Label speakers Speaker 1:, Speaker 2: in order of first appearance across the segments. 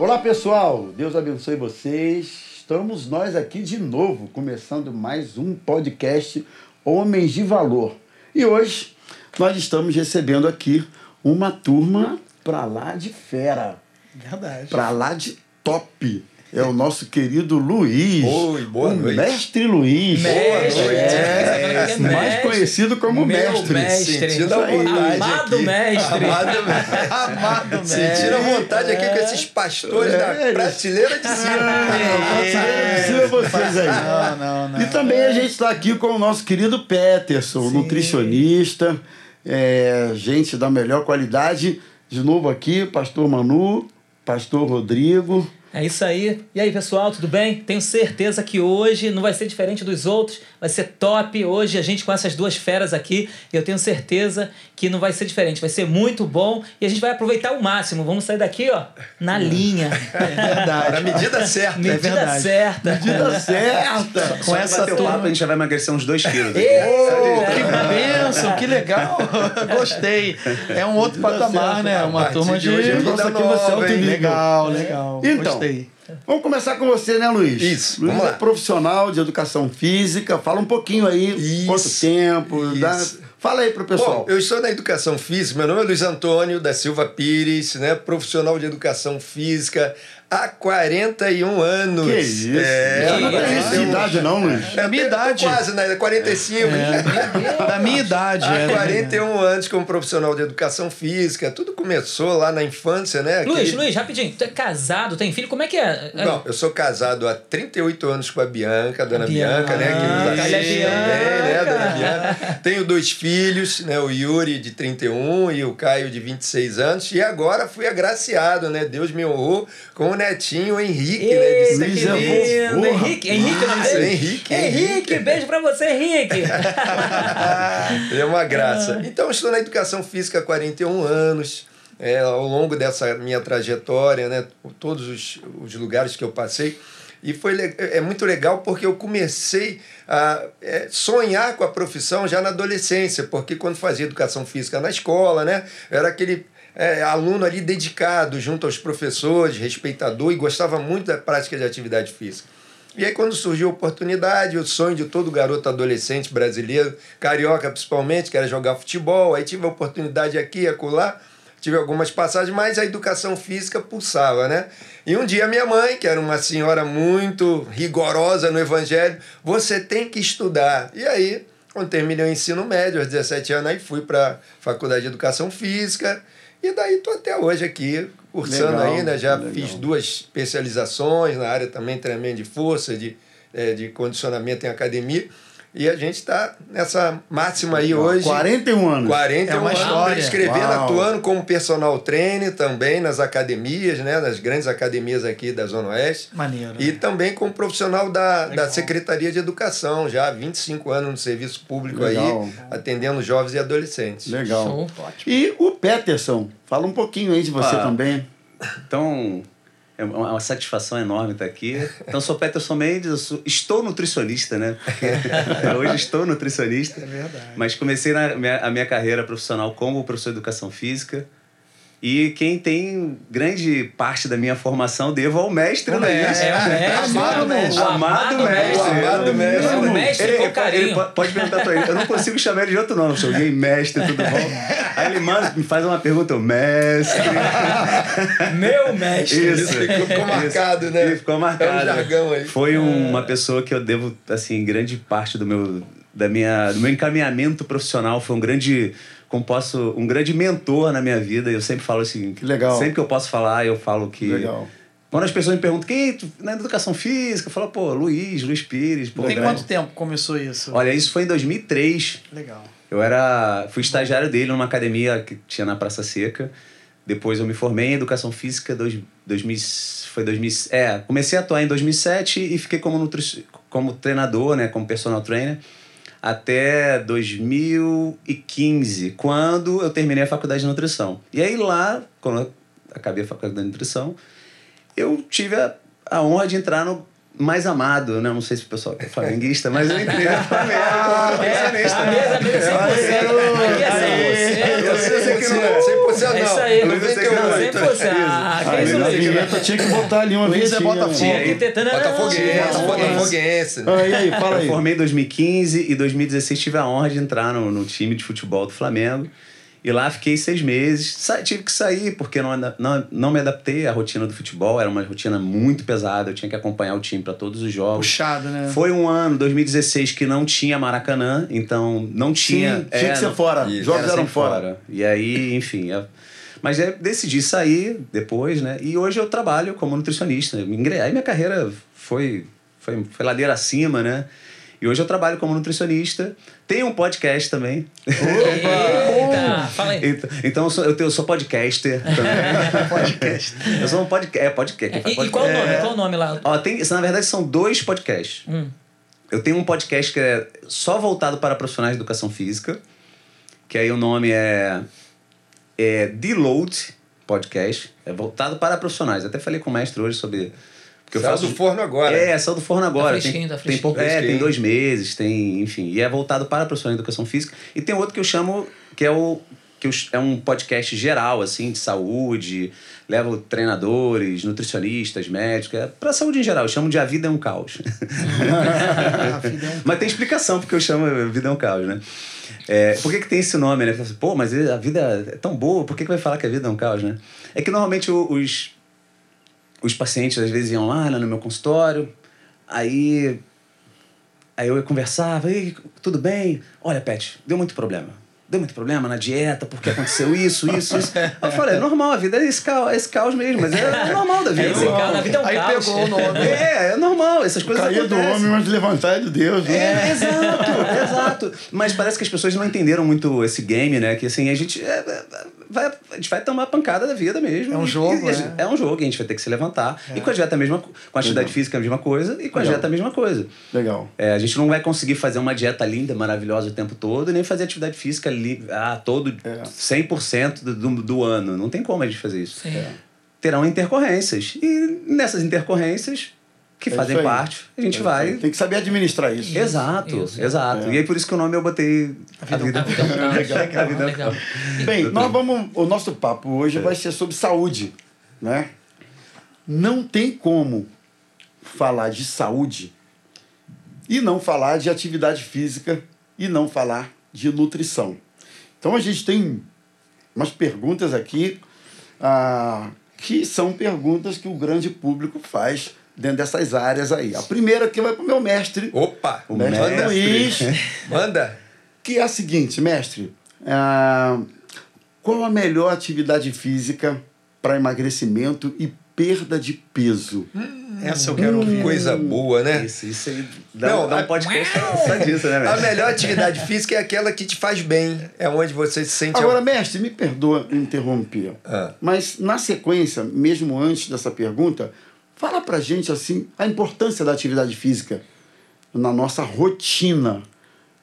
Speaker 1: Olá pessoal, Deus abençoe vocês. Estamos nós aqui de novo, começando mais um podcast Homens de Valor. E hoje nós estamos recebendo aqui uma turma pra lá de fera,
Speaker 2: Verdade.
Speaker 1: pra lá de top. É o nosso querido Luiz.
Speaker 3: Oi, boa
Speaker 1: o
Speaker 3: noite.
Speaker 1: Mestre Luiz.
Speaker 2: Mestre,
Speaker 3: noite.
Speaker 1: É,
Speaker 2: é,
Speaker 1: mais
Speaker 2: mestre.
Speaker 1: conhecido como
Speaker 2: Meu
Speaker 1: mestre.
Speaker 2: mestre.
Speaker 3: Sentindo a vontade
Speaker 2: Amado
Speaker 3: aqui.
Speaker 2: mestre.
Speaker 3: Amado mestre.
Speaker 2: Amado mestre.
Speaker 3: Sentindo a vontade aqui com esses pastores
Speaker 1: É,
Speaker 3: da
Speaker 1: eles-
Speaker 3: prateleira de cima.
Speaker 1: Precisa vocês aí.
Speaker 2: Não, não, não.
Speaker 1: E também a gente está aqui com o nosso querido Peterson,
Speaker 2: Sim.
Speaker 1: nutricionista, é, gente da melhor qualidade. De novo aqui, pastor Manu, pastor Rodrigo.
Speaker 2: É isso aí. E aí, pessoal, tudo bem? Tenho certeza que hoje não vai ser diferente dos outros, vai ser top. Hoje a gente com essas duas feras aqui, eu tenho certeza que não vai ser diferente, vai ser muito bom e a gente vai aproveitar o máximo. Vamos sair daqui, ó, na linha.
Speaker 3: Na medida certa.
Speaker 2: Medida
Speaker 4: verdade.
Speaker 2: certa.
Speaker 1: Medida certa!
Speaker 4: Com essa
Speaker 5: bater o papo,
Speaker 4: turma.
Speaker 5: a gente já vai emagrecer uns dois quilos. aqui.
Speaker 4: Que bênção, que legal. Gostei. É um outro patamar,
Speaker 1: certo.
Speaker 4: né? Uma turma
Speaker 3: de
Speaker 4: de.
Speaker 3: hoje é
Speaker 1: Nossa,
Speaker 3: nova,
Speaker 1: você é outro nível.
Speaker 4: Legal, legal.
Speaker 1: Então,
Speaker 4: Gostei.
Speaker 1: Vamos começar com você, né, Luiz?
Speaker 3: Isso,
Speaker 1: Luiz é profissional de educação física. Fala um pouquinho aí,
Speaker 3: Isso,
Speaker 1: quanto tempo. dá-
Speaker 3: isso.
Speaker 1: Fala aí pro pessoal.
Speaker 3: Bom, eu estou na educação física. Meu nome é Luiz Antônio da Silva Pires, né? profissional de educação física há 41 anos.
Speaker 1: que isso?
Speaker 3: É,
Speaker 1: Já não tem
Speaker 2: isso.
Speaker 1: essa idade, não, Luiz.
Speaker 3: É,
Speaker 4: minha idade.
Speaker 3: Quase, né? 45.
Speaker 4: Da minha idade.
Speaker 3: Há
Speaker 4: é, da minha
Speaker 3: 41 anos como profissional de educação física. Tudo começou lá na infância, né?
Speaker 2: Luiz,
Speaker 3: Aquele-
Speaker 2: Luiz, rapidinho. Tu é casado, tem filho? Como é que é? É-
Speaker 3: Não, eu sou casado há 38 anos com a Bianca, a dona
Speaker 2: Bianca.
Speaker 3: Bianca, né? Que nos assiste também, né? Dona Bianca. Tenho dois filhos, né? O Yuri, de 31, e o Caio, de 26 anos. E agora fui agraciado, né? Deus me honrou com o netinho o Henrique, né? De
Speaker 2: Eita, que
Speaker 1: é
Speaker 2: lindo! Henrique, Henrique, é dele?
Speaker 3: Henrique,
Speaker 2: Henrique,
Speaker 3: Henrique.
Speaker 2: beijo pra você, Henrique.
Speaker 3: É uma graça. Então, estou na educação física há 41 anos. É, ao longo dessa minha trajetória, né, todos os, os lugares que eu passei. E foi le- é muito legal porque eu comecei a é, sonhar com a profissão já na adolescência, porque quando fazia educação física na escola, né, era aquele é, aluno ali dedicado junto aos professores, respeitador e gostava muito da prática de atividade física. E aí, quando surgiu a oportunidade, o sonho de todo garoto adolescente brasileiro, carioca principalmente, que era jogar futebol, aí tive a oportunidade aqui acolá, tive algumas passagens, mas a educação física pulsava, né? E um dia minha mãe, que era uma senhora muito rigorosa no evangelho, você tem que estudar. E aí, quando terminei o ensino médio, aos 17 anos, aí fui para a Faculdade de Educação Física, e daí estou até hoje aqui, cursando
Speaker 1: Legal,
Speaker 3: ainda, já
Speaker 1: legal.
Speaker 3: fiz duas especializações na área também treinamento de força, de, eh, de condicionamento em academia. E a gente está nessa máxima aí hoje.
Speaker 1: 41 anos.
Speaker 3: 41
Speaker 4: É uma
Speaker 3: anos
Speaker 4: história.
Speaker 3: escrevendo,
Speaker 1: Uau.
Speaker 3: atuando como personal trainer também nas academias, né, nas grandes academias aqui da Zona Oeste.
Speaker 4: Maneiro.
Speaker 3: E também como profissional da, da. Secretaria de Educação, já há 25 anos no serviço público
Speaker 1: Legal.
Speaker 3: aí, atendendo jovens e adolescentes.
Speaker 1: Legal.
Speaker 2: Show, ótimo.
Speaker 1: E o Peterson, fala um pouquinho aí de você
Speaker 5: Ah.
Speaker 1: também.
Speaker 5: Então, é uma satisfação enorme estar aqui. Então, sou Peterson Mendes, eu sou- estou nutricionista, né? Porque hoje estou nutricionista.
Speaker 4: É verdade.
Speaker 5: Mas comecei na minha- a minha carreira profissional como professor de educação física. E quem tem grande parte da minha formação devo ao mestre
Speaker 4: O mestre.
Speaker 2: É, o mestre.
Speaker 4: Amado mestre.
Speaker 2: O
Speaker 5: Amado mestre.
Speaker 3: O amado mestre.
Speaker 2: O mestre
Speaker 5: Ele,
Speaker 2: com
Speaker 5: ele
Speaker 2: carinho.
Speaker 5: pode perguntar pra ele. Eu não consigo chamar ele de outro nome. Sou gay, mestre, tudo bom? Aí ele manda, me faz uma pergunta, eu, mestre.
Speaker 2: Meu mestre.
Speaker 3: Isso, ficou, ficou marcado, né?
Speaker 5: E ficou marcado.
Speaker 3: É um jargão aí.
Speaker 5: Foi um- uma pessoa que eu devo, assim, grande parte do meu, da minha, do meu encaminhamento profissional. Foi um grande, como posso, um grande mentor na minha vida. Eu sempre falo assim,
Speaker 1: Que legal.
Speaker 5: sempre que eu posso falar, eu falo que...
Speaker 1: Legal.
Speaker 5: Quando as pessoas me perguntam, quem tu- na educação física? Eu falo, pô, Luiz, Luiz Pires. Pô,
Speaker 4: Tem
Speaker 5: grande.
Speaker 4: quanto tempo começou isso?
Speaker 5: Olha, isso foi em 2003.
Speaker 4: Legal.
Speaker 5: Eu era, fui estagiário dele numa academia que tinha na Praça Seca. Depois eu me formei em educação física, dois, 2000, foi 2000, é, comecei a atuar em 2007 e fiquei como, nutri, como treinador, né, como personal trainer, até 2015, quando eu terminei a faculdade de nutrição. E aí lá, quando eu acabei a faculdade de nutrição, eu tive a, a honra de entrar no mais amado, né? Não sei se o pessoal é flamenguista, mas eu entrei no Flamengo como
Speaker 2: É,
Speaker 5: nutricionista.
Speaker 2: a mesa, a mesa 100%. Aqui é 100%.
Speaker 5: Eu sei que não é.
Speaker 3: 100%
Speaker 2: É isso aí.
Speaker 3: Não, 98.
Speaker 2: Não, sempre você. Ah, que isso, Luiz?
Speaker 1: vinheta tinha que botar ali uma
Speaker 4: Luiz é? Botafogo.
Speaker 3: Botafoguense,
Speaker 2: Botafoguense.
Speaker 1: E aí, fala
Speaker 5: Eu
Speaker 1: aí.
Speaker 5: formei em 2015 e 2016 tive a honra de entrar no, no time de futebol do Flamengo. E lá fiquei seis meses. Sa- tive que sair porque não, não, não me adaptei à rotina do futebol. Era uma rotina muito pesada. Eu tinha que acompanhar o time para todos os jogos.
Speaker 4: Puxado, né?
Speaker 5: Foi um ano, 2016, que não tinha Maracanã, então não tinha.
Speaker 1: Sim, tinha
Speaker 5: é,
Speaker 1: que ser
Speaker 5: não-
Speaker 1: fora.
Speaker 3: Isso,
Speaker 1: Jogos
Speaker 5: era
Speaker 1: eram
Speaker 5: sempre
Speaker 1: fora.
Speaker 5: E aí, enfim. é- Mas é, decidi sair depois, né? E hoje eu trabalho como nutricionista. Aí minha carreira foi, foi, foi ladeira acima, né? E hoje eu trabalho como nutricionista. Tenho um podcast também.
Speaker 2: Eita, fala aí.
Speaker 5: Então, então eu, sou, eu, tenho- eu sou podcaster também.
Speaker 4: Podcast.
Speaker 5: eu sou um podcast. É, podcast. quem faz
Speaker 2: E, e qual o
Speaker 5: podcast.
Speaker 2: nome? Qual o nome lá?
Speaker 5: Ó, tem, na verdade, são dois podcasts.
Speaker 2: Hum.
Speaker 5: Eu tenho um podcast que é só voltado para profissionais de educação física, que aí o nome é, é Deload Podcast. É voltado para profissionais. Até falei com o mestre hoje sobre. Porque eu faço
Speaker 3: do forno agora.
Speaker 5: É, saiu do forno agora.
Speaker 2: Tá fresquinho,
Speaker 5: tem,
Speaker 2: tá
Speaker 5: tem
Speaker 2: fresquinho.
Speaker 5: pouco- é,
Speaker 3: Fresquinho.
Speaker 5: tem dois meses, tem, enfim. E é voltado para profissionais de educação física. E tem outro que eu chamo, que é o. Que eu- é um podcast geral, assim, de saúde. Levo treinadores, nutricionistas, médicos, é para saúde em geral. Eu chamo de A Vida é um Caos.
Speaker 4: É
Speaker 5: Mas tem explicação porque eu chamo A Vida é um Caos, né? É, por que, que tem esse nome, né? Assim, Pô, mas a vida é tão boa, por que, que vai falar que a vida é um caos, né? É que normalmente os, os pacientes às vezes iam lá né, no meu consultório, aí, aí eu conversava, tudo bem? Olha, Pet, deu muito problema. Deu muito problema na dieta, porque aconteceu isso, isso, isso. Eu falei, é normal, a vida é esse caos, é esse caos mesmo, mas é normal da vida.
Speaker 2: É esse caos, a vida é um
Speaker 4: Aí
Speaker 2: caos.
Speaker 4: pegou o nome.
Speaker 5: É, é normal, essas coisas
Speaker 1: Cair do
Speaker 5: acontecem.
Speaker 1: homem, mas levantar é de Deus. né?
Speaker 5: É, exato, exato. Mas parece que as pessoas não entenderam muito esse game, né? Que assim, a gente é, é, vai, a gente vai tomar pancada da vida mesmo.
Speaker 4: É um jogo,
Speaker 5: e
Speaker 4: né?
Speaker 5: É um jogo, e a gente vai ter que se levantar. E com a dieta a mesma co- com a atividade
Speaker 1: Legal.
Speaker 5: física a mesma coisa, e com a
Speaker 1: Legal.
Speaker 5: dieta a mesma coisa.
Speaker 1: Legal.
Speaker 5: É, a gente não vai conseguir fazer uma dieta linda, maravilhosa o tempo todo, nem fazer atividade física li, ah, todo
Speaker 1: É.
Speaker 5: 100% do, do, do ano. Não tem como a gente fazer isso.
Speaker 2: Sim.
Speaker 5: Terão intercorrências. E nessas intercorrências, que
Speaker 1: É
Speaker 5: fazem parte, a gente
Speaker 1: É
Speaker 5: vai.
Speaker 1: Tem que saber administrar isso.
Speaker 5: Exato,
Speaker 2: Isso.
Speaker 5: exato.
Speaker 1: É.
Speaker 5: E aí por isso que o nome eu botei A Vida,
Speaker 2: A vida é caos.
Speaker 5: A vida é
Speaker 2: Legal.
Speaker 1: Bem, nós vamos. O nosso papo hoje vai ser sobre saúde, né? Não tem como falar de saúde e não falar de atividade física e não falar de nutrição. Então a gente tem umas perguntas aqui ah, que são perguntas que o grande público faz dentro dessas áreas aí. A primeira que vai para o meu mestre,
Speaker 3: Opa!
Speaker 1: o mestre
Speaker 3: Manda.
Speaker 1: Luiz.
Speaker 3: Manda.
Speaker 1: Que é a seguinte, mestre. ah, qual a melhor atividade física para emagrecimento e perda de peso?
Speaker 3: Essa eu quero ouvir. Coisa boa, né?
Speaker 5: Isso, isso aí dá,
Speaker 3: Não,
Speaker 5: dá
Speaker 3: a-
Speaker 5: um podcast só disso, né,
Speaker 3: A
Speaker 5: velho?
Speaker 3: melhor atividade física é aquela que te faz bem. É onde você se sente.
Speaker 1: Agora, mestre, me perdoa interromper,
Speaker 3: Ah.
Speaker 1: mas na sequência, mesmo antes dessa pergunta, fala pra gente assim a importância da atividade física na nossa rotina.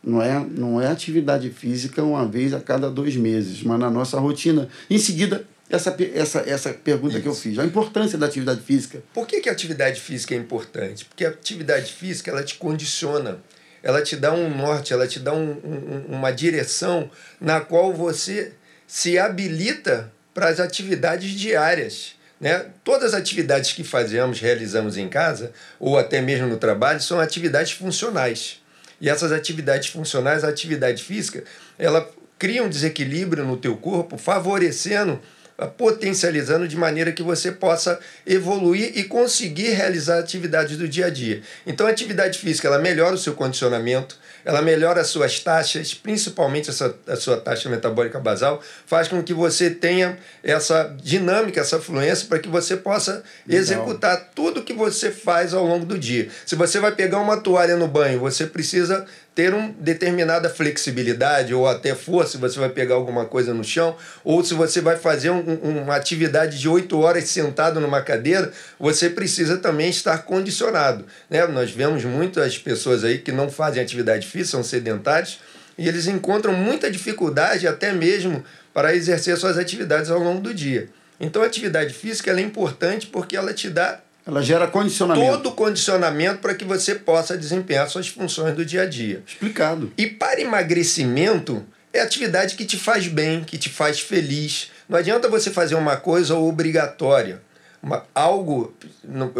Speaker 1: Não é, não é atividade física uma vez a cada dois meses, mas na nossa rotina. Em seguida, essa, essa, essa pergunta que eu fiz, a importância da atividade física.
Speaker 3: Por que, que a atividade física é importante? Porque a atividade física ela te condiciona, ela te dá um norte, ela te dá um, um- uma direção na qual você se habilita para as atividades diárias. Né? Todas as atividades que fazemos, realizamos em casa, ou até mesmo no trabalho, são atividades funcionais. E essas atividades funcionais, a atividade física, ela cria um desequilíbrio no teu corpo, favorecendo potencializando de maneira que você possa evoluir e conseguir realizar atividades do dia a dia. Então, a atividade física ela melhora o seu condicionamento, ela melhora as suas taxas, principalmente essa, a sua taxa metabólica basal, faz com que você tenha essa dinâmica, essa fluência para que você possa
Speaker 1: Legal.
Speaker 3: executar tudo que você faz ao longo do dia. Se você vai pegar uma toalha no banho, você precisa ter uma determinada flexibilidade ou até força, você vai pegar alguma coisa no chão, ou se você vai fazer um- um- uma atividade de oito horas sentado numa cadeira, você precisa também estar condicionado. Né? Nós vemos muitas pessoas aí que não fazem atividade física, são sedentários, e eles encontram muita dificuldade até mesmo para exercer suas atividades ao longo do dia. Então a atividade física é importante porque ela te dá
Speaker 1: Ela gera condicionamento.
Speaker 3: todo o condicionamento para que você possa desempenhar suas funções do dia a dia.
Speaker 1: Explicado.
Speaker 3: E para emagrecimento, é atividade que te faz bem, que te faz feliz. Não adianta você fazer uma coisa obrigatória, uma, algo,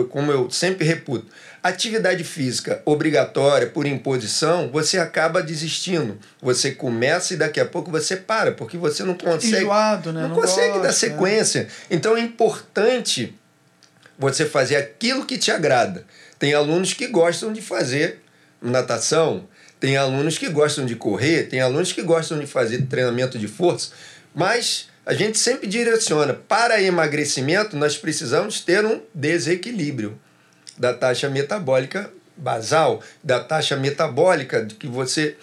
Speaker 3: como eu sempre reputo, atividade física obrigatória por imposição, você acaba desistindo. Você começa e daqui a pouco você para, porque você não consegue.
Speaker 4: Enjoado, né?
Speaker 3: Não,
Speaker 4: Não
Speaker 3: consegue
Speaker 4: gosta,
Speaker 3: dar
Speaker 4: é.
Speaker 3: sequência. Então é importante você fazer aquilo que te agrada. Tem alunos que gostam de fazer natação, tem alunos que gostam de correr, tem alunos que gostam de fazer treinamento de força, mas a gente sempre direciona para emagrecimento, nós precisamos ter um desequilíbrio da taxa metabólica basal, da taxa metabólica que você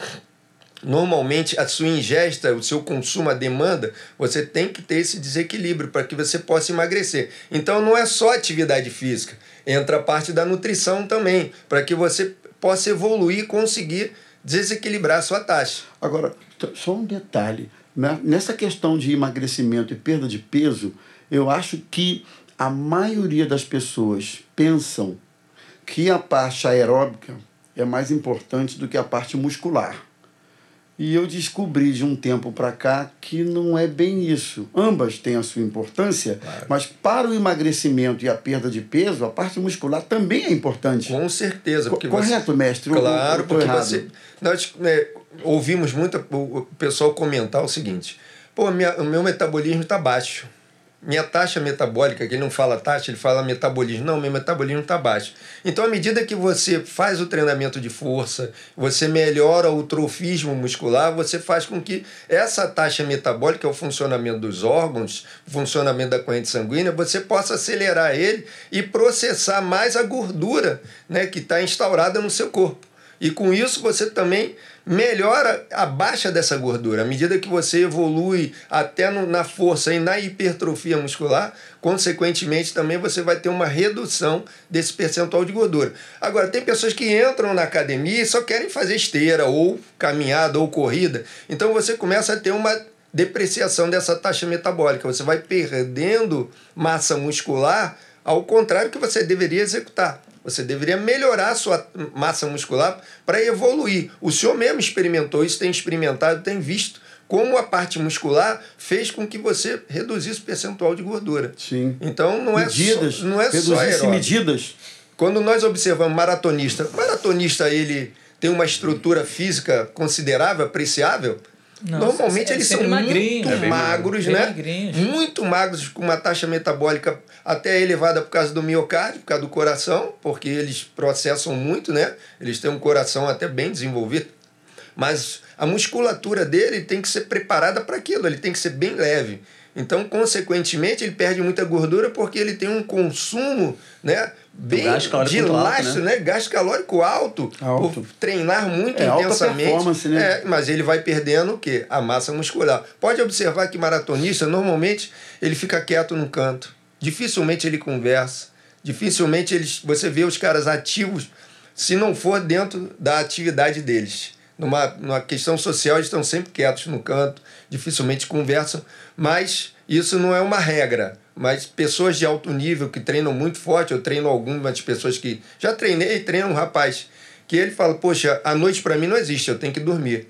Speaker 3: normalmente a sua ingesta, o seu consumo, a demanda, você tem que ter esse desequilíbrio para que você possa emagrecer. Então não é só atividade física, entra a parte da nutrição também, para que você possa evoluir e conseguir desequilibrar a sua taxa.
Speaker 1: Agora, só um detalhe. né? Nessa questão de emagrecimento e perda de peso, eu acho que a maioria das pessoas pensam que a parte aeróbica é mais importante do que a parte muscular. E eu descobri de um tempo para cá que não é bem isso. Ambas têm a sua importância, mas para o emagrecimento e a perda de peso, a parte muscular também é importante.
Speaker 3: Com certeza.
Speaker 1: Co- correto,
Speaker 3: você...
Speaker 1: mestre?
Speaker 3: Claro,
Speaker 1: eu
Speaker 3: porque
Speaker 1: errado?
Speaker 3: você. Nós é, ouvimos muito o o pessoal comentar o seguinte: pô, minha, o meu metabolismo está baixo. Minha taxa metabólica, que ele não fala taxa, ele fala metabolismo. Não, meu metabolismo está baixo. Então, à medida que você faz o treinamento de força, você melhora o trofismo muscular, você faz com que essa taxa metabólica, o funcionamento dos órgãos, o funcionamento da corrente sanguínea, você possa acelerar ele e processar mais a gordura né, que está instaurada no seu corpo. E com isso você também melhora a baixa dessa gordura. À medida que você evolui até no- na força e na hipertrofia muscular, consequentemente também você vai ter uma redução desse percentual de gordura. Agora, tem pessoas que entram na academia e só querem fazer esteira, ou caminhada, ou corrida. Então você começa a ter uma depreciação dessa taxa metabólica. Você vai perdendo massa muscular, ao contrário que você deveria executar. Você deveria melhorar a sua massa muscular para evoluir. O senhor mesmo experimentou isso, tem experimentado, tem visto como a parte muscular fez com que você reduzisse o percentual de gordura.
Speaker 1: Sim.
Speaker 3: Então não é
Speaker 1: medidas,
Speaker 3: só, não é só aeróbico.
Speaker 1: medidas.
Speaker 3: Quando nós observamos maratonista, maratonista ele tem uma estrutura física considerável, apreciável.
Speaker 2: Não,
Speaker 3: Normalmente
Speaker 2: é
Speaker 3: eles são
Speaker 2: magrinho,
Speaker 3: muito
Speaker 2: é
Speaker 3: magros, né?
Speaker 2: magrinhos.
Speaker 3: Muito magros, com uma taxa metabólica até elevada por causa do miocárdio, por causa do coração, porque eles processam muito, né? Eles têm um coração até bem desenvolvido. Mas a musculatura dele tem que ser preparada para aquilo, ele tem que ser bem leve. Então, consequentemente, ele perde muita gordura porque ele tem um consumo, né, bem de lastro,
Speaker 5: né?
Speaker 3: né? Gasto calórico alto,
Speaker 1: Alto.
Speaker 3: por treinar muito
Speaker 1: É, alta
Speaker 3: intensamente.
Speaker 1: performance, né?
Speaker 3: É, mas ele vai perdendo o quê? A massa muscular. Pode observar que maratonista, normalmente, ele fica quieto num canto. Dificilmente ele conversa. Dificilmente eles, você vê os caras ativos, se não for dentro da atividade deles. Numa, numa questão social, eles estão sempre quietos no canto, dificilmente conversam, mas isso não é uma regra. Mas pessoas de alto nível que treinam muito forte, eu treino algumas pessoas que. Já treinei, treino um rapaz que ele fala: Poxa, a noite para mim não existe, eu tenho que dormir.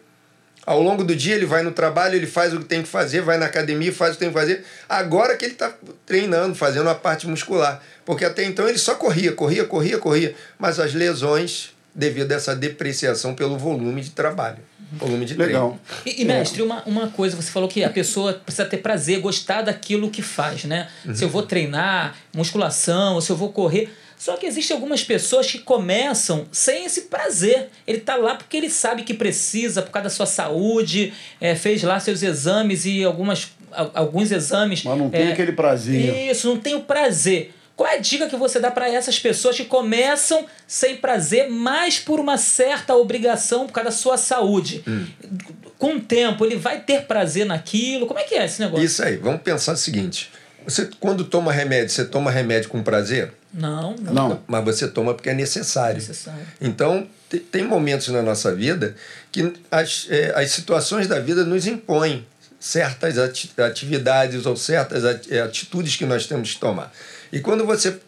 Speaker 3: Ao longo do dia ele vai no trabalho, ele faz o que tem que fazer, vai na academia, faz o que tem que fazer. Agora que ele está treinando, fazendo a parte muscular. Porque até então ele só corria, corria, corria, corria. Mas as lesões, devido a essa depreciação pelo volume de trabalho, volume de
Speaker 1: Legal.
Speaker 2: E, e, mestre, uma, uma coisa, você falou que a pessoa precisa ter prazer, gostar daquilo que faz, né? Se eu vou treinar, musculação, ou se eu vou correr. Só que existem algumas pessoas que começam sem esse prazer. Ele tá lá porque ele sabe que precisa, por causa da sua saúde, é, fez lá seus exames e algumas, al- alguns exames.
Speaker 1: Mas não tem
Speaker 2: é,
Speaker 1: aquele prazer.
Speaker 2: Isso, não tem o prazer. Qual é a dica que você dá para essas pessoas que começam sem prazer, mas por uma certa obrigação por causa da sua saúde? Com o tempo, ele vai ter prazer naquilo? Como é que é esse negócio?
Speaker 3: Isso aí, vamos pensar o seguinte: você, quando toma remédio, você toma remédio com prazer,
Speaker 2: Não, não.
Speaker 1: Não.
Speaker 3: mas você toma porque é necessário.
Speaker 2: Necessário.
Speaker 3: Então, te- tem momentos na nossa vida que as, eh, as situações da vida nos impõem certas ati- atividades ou certas ati- atitudes que nós temos que tomar. E quando você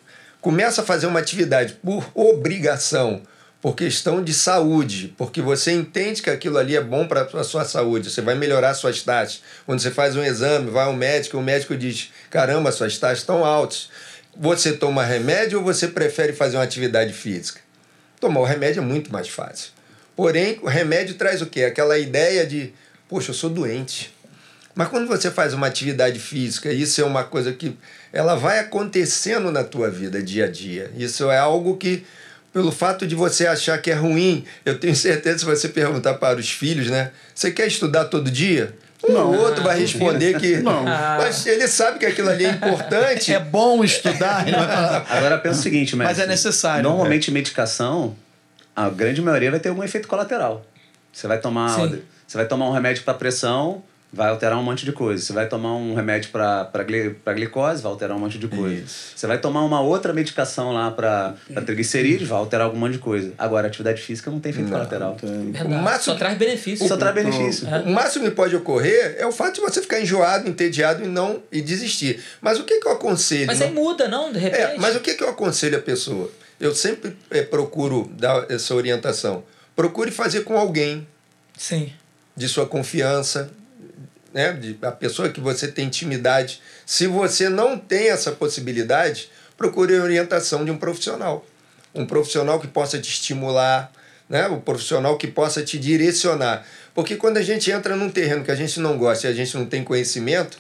Speaker 3: começa a fazer uma atividade por obrigação, por questão de saúde, porque você entende que aquilo ali é bom para a sua saúde, você vai melhorar suas taxas. Quando você faz um exame, vai ao médico, o médico diz: caramba, suas taxas estão altas. Você toma remédio ou você prefere fazer uma atividade física? Tomar o remédio é muito mais fácil. Porém, o remédio traz o quê? Aquela ideia de, poxa, eu sou doente. Mas quando você faz uma atividade física, isso é uma coisa que ela vai acontecendo na tua vida dia a dia. Isso é algo que pelo fato de você achar que é ruim, eu tenho certeza se você perguntar para os filhos, né? Você quer estudar todo dia? Um
Speaker 1: Não.
Speaker 3: ou outro vai responder que.
Speaker 1: Não.
Speaker 3: Mas ele sabe que aquilo ali é importante.
Speaker 4: É bom estudar, falar.
Speaker 5: Agora pensa o seguinte,
Speaker 4: Mas
Speaker 5: mestre.
Speaker 4: é necessário.
Speaker 5: Normalmente medicação, a grande maioria vai ter algum efeito colateral. Você vai tomar,
Speaker 2: Sim.
Speaker 5: você vai tomar um remédio para pressão, vai alterar um monte de coisa. Você vai tomar um remédio para glicose, vai alterar um monte de coisa. Você vai tomar uma outra medicação lá para triglicerídeos, vai alterar algum monte de coisa. Agora, atividade física não tem efeito colateral.
Speaker 2: Verdade.
Speaker 3: O máximo-
Speaker 2: Só traz benefício.
Speaker 5: Só traz benefício.
Speaker 3: O máximo que pode ocorrer é o fato de você ficar enjoado, entediado e não e desistir. Mas o que, que eu aconselho?
Speaker 2: Mas
Speaker 3: Não-
Speaker 2: aí muda, não? De repente.
Speaker 3: É, mas o que, que eu aconselho a pessoa? Eu sempre eh, procuro dar essa orientação. Procure fazer com alguém
Speaker 2: Sim.
Speaker 3: de sua confiança, né? de, a pessoa que você tem intimidade. Se você não tem essa possibilidade, procure a orientação de um profissional. Um profissional que possa te estimular, né? um profissional que possa te direcionar. Porque quando a gente entra num terreno que a gente não gosta e a gente não tem conhecimento,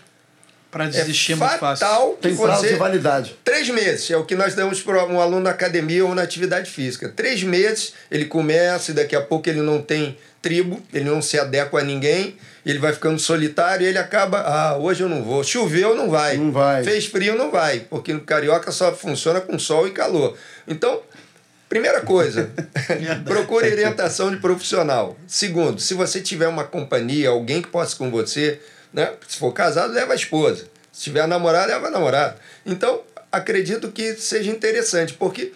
Speaker 4: Para
Speaker 3: é
Speaker 4: desistir é muito fácil.
Speaker 3: fatal que
Speaker 1: Tem prazo
Speaker 3: você...
Speaker 1: de validade.
Speaker 3: Três meses é o que nós damos para um aluno na academia ou na atividade física. Três meses ele começa e daqui a pouco ele não tem tribo, ele não se adequa a ninguém, ele vai ficando solitário e ele acaba, ah, hoje eu não vou. Choveu, não vai.
Speaker 1: Não vai.
Speaker 3: Fez frio, não vai, porque no carioca só funciona com sol e calor. Então, primeira coisa, procure orientação de profissional. Segundo, se você tiver uma companhia, alguém que possa ir com você, né? Se for casado, leva a esposa. Se tiver namorado, leva a namorada. Então, acredito que seja interessante, porque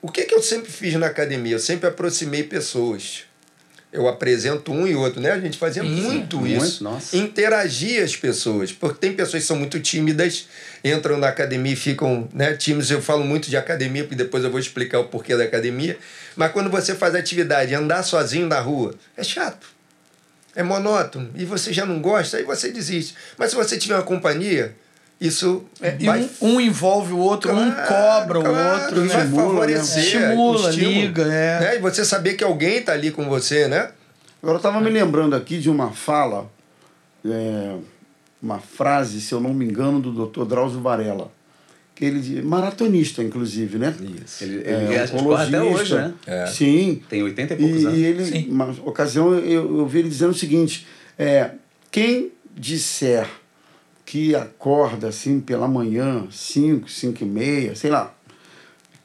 Speaker 3: o que, que eu sempre fiz na academia? Eu sempre aproximei pessoas. Eu apresento um e outro, né? A gente fazia muito
Speaker 5: muito,
Speaker 3: isso.
Speaker 5: nossa.
Speaker 3: Interagir as pessoas. Porque tem pessoas que são muito tímidas, entram na academia e ficam né, tímidos. Eu falo muito de academia, porque depois eu vou explicar o porquê da academia. Mas quando você faz atividade, andar sozinho na rua, é chato. É monótono. E você já não gosta, aí você desiste. Mas se você tiver uma companhia, isso
Speaker 4: É, e
Speaker 3: vai
Speaker 4: um, um envolve o outro, um
Speaker 3: Claro,
Speaker 4: cobra o
Speaker 3: claro,
Speaker 4: outro,
Speaker 3: e
Speaker 4: né?
Speaker 3: vai
Speaker 1: Estimula,
Speaker 3: favorecer.
Speaker 4: Estimula,
Speaker 3: o estímulo,
Speaker 4: liga, é.
Speaker 3: né? E você saber que alguém está ali com você, né?
Speaker 1: Agora, eu estava me lembrando aqui de uma fala, é, uma frase, se eu não me engano, do Dr. Drauzio Varela. Que ele maratonista, inclusive, né?
Speaker 3: Isso.
Speaker 5: Ele,
Speaker 1: É,
Speaker 5: ele que corre até hoje, né?
Speaker 3: É.
Speaker 1: Sim.
Speaker 5: Tem 80 e poucos
Speaker 1: E,
Speaker 5: anos.
Speaker 1: e ele,
Speaker 2: Sim.
Speaker 1: uma ocasião, eu, eu vi ele dizendo o seguinte: é, quem disser que acorda assim pela manhã, 5, 5 e meia, sei lá,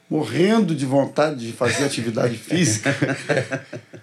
Speaker 1: morrendo de vontade de fazer atividade física,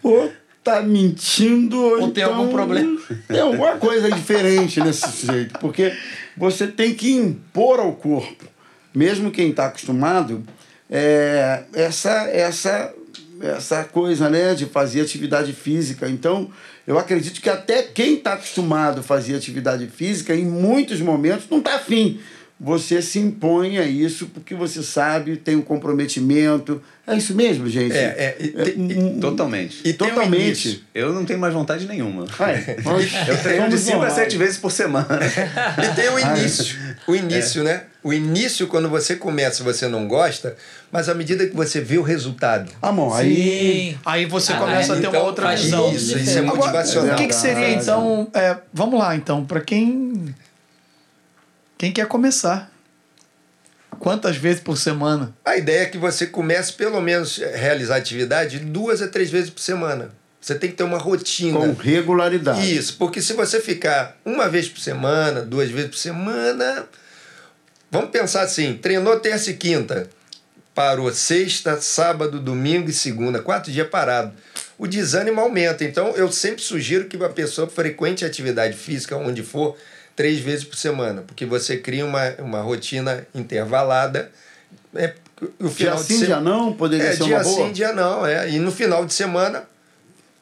Speaker 1: ou tá mentindo, ou,
Speaker 4: Ou tem
Speaker 1: então
Speaker 4: algum problema.
Speaker 1: Tem alguma coisa diferente nesse jeito, porque você tem que impor ao corpo, mesmo quem está acostumado, é, essa, essa, essa coisa né, de fazer atividade física. Então, eu acredito que até quem está acostumado a fazer atividade física, em muitos momentos, não está afim. Você se impõe a isso porque você sabe, tem um comprometimento. É isso mesmo, gente?
Speaker 3: É, é, e
Speaker 1: um-
Speaker 5: Totalmente.
Speaker 3: E um
Speaker 1: Totalmente.
Speaker 3: início.
Speaker 5: Eu não tenho mais vontade nenhuma.
Speaker 1: É. Nós
Speaker 5: Eu treino de
Speaker 1: somos
Speaker 5: 5 a
Speaker 1: normais.
Speaker 5: 7 vezes por semana.
Speaker 3: E tem o início. O início, né? O início, quando você começa, você não gosta, mas à medida que você vê o resultado.
Speaker 1: Ah, bom, aí
Speaker 2: Sim.
Speaker 4: Aí você
Speaker 2: Ah,
Speaker 4: começa a ter uma
Speaker 3: então,
Speaker 4: outra
Speaker 2: faz
Speaker 4: visão.
Speaker 3: Isso, isso é
Speaker 2: Agora,
Speaker 3: motivacional.
Speaker 4: O que, que seria então? é, vamos lá, então, para quem quem quer começar? Quantas vezes por semana?
Speaker 3: A ideia é que você comece, pelo menos, a realizar atividade duas a três vezes por semana. Você tem que ter uma rotina.
Speaker 1: com regularidade.
Speaker 3: Isso, porque se você ficar uma vez por semana, duas vezes por semana. Vamos pensar assim: treinou terça e quinta, parou sexta, sábado, domingo e segunda, quatro dias parado. O desânimo aumenta. Então, eu sempre sugiro que a pessoa frequente a atividade física, onde for, três vezes por semana, porque você cria uma, uma rotina intervalada. É, o
Speaker 1: Dia
Speaker 3: final de
Speaker 1: sim,
Speaker 3: se-
Speaker 1: dia não, poderia
Speaker 3: é,
Speaker 1: ser
Speaker 3: dia
Speaker 1: uma boa.
Speaker 3: sim, dia não. É. E no final de semana,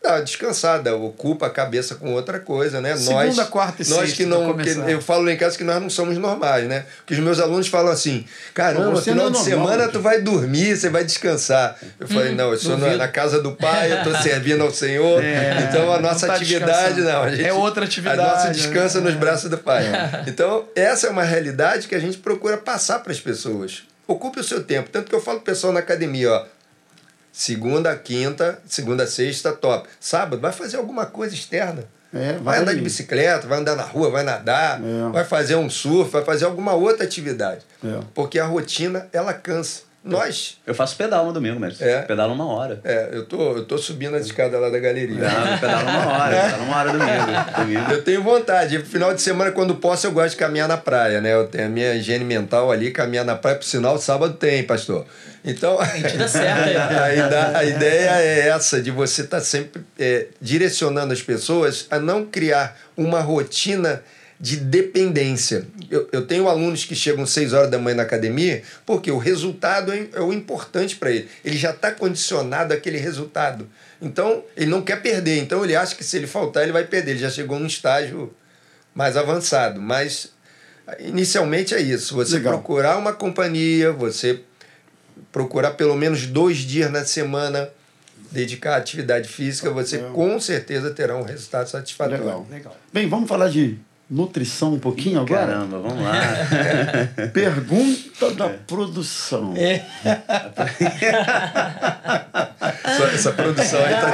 Speaker 3: dá uma descansada, ocupa a cabeça com outra coisa, né?
Speaker 4: Segunda,
Speaker 3: nós,
Speaker 4: quarta e
Speaker 3: nós
Speaker 4: sexta
Speaker 3: que
Speaker 4: pra
Speaker 3: não, que, eu falo lá em casa que nós não somos normais, né? Porque os meus alunos falam assim: caramba,
Speaker 1: Você
Speaker 3: final
Speaker 1: não é
Speaker 3: de
Speaker 1: normal,
Speaker 3: semana
Speaker 1: gente.
Speaker 3: tu vai dormir, você vai descansar. Eu falei: não, eu sou na, na casa do pai, eu tô servindo ao Senhor,
Speaker 4: É,
Speaker 3: então a
Speaker 4: não
Speaker 3: nossa
Speaker 4: tá
Speaker 3: atividade não. A gente,
Speaker 4: É outra atividade,
Speaker 3: A nossa descansa
Speaker 4: né?
Speaker 3: nos braços do pai. Então, essa é uma realidade que a gente procura passar para as pessoas. Ocupe o seu tempo. Tanto que eu falo pro pessoal na academia, ó. Segunda, quinta, segunda, sexta, top. Sábado, vai fazer alguma coisa externa.
Speaker 1: É,
Speaker 3: vai,
Speaker 1: vai-
Speaker 3: andar de bicicleta, vai andar na rua, vai nadar,
Speaker 1: É.
Speaker 3: vai fazer um surf, vai fazer alguma outra atividade.
Speaker 1: É.
Speaker 3: Porque a rotina, ela cansa. Nós,
Speaker 5: Eu faço pedal no domingo, mestre.
Speaker 3: É.
Speaker 5: Pedalo uma hora.
Speaker 3: é, eu tô, eu tô subindo as escadas lá da galeria.
Speaker 5: Não, eu pedalo uma hora. Pedalo uma hora domingo. domingo.
Speaker 3: Eu tenho vontade. Final de semana, quando posso, eu gosto de caminhar na praia, né? Eu tenho a minha higiene mental ali, caminhar na praia. Por sinal, sábado tem, pastor. Então,
Speaker 2: Mentira certa
Speaker 3: a, a ideia é essa, de você estar sempre é, direcionando as pessoas a não criar uma rotina de dependência. Eu, eu tenho alunos que chegam 6 horas da manhã na academia porque o resultado é, é o importante para ele. Ele já está condicionado àquele resultado. Então, ele não quer perder. Então, ele acha que se ele faltar, ele vai perder. Ele já chegou num estágio mais avançado. Mas, inicialmente, é isso. Você
Speaker 1: Legal.
Speaker 3: procurar uma companhia, você procurar pelo menos dois dias na semana dedicar à atividade física, você com certeza terá um resultado satisfatório.
Speaker 1: Legal.
Speaker 4: Legal.
Speaker 1: Bem, vamos falar de nutrição um pouquinho agora?
Speaker 5: Caramba, vamos lá.
Speaker 1: Pergunta da produção.
Speaker 2: É.
Speaker 3: Essa, essa produção aí tá.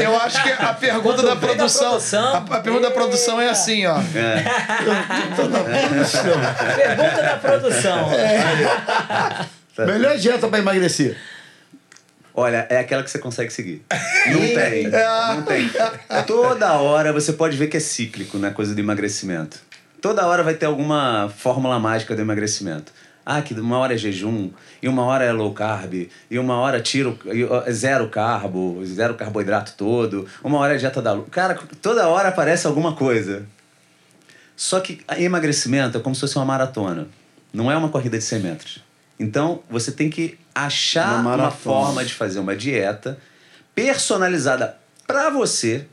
Speaker 4: Eu acho que a pergunta da
Speaker 2: vem da
Speaker 4: produção,
Speaker 2: produção,
Speaker 4: a, a pergunta da produção é assim, ó.
Speaker 1: Pergunta da produção.
Speaker 2: Pergunta da produção.
Speaker 1: Melhor dieta para emagrecer.
Speaker 5: Olha, é aquela que você consegue seguir. Não tem. Não tem. Toda hora você pode ver que é cíclico na coisa do emagrecimento. Toda hora vai ter alguma fórmula mágica do emagrecimento. Ah, que uma hora é jejum, e uma hora é low carb, e uma hora tiro zero carbo, zero carboidrato todo, uma hora é dieta da lua. Cara, toda hora aparece alguma coisa. Só que emagrecimento é como se fosse uma maratona. Não é uma corrida de 100 metros. Então, você tem que achar
Speaker 1: Uma
Speaker 5: uma, forma de fazer uma dieta personalizada para você.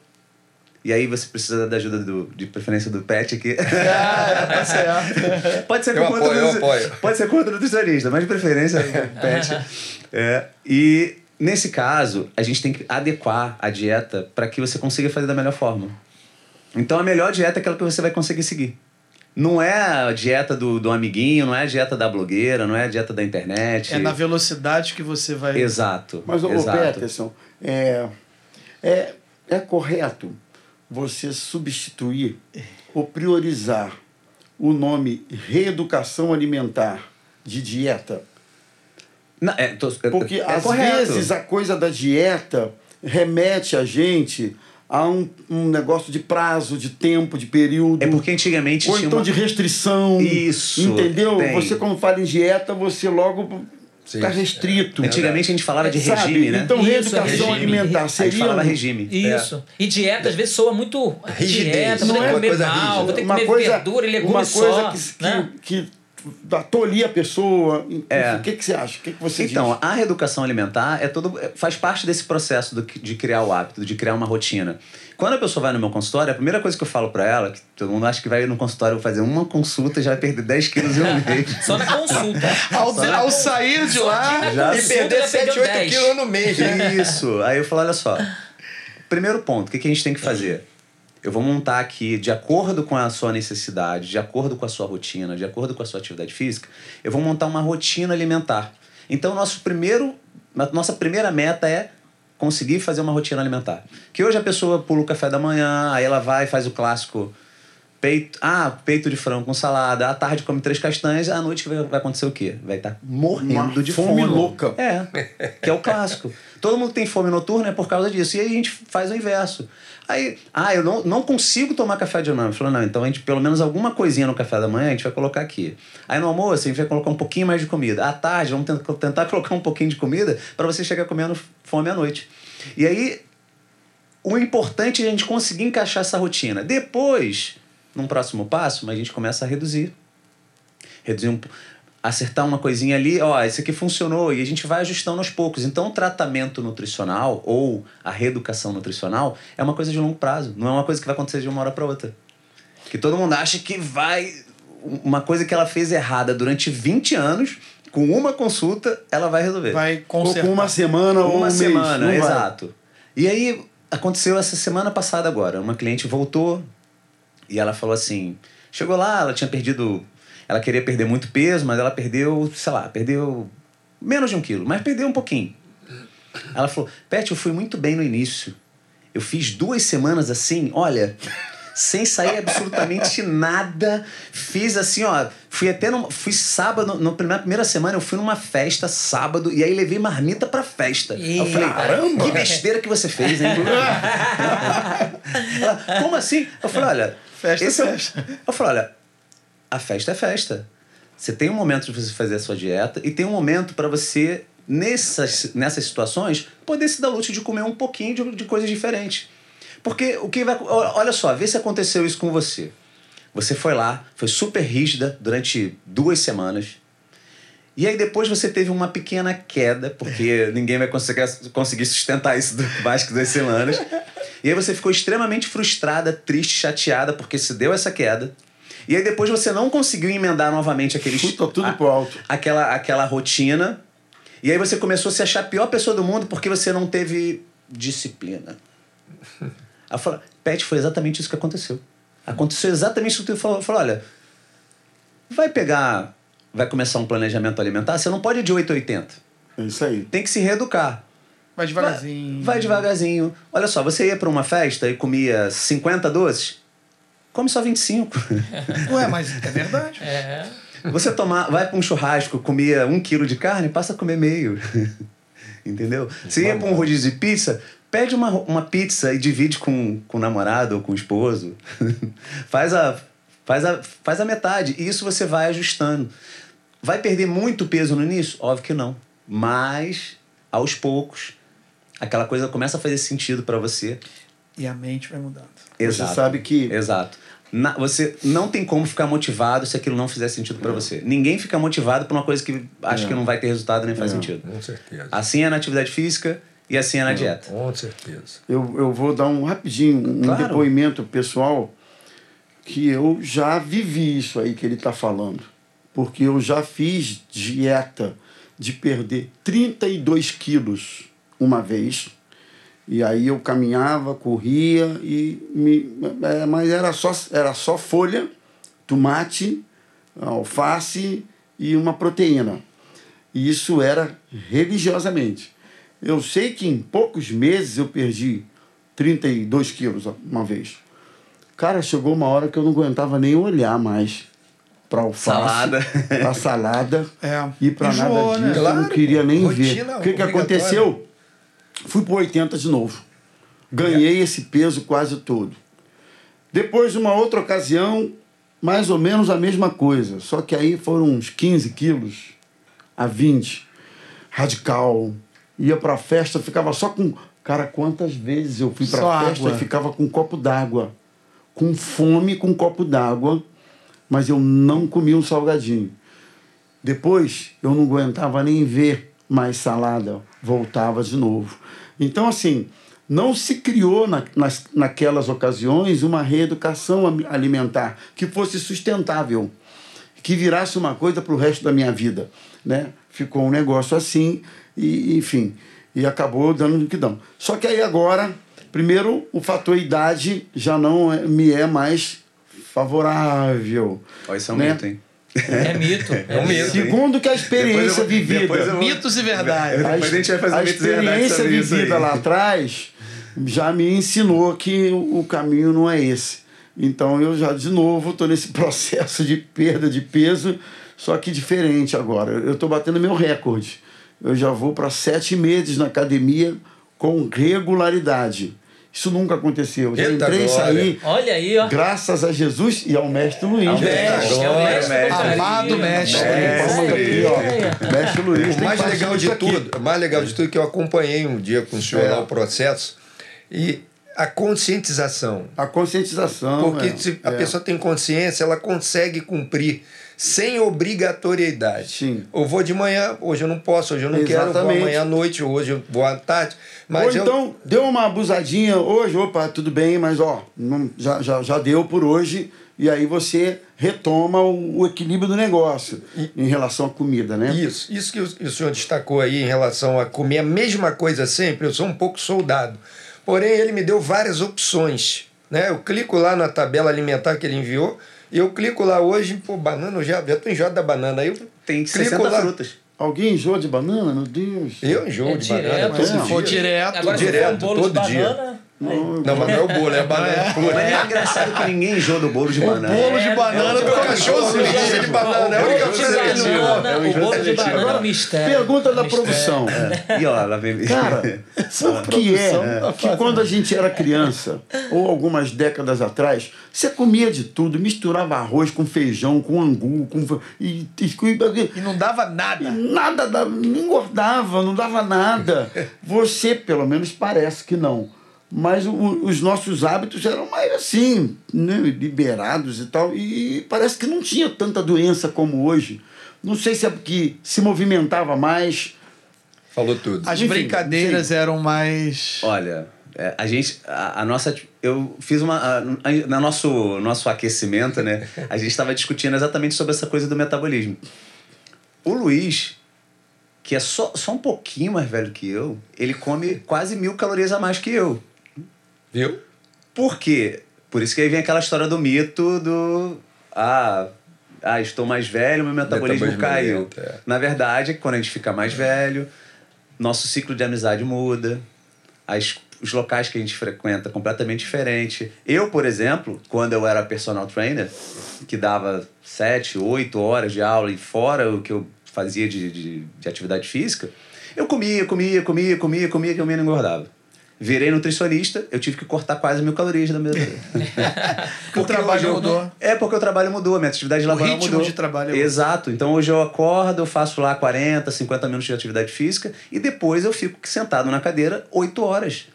Speaker 5: E aí você precisa da ajuda do, de preferência do pet aqui.
Speaker 4: Ah, tá certo.
Speaker 5: Pode ser
Speaker 3: Eu
Speaker 5: com
Speaker 3: apoio,
Speaker 5: outro-
Speaker 3: apoio.
Speaker 5: Pode ser contra o nutricionista, mas de preferência o pet. É, e nesse caso, a gente tem que adequar a dieta para que você consiga fazer da melhor forma. Então a melhor dieta é aquela que você vai conseguir seguir. Não é a dieta do, do amiguinho, não é a dieta da blogueira, não é a dieta da internet.
Speaker 4: É na velocidade que você vai.
Speaker 5: Exato.
Speaker 1: Mas, ô,
Speaker 5: exato.
Speaker 1: Peterson, é, é, é correto você substituir ou priorizar o nome reeducação alimentar de dieta?
Speaker 5: Não, é, tô- é-
Speaker 1: Porque
Speaker 5: é
Speaker 1: às
Speaker 5: correto.
Speaker 1: vezes a coisa da dieta remete a gente a um, um negócio de prazo, de tempo, de período.
Speaker 5: É porque antigamente
Speaker 1: Ou
Speaker 5: tinha
Speaker 1: então
Speaker 5: uma...
Speaker 1: de restrição.
Speaker 5: Isso,
Speaker 1: Entendeu?
Speaker 5: tem.
Speaker 1: Você, quando fala em dieta, você logo está restrito.
Speaker 5: Antigamente a gente falava de
Speaker 1: Sabe?
Speaker 5: regime, né?
Speaker 1: Então,
Speaker 2: Isso,
Speaker 1: reeducação
Speaker 2: regime.
Speaker 1: alimentar
Speaker 5: a gente
Speaker 1: seria.
Speaker 5: falava
Speaker 1: um-
Speaker 5: regime.
Speaker 2: Isso. E dieta, às vezes, soa muito
Speaker 3: Rigidez.
Speaker 2: dieta, vou ter
Speaker 3: Não
Speaker 2: que
Speaker 3: é
Speaker 2: comer mal,
Speaker 3: rígida.
Speaker 2: vou ter que
Speaker 1: uma
Speaker 2: comer
Speaker 1: coisa,
Speaker 2: verdura e legume
Speaker 1: uma coisa
Speaker 2: só.
Speaker 1: que, que,
Speaker 2: né?
Speaker 1: que atolia a pessoa.
Speaker 5: É.
Speaker 1: O que, que você acha? O que, que você
Speaker 5: Então,
Speaker 1: diz?
Speaker 5: a reeducação alimentar é todo, é- faz parte desse processo do de criar o hábito, de criar uma rotina. Quando a pessoa vai no meu consultório, a primeira coisa que eu falo pra ela, que todo mundo acha que vai no consultório fazer uma consulta e já vai perder 10 quilos em um mês.
Speaker 2: Só na consulta.
Speaker 4: Ao,
Speaker 2: Só na
Speaker 4: ao
Speaker 2: consulta.
Speaker 4: sair de lá.
Speaker 5: Já-
Speaker 3: E perder
Speaker 2: já
Speaker 3: 7,
Speaker 2: perdeu
Speaker 3: 8
Speaker 2: 10.
Speaker 3: quilos no mês, né?
Speaker 5: Isso. Aí eu falo, olha só. Primeiro ponto, o que, que a gente tem que fazer? Eu vou montar aqui, de acordo com a sua necessidade, de acordo com a sua rotina, de acordo com a sua atividade física, eu vou montar uma rotina alimentar. Então, nosso primeiro, nossa primeira meta é conseguir fazer uma rotina alimentar. Que hoje a pessoa pula o café da manhã, aí ela vai e faz o clássico peito, ah, peito de frango com salada, à tarde come três castanhas, à noite vai, vai acontecer o quê? Vai estar morrendo
Speaker 1: Uma
Speaker 5: de
Speaker 1: fome
Speaker 5: fome.
Speaker 1: louca.
Speaker 5: É, que é o clássico. Todo mundo tem fome noturna é por causa disso. E aí a gente faz o inverso. Aí, ah, eu não, não consigo tomar café de manhã. Eu falo, não, então a gente, pelo menos alguma coisinha no café da manhã, a gente vai colocar aqui. Aí no almoço, a gente vai colocar um pouquinho mais de comida. À tarde, vamos tentar, tentar colocar um pouquinho de comida para você chegar comendo fome à noite. E aí, o importante é a gente conseguir encaixar essa rotina. Depois, num próximo passo, a gente começa a reduzir. Reduzir um. Acertar uma coisinha ali, ó, esse aqui funcionou e a gente vai ajustando aos poucos. Então, o tratamento nutricional ou a reeducação nutricional é uma coisa de longo prazo, não é uma coisa que vai acontecer de uma hora para outra. Que todo mundo acha que vai uma coisa que ela fez errada durante 20 anos, com uma consulta, ela vai resolver.
Speaker 4: Vai
Speaker 1: Ou
Speaker 4: consertar.
Speaker 1: com uma semana ou um
Speaker 5: Uma
Speaker 1: mês.
Speaker 5: semana,
Speaker 1: vai.
Speaker 5: exato. E aí aconteceu essa semana passada agora. Uma cliente voltou e ela falou assim: chegou lá, ela tinha perdido. Ela queria perder muito peso, mas ela perdeu, sei lá, perdeu menos de um quilo, mas perdeu um pouquinho. Ela falou: Pet, eu fui muito bem no início. Eu fiz duas semanas assim, olha, sem sair absolutamente nada. Fiz assim, ó. Fui até no, fui sábado, no, na primeira semana, eu fui numa festa sábado e aí levei marmita pra festa. Aí eu falei,
Speaker 2: Caramba!
Speaker 5: que besteira que você fez, hein? Ela, como assim? Eu falei, olha.
Speaker 4: Festa,
Speaker 5: esse é o-
Speaker 4: festa.
Speaker 5: Eu falei, olha, a festa é festa. Você tem um momento de você fazer a sua dieta e tem um momento para você, nessas, nessas situações, poder se dar luxo de comer um pouquinho de, de coisas diferentes. Porque o que vai. Olha só, vê se aconteceu isso com você. Você foi lá, foi super rígida durante duas semanas. E aí depois você teve uma pequena queda, porque ninguém vai conseguir, conseguir sustentar isso mais que duas semanas. E aí você ficou extremamente frustrada, triste, chateada, porque se deu essa queda. E aí depois você não conseguiu emendar novamente aquele
Speaker 1: Chuta tudo
Speaker 5: a-
Speaker 1: pro alto.
Speaker 5: aquela, aquela rotina. E aí você começou a se achar a pior pessoa do mundo porque você não teve disciplina. Aí falei, Pet, foi exatamente isso que aconteceu. Aconteceu exatamente isso que tu falou. Falou, olha, vai pegar, vai começar um planejamento alimentar, você não pode ir de 8 a 80.
Speaker 1: É isso aí.
Speaker 5: Tem que se reeducar.
Speaker 4: Vai devagarzinho.
Speaker 5: Vai, vai devagarzinho. Olha só, você ia para uma festa e comia 50 doces? Come só 25.
Speaker 4: Ué, mas é verdade.
Speaker 2: É.
Speaker 5: Você tomar, vai para um churrasco, comia um quilo de carne, passa a comer meio. Entendeu? Você ia para um rodízio de pizza, pede uma, uma pizza e divide com, com o namorado ou com o esposo. faz, a, faz, a, faz a metade. E isso você vai ajustando. Vai perder muito peso no início? Óbvio que não. Mas, aos poucos, aquela coisa começa a fazer sentido para você.
Speaker 4: E a mente vai mudando.
Speaker 5: Exato.
Speaker 1: sabe que-
Speaker 5: Exato. Na- você não tem como ficar motivado se aquilo não fizer sentido para você. Ninguém fica motivado por uma coisa que acha
Speaker 1: É.
Speaker 5: que não vai ter resultado nem faz sentido.
Speaker 3: Com certeza.
Speaker 5: Assim é na atividade física e assim é na dieta.
Speaker 3: Com certeza.
Speaker 1: Eu, eu vou dar um rapidinho, um
Speaker 5: Claro.
Speaker 1: depoimento pessoal que eu já vivi isso aí que ele está falando. Porque eu já fiz dieta de perder 32 quilos uma vez. E aí eu caminhava, corria, e me, é, mas era só, era só folha, tomate, alface e uma proteína. E isso era religiosamente. Eu sei que em poucos meses eu perdi 32 quilos uma vez. Cara, chegou uma hora que eu não aguentava nem olhar mais para alface,
Speaker 5: Salada.
Speaker 1: para salada
Speaker 4: É.
Speaker 1: e para nada disso.
Speaker 4: né?
Speaker 1: Eu não
Speaker 3: Claro,
Speaker 1: queria nem ver. O que, que aconteceu? Fui para 80 de novo. Ganhei esse peso quase todo. Depois, uma outra ocasião, mais ou menos a mesma coisa. Só que aí foram uns 15 quilos a 20. Radical. Ia pra festa, ficava só com. Cara, quantas vezes eu fui
Speaker 4: Só
Speaker 1: festa
Speaker 4: água.
Speaker 1: e ficava com um copo d'água. Com fome, com um copo d'água. Mas eu não comia um salgadinho. Depois, eu não aguentava nem ver mais salada. Voltava de novo. Então, assim, não se criou na, nas, naquelas ocasiões uma reeducação alimentar que fosse sustentável, que virasse uma coisa para o resto da minha vida. Né? Ficou um negócio assim, e enfim, e acabou dando no que dão. Só que aí agora, primeiro, o fator idade já não é- me é mais favorável.
Speaker 5: Ó, isso é um
Speaker 1: né?
Speaker 5: mito, hein?
Speaker 2: É mito. É,
Speaker 3: um mito.
Speaker 1: Segundo que a experiência
Speaker 5: Depois eu-
Speaker 1: vivida.
Speaker 5: depois eu vou-
Speaker 4: Mitos e verdades.
Speaker 5: Depois a gente vai fazer
Speaker 1: a
Speaker 5: um
Speaker 1: experiência vivida lá atrás já me ensinou que o o caminho não é esse. Então eu já, de novo, estou nesse processo de perda de peso, só que diferente agora. Eu estou batendo meu recorde. Eu já vou para sete meses na academia com regularidade. Isso nunca aconteceu. Já
Speaker 3: Eita
Speaker 1: entrei e saí
Speaker 2: Olha aí, ó.
Speaker 1: graças a Jesus e ao mestre Luiz.
Speaker 2: O
Speaker 1: né?
Speaker 2: mestre, é o mestre.
Speaker 5: mestre.
Speaker 4: Amado mestre.
Speaker 1: Aqui.
Speaker 2: É.
Speaker 1: Mestre Luiz.
Speaker 3: O mais legal de tudo, o mais legal de tudo é que eu acompanhei um dia com o senhor
Speaker 1: É.
Speaker 3: lá o processo e a conscientização.
Speaker 1: A conscientização.
Speaker 3: Porque
Speaker 1: é,
Speaker 3: se a
Speaker 1: é.
Speaker 3: pessoa tem consciência, ela consegue cumprir sem obrigatoriedade.
Speaker 1: Sim.
Speaker 3: Eu vou de manhã, hoje eu não posso, hoje eu não quero, eu vou
Speaker 1: Exatamente.
Speaker 3: amanhã à noite, hoje eu vou à tarde. Mas
Speaker 1: Ou
Speaker 3: eu-
Speaker 1: então, deu uma abusadinha hoje, opa, tudo bem, mas ó, não, já, já, já deu por hoje, e aí você retoma o, o equilíbrio do negócio em relação à comida, né?
Speaker 3: Isso, isso que o, o senhor destacou aí em relação a comer a mesma coisa sempre, eu sou um pouco soldado. Porém, ele me deu várias opções. Né? Eu clico lá na tabela alimentar que ele enviou, e eu clico lá hoje, pô, banana, eu já, já tô enjoado da banana. Aí eu
Speaker 5: Tem
Speaker 3: clico
Speaker 5: 60
Speaker 3: lá.
Speaker 5: frutas.
Speaker 1: Alguém enjoa de banana? Meu Deus.
Speaker 3: Eu enjoo
Speaker 2: É
Speaker 3: de banana
Speaker 2: direto,
Speaker 3: todo
Speaker 1: se
Speaker 3: dia.
Speaker 4: for direto,
Speaker 2: Agora, se for
Speaker 3: direto,
Speaker 2: um bolo de
Speaker 3: todo dia.
Speaker 2: Banana,
Speaker 1: Não,
Speaker 3: Não, mas não é o bolo, é a banana pura.
Speaker 5: Mas é engraçado que ninguém enjoa do bolo de banana.
Speaker 4: bolo de
Speaker 2: É,
Speaker 4: banana
Speaker 2: é,
Speaker 4: do
Speaker 2: é,
Speaker 4: cachorro
Speaker 3: é, é,
Speaker 4: seletivo.
Speaker 3: de banana, é
Speaker 2: o
Speaker 3: única
Speaker 2: bolo de
Speaker 3: coisa que
Speaker 5: É um
Speaker 2: o bolo de banana é um
Speaker 1: Agora,
Speaker 2: mistério.
Speaker 1: pergunta da produção.
Speaker 5: E ó, lá vem.
Speaker 1: Cara, por que é que quando a gente era criança, ou algumas décadas atrás, você comia de tudo, misturava arroz com feijão, com angu, com. E, e,
Speaker 4: E não dava nada.
Speaker 1: Nada, não engordava, não dava nada. Você, pelo menos, parece que não. Mas o- os nossos hábitos eram mais assim, né, liberados e tal. E parece que não tinha tanta doença como hoje. Não sei se é porque se movimentava mais.
Speaker 3: Falou tudo.
Speaker 4: As
Speaker 1: Enfim,
Speaker 4: brincadeiras eram mais.
Speaker 5: Olha, é, a gente, a, a nossa, eu fiz uma, a, a, na nosso nosso aquecimento, né? A gente estava discutindo exatamente sobre essa coisa do metabolismo. O Luiz, que é só, só um pouquinho mais velho que eu, ele come quase mil calorias a mais que eu.
Speaker 3: Viu?
Speaker 5: Por quê? Por isso que aí vem aquela história do mito do. Ah, ah estou mais velho, meu metabolismo,
Speaker 3: Metabolismo
Speaker 5: caiu.
Speaker 3: lento, é.
Speaker 5: Na verdade, quando a gente fica mais velho, nosso ciclo de amizade muda, as, os locais que a gente frequenta é completamente diferente. Eu, por exemplo, quando eu era personal trainer, que dava sete, oito horas de aula e fora o que eu fazia de, de, de atividade física, eu comia, comia, comia, comia, comia, comia e não engordava. Virei nutricionista, eu tive que cortar quase mil calorias da minha vida.
Speaker 4: o trabalho
Speaker 5: eu-
Speaker 4: mudou.
Speaker 5: É porque o trabalho mudou, a minha atividade laboral
Speaker 4: ritmo
Speaker 5: mudou.
Speaker 4: de trabalho é.
Speaker 5: Exato. Então hoje eu acordo, eu faço lá 40, 50 minutos de atividade física e depois eu fico sentado na cadeira 8 horas.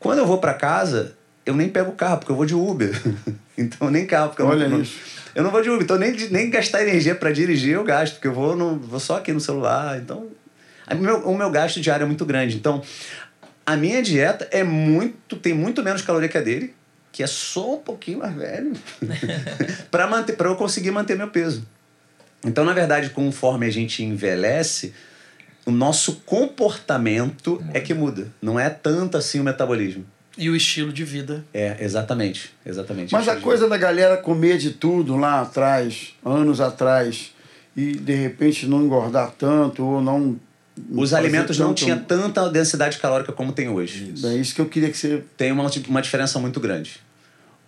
Speaker 5: Quando eu vou para casa, eu nem pego o carro, porque eu vou de Uber. então nem carro, porque eu
Speaker 1: Olha
Speaker 5: não,
Speaker 1: isso.
Speaker 5: eu não vou de Uber. Então nem, nem gastar energia para dirigir eu gasto, porque eu vou, no, vou só aqui no celular. Então o meu, o meu gasto diário é muito grande. Então a minha dieta é muito, tem muito menos caloria que a dele, que é só um pouquinho mais velho, para manter, para eu conseguir manter meu peso. Então, na verdade, conforme a gente envelhece, o nosso comportamento é que muda. Não é tanto assim o metabolismo.
Speaker 4: E o estilo de vida.
Speaker 5: É, exatamente, exatamente.
Speaker 1: Mas a coisa da galera comer de tudo lá atrás, anos atrás, e de repente não engordar tanto, ou não.
Speaker 5: Os alimentos não tinham tanta densidade calórica como tem hoje.
Speaker 1: É isso que eu queria que você.
Speaker 5: tem uma, uma diferença muito grande.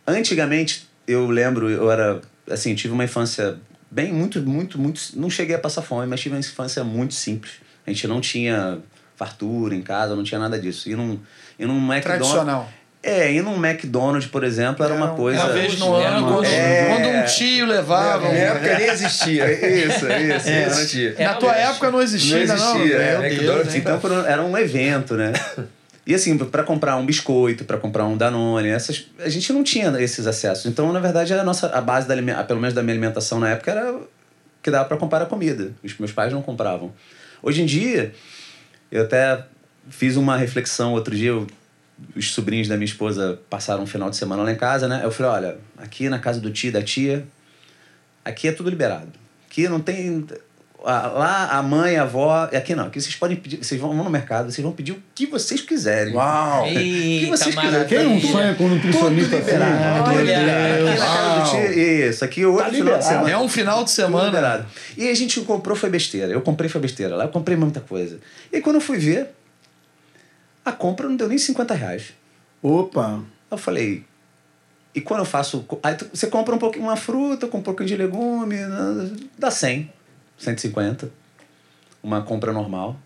Speaker 5: Antigamente, eu lembro, eu era. Assim, tive uma infância bem, muito, muito, muito. Não cheguei a passar fome, mas tive uma infância muito simples. A gente não tinha fartura em casa, não tinha nada disso. E num, e num McDonald's.
Speaker 4: Tradicional.
Speaker 5: É, ir num McDonald's, por exemplo, era uma coisa.
Speaker 4: Uma vez no
Speaker 2: Era
Speaker 4: ano,
Speaker 5: É.
Speaker 4: quando um tio levava.
Speaker 3: Na minha época nem existia.
Speaker 5: Isso, isso.
Speaker 3: Nem existia.
Speaker 2: É,
Speaker 4: Na tua
Speaker 2: realmente.
Speaker 4: época não existia,
Speaker 3: Não
Speaker 4: ainda
Speaker 3: existia,
Speaker 4: não.
Speaker 3: é, McDonald's?
Speaker 5: Então era um evento, né? E assim, para comprar um biscoito, para comprar um Danone, essas, a gente não tinha esses acessos. Então, na verdade, a nossa a base da pelo menos da minha alimentação na época era que dava para comprar a comida. Os meus pais não compravam. Hoje em dia, eu até fiz uma reflexão outro dia, eu- os sobrinhos da minha esposa passaram um final de semana lá em casa, né? Eu falei, olha, aqui na casa do tio e da tia, aqui é tudo liberado. Aqui não tem. Lá a mãe, a avó. e Aqui não. Aqui vocês podem pedir. Vocês vão, vão no mercado, vocês vão pedir o que vocês quiserem.
Speaker 1: Uau!
Speaker 2: Eita,
Speaker 5: vocês
Speaker 2: maravilha.
Speaker 1: Quem não sonha com um nutricionista
Speaker 5: Tudo liberado.
Speaker 1: assim?
Speaker 5: Tudo
Speaker 2: Olha,
Speaker 5: liberado. Aqui na casa do tio. Isso, aqui outro
Speaker 1: Tá
Speaker 5: final de semana.
Speaker 4: É um final de semana.
Speaker 5: liberado. E a gente comprou foi besteira. Eu comprei foi besteira. Lá eu comprei muita coisa. E aí, quando eu fui ver, a compra não deu nem 50 reais.
Speaker 1: Opa!
Speaker 5: Eu falei. E quando eu faço. Aí você compra um pouquinho, uma fruta com um pouquinho de legume, né, dá 100, 150. Uma compra normal.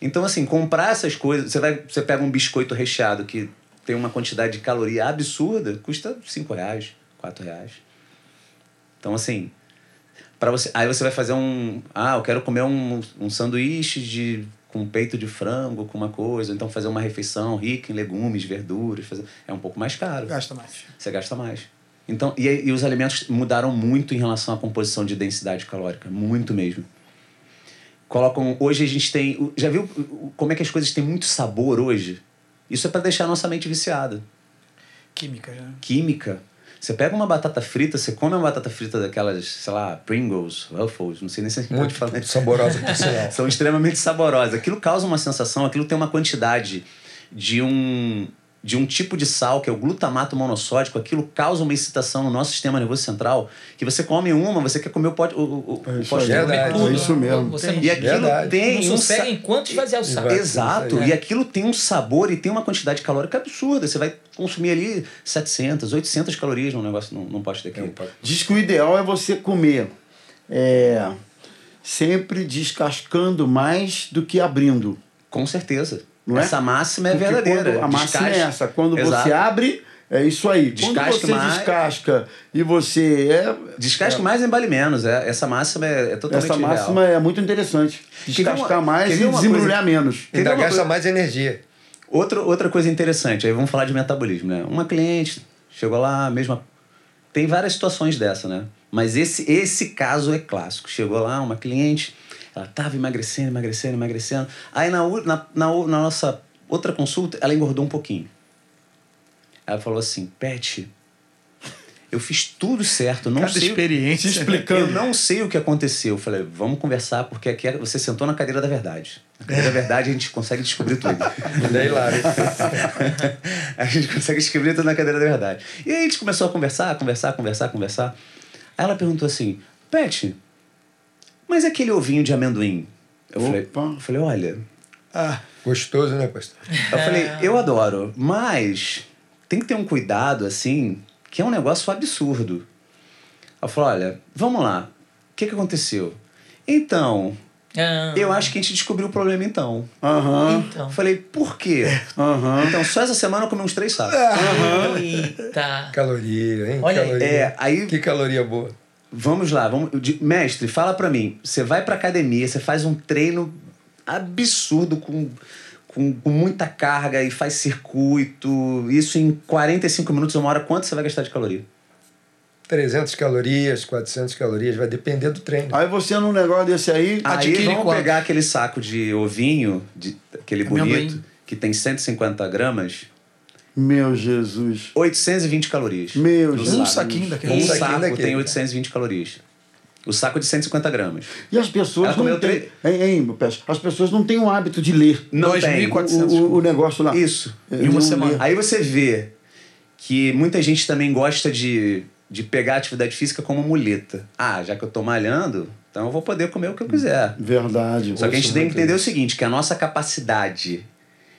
Speaker 5: Então, assim, comprar essas coisas. Você, vai, você pega um biscoito recheado que tem uma quantidade de caloria absurda, custa 5 reais, 4 reais. Então, assim. Para você, aí você vai fazer um. Ah, eu quero comer um, um sanduíche de com um peito de frango, com uma coisa, então fazer uma refeição rica em legumes, verduras, fazer, é um pouco mais caro.
Speaker 4: Gasta mais.
Speaker 5: Você gasta mais. Então, e, e os alimentos mudaram muito em relação à composição de densidade calórica, muito mesmo. Colocam, hoje a gente tem, já viu como é que as coisas têm muito sabor hoje? Isso é para deixar a nossa mente viciada.
Speaker 4: Química, né?
Speaker 5: Química. Você pega uma batata frita, você come uma batata frita daquelas, sei lá, Pringles, Ruffles, não sei nem se a gente pode
Speaker 3: Muito
Speaker 5: falar.
Speaker 3: saborosa, por sinal.
Speaker 5: São extremamente saborosas. Aquilo causa uma sensação, aquilo tem uma quantidade de um de um tipo de sal, que é o glutamato monossódico, aquilo causa uma excitação no nosso sistema nervoso central, que você come uma, você quer comer o pote, o, o, o
Speaker 1: isso
Speaker 5: pote
Speaker 1: aí.
Speaker 3: Verdade.
Speaker 2: Tudo.
Speaker 1: É isso mesmo.
Speaker 2: Você
Speaker 4: Tem.
Speaker 2: não,
Speaker 5: E aquilo
Speaker 3: Verdade.
Speaker 5: tem
Speaker 2: não
Speaker 5: um
Speaker 2: sossega
Speaker 5: sa-
Speaker 2: enquanto esvaziar o.
Speaker 3: Vai.
Speaker 5: Exato,
Speaker 2: É.
Speaker 5: e aquilo tem um sabor e tem uma quantidade calórica absurda. Você vai consumir ali 700, 800 calorias num negócio, num, num pote daquele.
Speaker 1: Diz que o ideal é você comer é, sempre descascando mais do que abrindo.
Speaker 5: Com certeza.
Speaker 1: Não é?
Speaker 5: Essa máxima é
Speaker 1: Porque
Speaker 5: verdadeira.
Speaker 1: quando- a máxima é essa. Quando
Speaker 5: Exato.
Speaker 1: você abre, é isso aí. quando
Speaker 5: Descasque
Speaker 1: você
Speaker 5: mais.
Speaker 1: descasca e você é.
Speaker 5: Descasque mais e embale menos. É, essa máxima é, é totalmente
Speaker 1: Essa máxima é muito interessante. Descascar
Speaker 5: uma-
Speaker 1: mais e desembrulhar menos.
Speaker 3: Ainda gasta
Speaker 5: coisa-
Speaker 3: mais energia.
Speaker 5: Outra, outra coisa interessante, aí vamos falar de metabolismo, né? Uma cliente chegou lá, mesma. Tem várias situações dessa, né? Mas esse, esse caso é clássico. Chegou lá, uma cliente, ela tava emagrecendo, emagrecendo, emagrecendo. Aí na, na, na, na nossa outra consulta, ela engordou um pouquinho. Ela falou assim: Pet, eu fiz tudo certo, não
Speaker 4: Cada
Speaker 5: sei.
Speaker 4: experiência.
Speaker 1: Se explicando.
Speaker 5: Eu não sei o que aconteceu. Eu falei, vamos conversar, porque aqui é- você sentou na cadeira da verdade. Na cadeira da verdade a gente consegue descobrir tudo.
Speaker 3: E daí lá, né?
Speaker 5: a gente consegue escrever tudo na cadeira da verdade. E aí a gente começou a conversar, conversar, conversar, conversar. Aí ela perguntou assim, Pet, mas aquele ovinho de amendoim? Eu falei,
Speaker 1: Opa.
Speaker 5: eu falei, olha,
Speaker 4: Ah,
Speaker 3: Gostoso, né, pastor?
Speaker 5: eu falei, eu adoro, mas tem que ter um cuidado, assim, que é um negócio absurdo. Ela falou, olha, vamos lá, o que, que aconteceu? Então,
Speaker 2: Ah,
Speaker 5: eu acho que a gente descobriu o problema então.
Speaker 1: Aham.
Speaker 2: Então.
Speaker 5: Falei, por quê?
Speaker 1: Aham.
Speaker 5: Então, só essa semana eu comi uns três sacos.
Speaker 2: Eita.
Speaker 3: Caloria, hein?
Speaker 2: Olha aí.
Speaker 3: caloria.
Speaker 5: É, aí
Speaker 3: Que caloria boa.
Speaker 5: Vamos lá, vamos. de- Mestre, fala pra mim. Você vai pra academia, você faz um treino absurdo com, com, com muita carga e faz circuito. Isso em 45 minutos, uma hora, quanto você vai gastar de caloria?
Speaker 3: 300 calorias, 400 calorias, vai depender do treino.
Speaker 1: Aí você num negócio desse aí.
Speaker 5: Aí vamos
Speaker 4: quanto?
Speaker 5: pegar aquele saco de ovinho, de, aquele
Speaker 4: Amendoim.
Speaker 5: bonito, que tem 150 gramas,
Speaker 1: Meu Jesus.
Speaker 5: 820 calorias.
Speaker 1: Meu Jesus.
Speaker 4: um
Speaker 5: saco.
Speaker 4: saquinho daquele.
Speaker 5: Um
Speaker 3: Um saquinho
Speaker 5: saco
Speaker 3: daquele.
Speaker 5: tem 820 calorias. O saco de 150 gramas.
Speaker 1: E as pessoas
Speaker 5: Ela
Speaker 1: não têm.
Speaker 5: três-
Speaker 1: Hein, hein? As pessoas não têm o hábito de ler
Speaker 5: Não tem.
Speaker 4: 2.400.
Speaker 1: o, o, o negócio lá.
Speaker 5: Isso.
Speaker 1: Eles
Speaker 4: Em uma
Speaker 1: não
Speaker 4: semana.
Speaker 5: Aí você vê que muita gente também gosta de, de pegar a atividade física como muleta. Ah, já que eu tô malhando, então eu vou poder comer o que eu quiser.
Speaker 1: Verdade.
Speaker 5: Só que a gente tem que entender o seguinte, que a nossa capacidade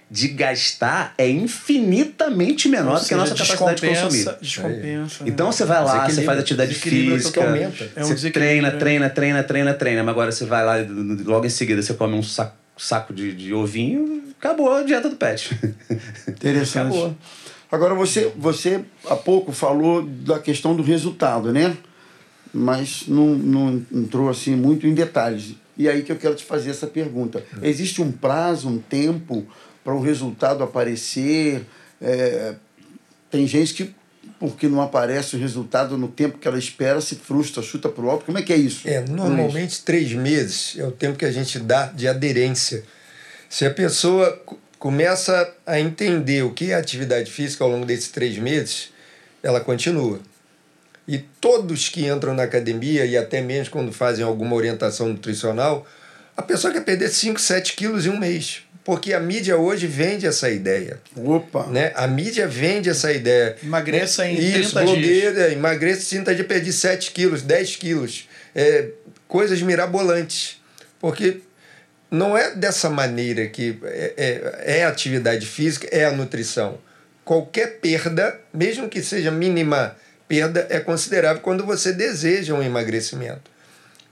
Speaker 5: de gastar é infinitamente menor
Speaker 4: Ou
Speaker 5: do que a nossa capacidade de consumir.
Speaker 4: descompensa- Descompensa. né?
Speaker 5: Então você vai lá, você faz atividade
Speaker 3: Desequilíbrio
Speaker 5: física,
Speaker 3: que aumenta.
Speaker 4: É um
Speaker 5: você treina,
Speaker 4: né?
Speaker 5: treina, treina, treina, treina, mas agora você vai lá e logo em seguida você come um saco, saco de, de ovinho, acabou a dieta do pet.
Speaker 1: Interessante.
Speaker 5: Acabou.
Speaker 1: Agora, você, você há pouco falou da questão do resultado, né? Mas não, não entrou assim muito em detalhes. E aí que eu quero te fazer essa pergunta. Existe um prazo, um tempo para o resultado aparecer? É, tem gente que, porque não aparece o resultado no tempo que ela espera, se frustra, chuta pro alto. Como é que é isso?
Speaker 3: É, normalmente três meses é o tempo que a gente dá de aderência. Se a pessoa co- começa a entender o que é atividade física ao longo desses três meses, ela continua. E todos que entram na academia, e até mesmo quando fazem alguma orientação nutricional, a pessoa quer perder 5, 7 quilos em um mês. Porque a mídia hoje vende essa ideia.
Speaker 1: Opa!
Speaker 3: Né? A mídia vende essa ideia.
Speaker 4: Emagreça em
Speaker 3: Isso,
Speaker 4: 30 dias.
Speaker 3: blogueira, emagreça 30 dias, perdi 7 quilos, 10 quilos. É, coisas mirabolantes. Porque não é dessa maneira que é, é, é a atividade física, é a nutrição. Qualquer perda, mesmo que seja mínima perda, é considerável quando você deseja um emagrecimento.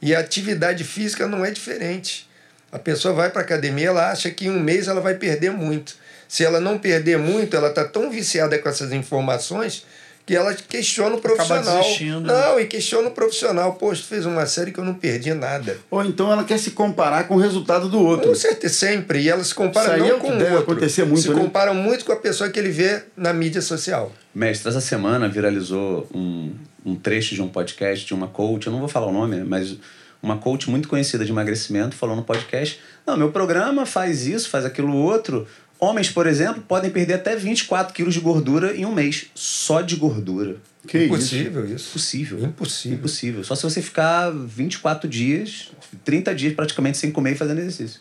Speaker 3: E a atividade física não é diferente. A pessoa vai para a academia, ela acha que em um mês ela vai perder muito. Se ela não perder muito, ela está tão viciada com essas informações que ela questiona o profissional.
Speaker 4: desistindo.
Speaker 3: Não, e questiona o profissional. Poxa, tu fez uma série que eu não perdi nada.
Speaker 1: Ou então ela quer se comparar com o resultado do outro.
Speaker 3: Com certeza, sempre. E ela se compara
Speaker 1: Isso aí
Speaker 3: não
Speaker 1: é
Speaker 3: com o
Speaker 1: deve
Speaker 3: outro.
Speaker 1: acontecer muito,
Speaker 3: Se
Speaker 1: né?
Speaker 3: compara muito com a pessoa que ele vê na mídia social.
Speaker 5: Mestre, essa semana viralizou um, um trecho de um podcast de uma coach, eu não vou falar o nome, mas uma coach muito conhecida de emagrecimento falou no podcast: Não, meu programa faz isso, faz aquilo outro. Homens, por exemplo, podem perder até 24 quilos de gordura em um mês, só de gordura.
Speaker 1: Que isso?
Speaker 3: Impossível isso.
Speaker 5: Impossível.
Speaker 3: Impossível.
Speaker 5: Impossível. Só se você ficar 24 dias, 30 dias praticamente sem comer e fazendo exercício.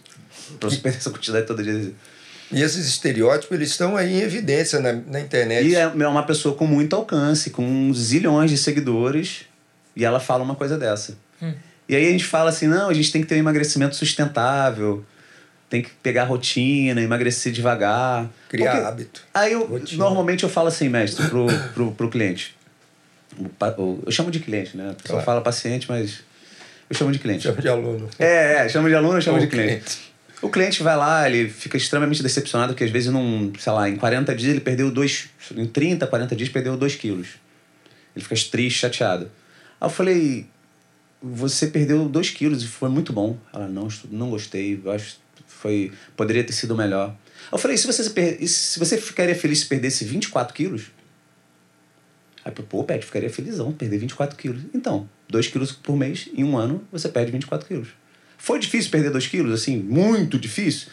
Speaker 5: Pra você perder essa quantidade toda de exercício.
Speaker 3: E esses estereótipos, eles estão aí em evidência na, na internet.
Speaker 5: E é é uma pessoa com muito alcance, com zilhões de seguidores, e ela fala uma coisa dessa. E aí a gente fala assim: não, a gente tem que ter um emagrecimento sustentável, tem que pegar rotina, emagrecer devagar.
Speaker 3: Criar
Speaker 5: Porque-
Speaker 3: hábito.
Speaker 5: Aí eu,
Speaker 3: Rotina.
Speaker 5: normalmente eu falo assim, mestre, pro, pro, pro cliente. Eu chamo de cliente, né? Pessoa
Speaker 3: Claro.
Speaker 5: fala paciente, mas eu chamo de cliente.
Speaker 3: Chama de aluno.
Speaker 5: É, é, chama de aluno, eu chamo
Speaker 3: Ou
Speaker 5: de cliente. O cliente vai lá, ele fica extremamente decepcionado, porque às vezes, num, sei lá, em 40 dias ele perdeu dois. Em 30, 40 dias perdeu 2 quilos. Ele fica triste, chateado. Aí eu falei, você perdeu 2 quilos e foi muito bom. Ela, não, não gostei, acho foi, poderia ter sido melhor. Eu falei, se você, se se você ficaria feliz se perdesse 24 quilos? Aí, pô, Pet, ficaria felizão perder 24 quilos. Então, 2 quilos por mês, em um ano, você perde 24 quilos. Foi difícil perder 2 quilos, assim, muito difícil?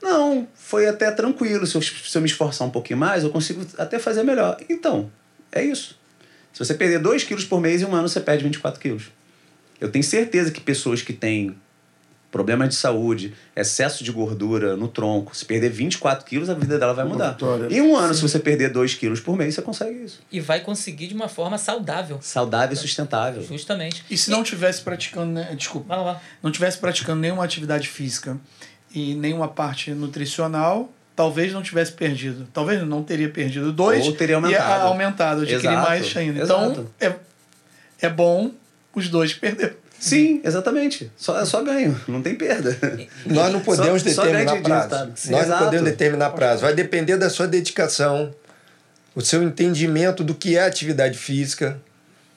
Speaker 5: Não, foi até tranquilo. Se eu, se eu me esforçar um pouquinho mais, eu consigo até fazer melhor. Então, é isso. Se você perder 2 quilos por mês, em um ano você perde 24 quilos. Eu tenho certeza que pessoas que têm problemas de saúde, excesso de gordura no tronco, se perder 24 quilos, a vida dela vai mudar.
Speaker 1: vitória.
Speaker 5: Em um ano, se você perder 2 quilos por mês, você consegue isso.
Speaker 2: E vai conseguir de uma forma saudável.
Speaker 5: Saudável e sustentável.
Speaker 2: Justamente.
Speaker 4: E se não tivesse praticando, né? Desculpa.
Speaker 2: Vai lá, vai
Speaker 4: não tivesse praticando nenhuma atividade física e nenhuma parte nutricional, talvez não tivesse perdido. Talvez não teria perdido dois.
Speaker 5: Ou teria
Speaker 4: E
Speaker 5: aumentado.
Speaker 4: a- aumentado, adquirir mais ainda.
Speaker 5: exato.
Speaker 4: Então, é, é bom os dois perder.
Speaker 5: Sim, exatamente. Só, só ganho, não tem perda.
Speaker 3: Nós não podemos
Speaker 5: Só- só
Speaker 3: determinar
Speaker 5: de
Speaker 3: prazo.
Speaker 5: Sim,
Speaker 3: Nós
Speaker 5: exato.
Speaker 3: não podemos determinar prazo. Vai depender da sua dedicação, o seu entendimento do que é atividade física,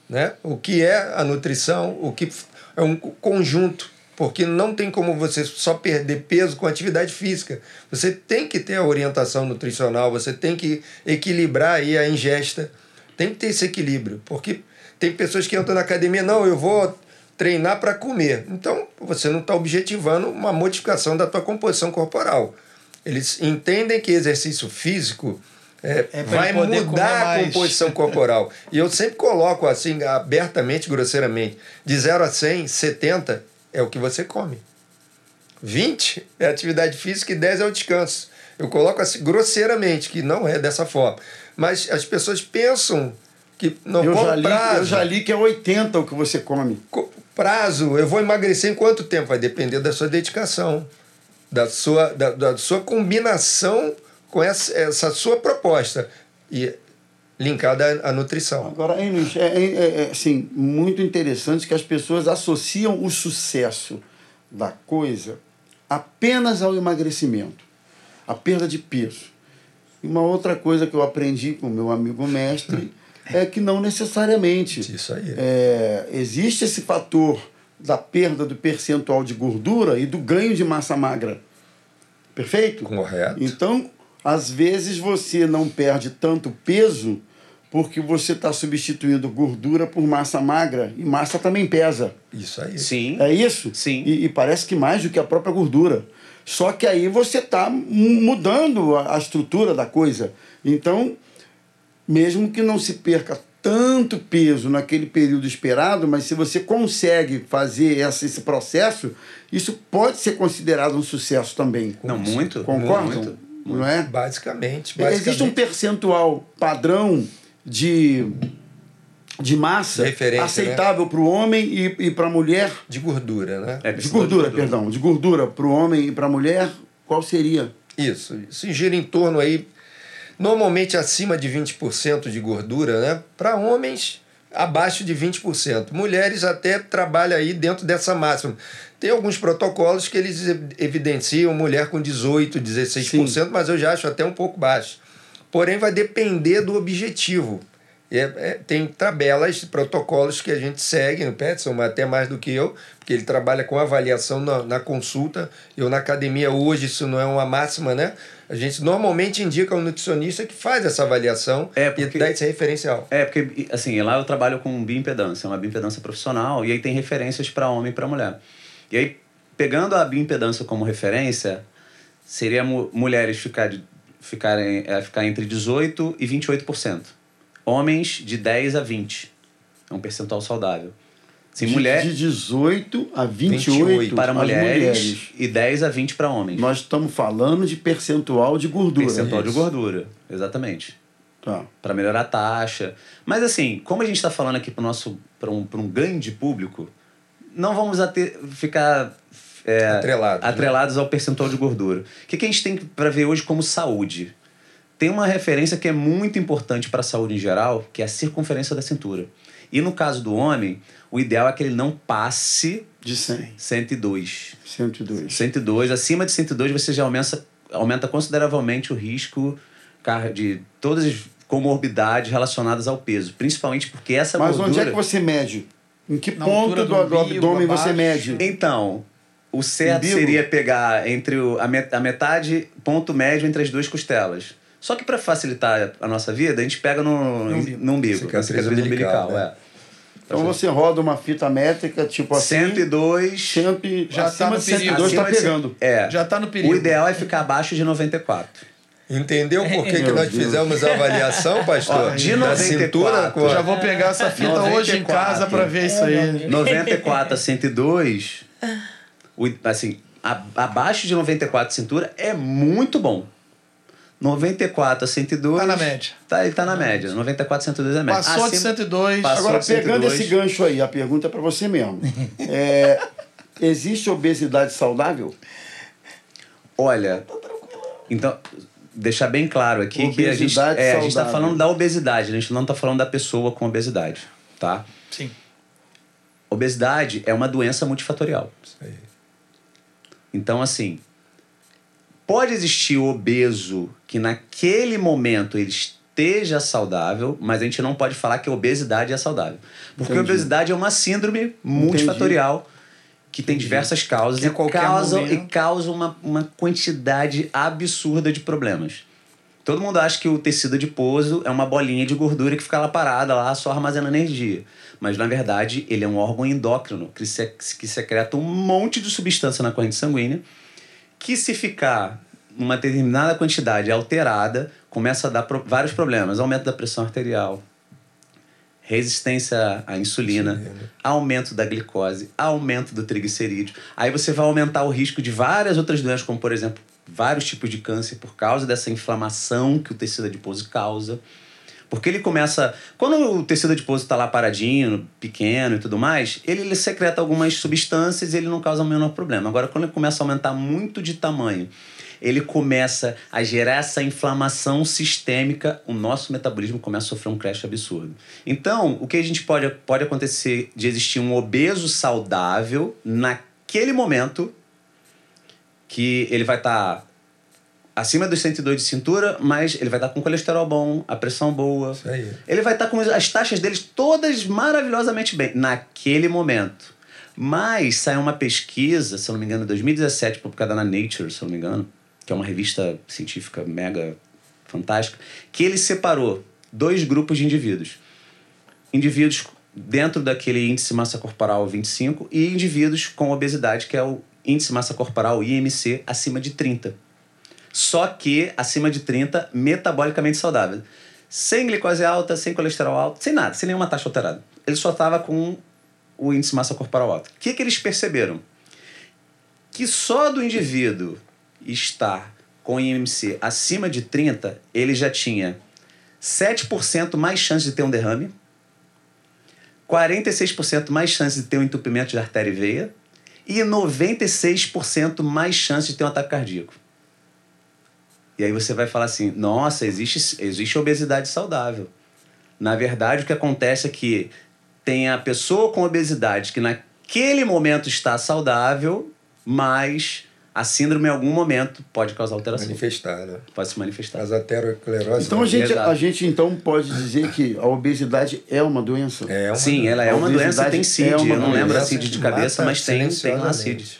Speaker 3: né? o que é a nutrição, o que é um conjunto. Porque não tem como você só perder peso com atividade física. Você tem que ter a orientação nutricional, você tem que equilibrar aí a ingesta. Tem que ter esse equilíbrio. Porque tem pessoas que entram na academia, não, eu vou treinar para comer. Então, você não está objetivando uma modificação da tua composição corporal. Eles entendem que exercício físico é,
Speaker 4: É
Speaker 3: vai mudar a composição corporal. E eu sempre coloco assim, abertamente, grosseiramente, de 0 a 100, 70 é o que você come. 20 é atividade física e 10 é o descanso. Eu coloco assim grosseiramente, que não é dessa forma. Mas as pessoas pensam que não
Speaker 1: Eu já, li,
Speaker 3: prazo.
Speaker 1: eu já li que é 80 o que você come.
Speaker 3: Co- Prazo, eu vou emagrecer em quanto tempo? Vai depender da sua dedicação, da sua, da, da sua combinação com essa, essa sua proposta e linkada à, à nutrição.
Speaker 1: Agora, hein, Luiz, é, é, é, assim, muito interessante que as pessoas associam o sucesso da coisa apenas ao emagrecimento, à perda de peso. E uma outra coisa que eu aprendi com o meu amigo mestre é que não necessariamente.
Speaker 3: Isso aí.
Speaker 1: É, existe esse fator da perda do percentual de gordura e do ganho de massa magra. Perfeito?
Speaker 3: Correto.
Speaker 1: Então, às vezes você não perde tanto peso porque você está substituindo gordura por massa magra e massa também pesa.
Speaker 3: Isso aí.
Speaker 5: Sim.
Speaker 1: É isso?
Speaker 5: Sim.
Speaker 1: E, e parece que mais do que a própria gordura. Só que aí você está mudando a, a estrutura da coisa. Então, mesmo que não se perca tanto peso naquele período esperado, mas se você consegue fazer essa, esse processo, isso pode ser considerado um sucesso também.
Speaker 5: Não, muito.
Speaker 1: Concordam?
Speaker 5: Muito.
Speaker 1: Não é?
Speaker 3: Basicamente,
Speaker 1: Existe um
Speaker 3: basicamente.
Speaker 1: percentual padrão de, de massa
Speaker 3: Referência,
Speaker 1: aceitável para o homem e, e para a mulher.
Speaker 3: de gordura, né?
Speaker 5: É,
Speaker 1: De
Speaker 5: percentual
Speaker 1: gordura, perdão. De gordura para o homem e para a mulher, qual seria?
Speaker 3: Isso, isso gira em torno aí, normalmente acima de 20% de gordura, né? Para homens, abaixo de 20%. Mulheres até trabalham aí dentro dessa máxima. Tem alguns protocolos que eles ev- evidenciam mulher com 18%, 16%, mas eu já acho até um pouco baixo. Porém, vai depender do objetivo. É, é, tem tabelas, protocolos que a gente segue no Petson, até mais do que eu, porque ele trabalha com avaliação na, na, consulta. Eu na academia hoje, isso não é uma máxima, né? A gente normalmente indica um nutricionista que faz essa avaliação
Speaker 5: é porque,
Speaker 3: e dá esse referencial.
Speaker 5: É, porque assim, lá eu trabalho com bioimpedância, uma bioimpedância profissional, e aí tem referências para homem e para mulher. E aí, pegando a bioimpedância como referência, seria mu mulheres ficar, ficarem, é, ficar entre 18% e 28% homens de 10 a 20. É um percentual saudável.
Speaker 1: Sim, de, mulher, de 18 a 28,
Speaker 5: 28 para mulheres, mulheres, e 10 a 20 para homens.
Speaker 1: Nós estamos falando de percentual de gordura.
Speaker 5: Percentual de gordura, exatamente.
Speaker 1: Tá.
Speaker 5: Para melhorar a taxa. Mas assim, como a gente está falando aqui para um, um grande público, não vamos ter, ficar é,
Speaker 3: Atrelado,
Speaker 5: né? atrelados né? ao percentual de gordura. O que, que a gente tem para ver hoje como saúde? Tem uma referência que é muito importante para a saúde em geral, que é a circunferência da cintura. E no caso do homem, o ideal é que ele não passe
Speaker 1: de 100.
Speaker 5: 102.
Speaker 1: 102.
Speaker 5: 102. Acima de 102 você já aumenta, aumenta consideravelmente o risco de todas as comorbidades relacionadas ao peso, principalmente porque essa
Speaker 1: Mas
Speaker 5: gordura...
Speaker 1: onde é que você mede? Em que ponto do, do, abdômen você mede?
Speaker 5: Então, o certo seria pegar entre o, a metade, ponto médio entre as duas costelas. Só que para facilitar a nossa vida, a gente pega no, no umbigo, no umbigo cicatriz, cicatriz umbilical. umbilical né? é.
Speaker 1: Então você roda uma fita métrica, tipo assim.
Speaker 5: 102.
Speaker 1: Sempre,
Speaker 4: já está no perigo.
Speaker 1: 102 está pegando.
Speaker 5: É.
Speaker 4: Já está no perigo.
Speaker 5: O ideal é ficar abaixo de 94.
Speaker 3: Entendeu por que, que nós fizemos a avaliação, pastor?
Speaker 5: Ó, de 94. Cintura,
Speaker 4: com... Já vou pegar essa fita 94. hoje em casa para ver isso aí.
Speaker 5: 94 a 102, assim, abaixo de 94 cintura é muito bom. 94 a 102.
Speaker 4: Tá na média.
Speaker 5: Tá, ele tá na média. 94 a 102 é a média.
Speaker 4: Passou Acima, de 102. Passou
Speaker 1: Agora, pegando 102. esse gancho aí, a pergunta é para você mesmo. é, existe obesidade saudável?
Speaker 5: Olha, então, deixar bem claro aqui obesidade que a gente, é, a gente tá falando da obesidade, a gente não tá falando da pessoa com obesidade, tá?
Speaker 4: Sim.
Speaker 5: Obesidade é uma doença multifatorial. Então, assim, Pode existir obeso que naquele momento ele esteja saudável, mas a gente não pode falar que a obesidade é saudável. Porque Entendi. a obesidade é uma síndrome multifatorial Entendi. que tem diversas causas e causa, e causa uma, uma quantidade absurda de problemas. Todo mundo acha que o tecido adiposo é uma bolinha de gordura que fica lá parada, lá só armazenando energia. Mas, na verdade, ele é um órgão endócrino que, que secreta um monte de substância na corrente sanguínea que se ficar uma determinada quantidade alterada, começa a dar pro, vários problemas. Aumento da pressão arterial, resistência à insulina, insulina, aumento da glicose, aumento do triglicerídeo. Aí você vai aumentar o risco de várias outras doenças, como por exemplo, vários tipos de câncer por causa dessa inflamação que o tecido adiposo causa. Porque ele começa. Quando o tecido adiposo está lá paradinho, pequeno e tudo mais, ele, ele secreta algumas substâncias e ele não causa o menor problema. Agora, quando ele começa a aumentar muito de tamanho, ele começa a gerar essa inflamação sistêmica, o nosso metabolismo começa a sofrer um crash absurdo. Então, o que a gente pode, pode acontecer de existir um obeso saudável naquele momento que ele vai estar tá acima dos 102 de cintura, mas ele vai estar com colesterol bom, a pressão boa.
Speaker 3: Isso aí.
Speaker 5: Ele vai estar com as taxas deles todas maravilhosamente bem, naquele momento. Mas saiu uma pesquisa, se eu não me engano, em 2017, publicada na Nature, se eu não me engano, que é uma revista científica mega fantástica, que ele separou dois grupos de indivíduos. Indivíduos dentro daquele índice massa corporal 25 e indivíduos com obesidade, que é o índice massa corporal IMC acima de 30 só que acima de 30, metabolicamente saudável. Sem glicose alta, sem colesterol alto, sem nada, sem nenhuma taxa alterada. Ele só estava com o índice massa corporal alto. O que, que eles perceberam? Que só do indivíduo estar com IMC acima de 30, ele já tinha 7% mais chance de ter um derrame, 46% mais chance de ter um entupimento de artéria e veia e 96% mais chance de ter um ataque cardíaco. E aí você vai falar assim: nossa, existe, existe obesidade saudável. Na verdade, o que acontece é que tem a pessoa com obesidade que naquele momento está saudável, mas a síndrome em algum momento pode causar alteração.
Speaker 3: Manifestar, né?
Speaker 5: Pode se manifestar.
Speaker 3: As aterosclerose.
Speaker 1: Então a gente,
Speaker 5: Exato.
Speaker 1: a gente então pode dizer que a obesidade é uma doença.
Speaker 3: É uma
Speaker 5: Sim, ela é uma doença tem CID.
Speaker 1: é uma
Speaker 5: Eu não lembro
Speaker 3: doença
Speaker 5: a CID de
Speaker 3: que
Speaker 5: cabeça,
Speaker 3: mata
Speaker 5: mas tem, tem lá. CID.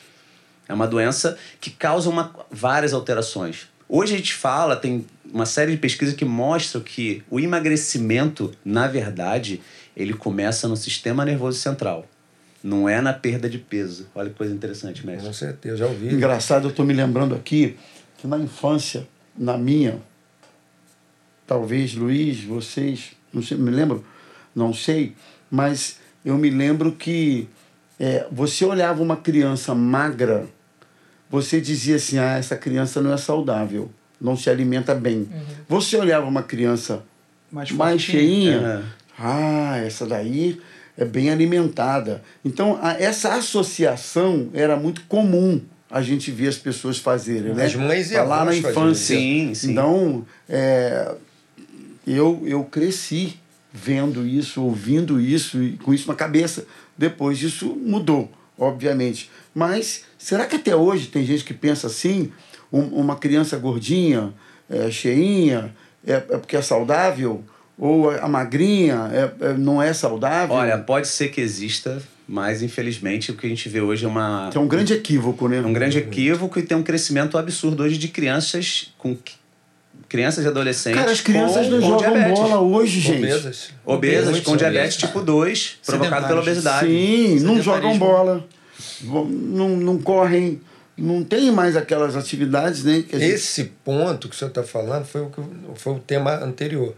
Speaker 5: É uma doença que causa uma, várias alterações. Hoje a gente fala, tem uma série de pesquisas que mostram que o emagrecimento, na verdade, ele começa no sistema nervoso central. Não é na perda de peso. Olha que coisa interessante, mestre.
Speaker 3: Com certeza, já ouvi.
Speaker 1: Engraçado, eu estou me lembrando aqui que na infância, na minha, talvez Luiz, vocês, não sei, me lembro, não sei, mas eu me lembro que é, você olhava uma criança magra, você dizia assim: ah, essa criança não é saudável, não se alimenta bem. Você olhava uma criança
Speaker 4: Mais
Speaker 1: mais, cheinha, ah, essa daí é bem alimentada. Então, a- essa associação era muito comum a gente ver as pessoas fazerem, né?
Speaker 3: As mães e
Speaker 1: Tá lá na infância.
Speaker 5: Sim, sim.
Speaker 1: Então, é, eu, eu cresci vendo isso, ouvindo isso e com isso na cabeça. Depois disso mudou, obviamente. Mas será que até hoje tem gente que pensa assim? Um- uma criança gordinha, é, cheinha, é, é porque é saudável? Ou a magrinha é, é- não é saudável?
Speaker 5: Olha, pode ser que exista, mas infelizmente o que a gente vê hoje é uma,
Speaker 1: é um grande equívoco, né?
Speaker 5: um grande equívoco e tem um crescimento absurdo hoje de crianças com crianças e adolescentes.
Speaker 1: Cara, as crianças
Speaker 5: com,
Speaker 1: não
Speaker 5: com
Speaker 1: jogam
Speaker 5: diabetes.
Speaker 1: bola hoje, gente.
Speaker 3: Obesas.
Speaker 5: Obesas,
Speaker 3: Muitos
Speaker 5: com diabetes
Speaker 3: obesas.
Speaker 5: tipo 2, provocado pela obesidade.
Speaker 1: Sim, não jogam bola, não, não correm, não tem mais aquelas atividades, né? Que a gente-
Speaker 3: Esse ponto que o senhor está falando foi o, que, foi o tema anterior.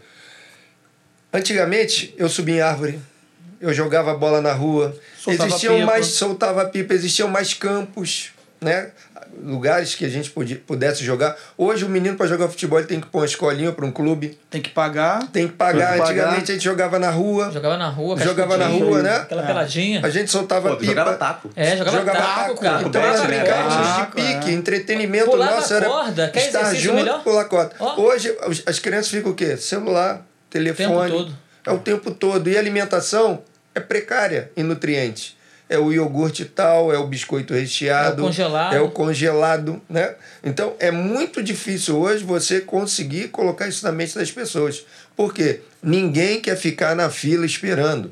Speaker 3: Antigamente, eu subia em árvore, eu jogava bola na rua,
Speaker 4: Soltava
Speaker 3: existiam
Speaker 4: pipa.
Speaker 3: mais, soltava pipa, existiam mais campos, né? lugares que a gente podia, pudesse jogar. Hoje, o menino, para jogar futebol, ele tem que pôr uma escolinha para um clube,
Speaker 4: Tem que pagar.
Speaker 3: tem que pagar.
Speaker 1: Tem que pagar.
Speaker 3: Antigamente, a gente jogava na rua,
Speaker 2: Jogava na rua,
Speaker 3: jogava na rua, né?
Speaker 2: Aquela peladinha.
Speaker 3: A gente soltava
Speaker 5: Pô,
Speaker 3: pipa.
Speaker 5: jogava taco.
Speaker 2: É, jogava,
Speaker 3: Jogava
Speaker 2: taco,
Speaker 3: taco,
Speaker 2: cara.
Speaker 3: então era brincar de pique,
Speaker 4: é.
Speaker 3: entretenimento
Speaker 2: Pulava
Speaker 3: nosso era
Speaker 2: corda, quer
Speaker 3: estar junto,
Speaker 2: melhor?
Speaker 3: pular corda.
Speaker 2: Ó.
Speaker 3: Hoje as crianças ficam o quê? Celular, telefone.
Speaker 2: todo.
Speaker 3: É o tempo todo. E a alimentação é precária em nutrientes. É o iogurte tal, é o biscoito recheado.
Speaker 2: É o congelado.
Speaker 3: É o congelado, né? Então é muito difícil hoje você conseguir colocar isso na mente das pessoas. Por quê? Ninguém quer ficar na fila esperando.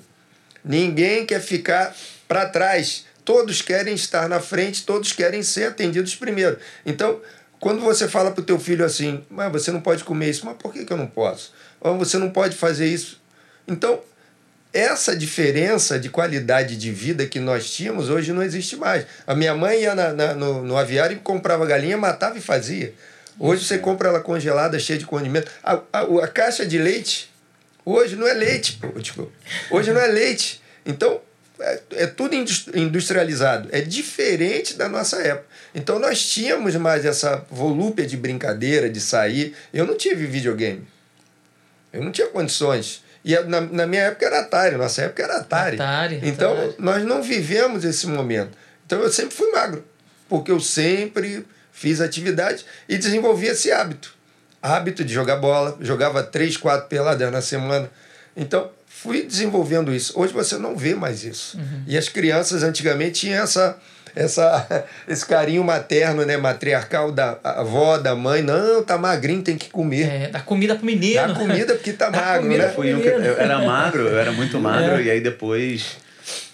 Speaker 3: Ninguém quer ficar para trás. Todos querem estar na frente, todos querem ser atendidos primeiro. Então, quando você fala para o teu filho assim, mas você não pode comer isso, mas por que, que eu não posso? Ou você não pode fazer isso. Então, essa diferença de qualidade de vida que nós tínhamos hoje não existe mais. A minha mãe ia na, na- no, no aviário e comprava galinha, matava e fazia. Hoje você compra ela congelada, cheia de condimento. A, a, a caixa de leite, hoje não é leite, pô, tipo, hoje não é leite. Então, é, é tudo indus- industrializado. É diferente da nossa época. Então, nós tínhamos mais essa volúpia de brincadeira, de sair. Eu não tive videogame. Eu não tinha condições. E na, na minha época era Atari, nossa época era Atari.
Speaker 2: Atari,
Speaker 3: então,
Speaker 2: Atari.
Speaker 3: nós não vivemos esse momento. Então, eu sempre fui magro, porque eu sempre fiz atividade e desenvolvi esse hábito. Hábito de jogar bola, jogava três, quatro peladas na semana. Então, fui desenvolvendo isso. Hoje você não vê mais isso.
Speaker 2: Uhum.
Speaker 3: E as crianças antigamente tinham essa, essa, esse carinho materno, né, matriarcal da avó, da mãe. Não, tá magrinho, tem que comer.
Speaker 2: É, dá comida pro menino.
Speaker 3: Dá comida porque tá
Speaker 2: Dá
Speaker 3: magro, né?
Speaker 5: Fui um que- eu era magro, eu era muito magro,
Speaker 2: É.
Speaker 5: e aí depois.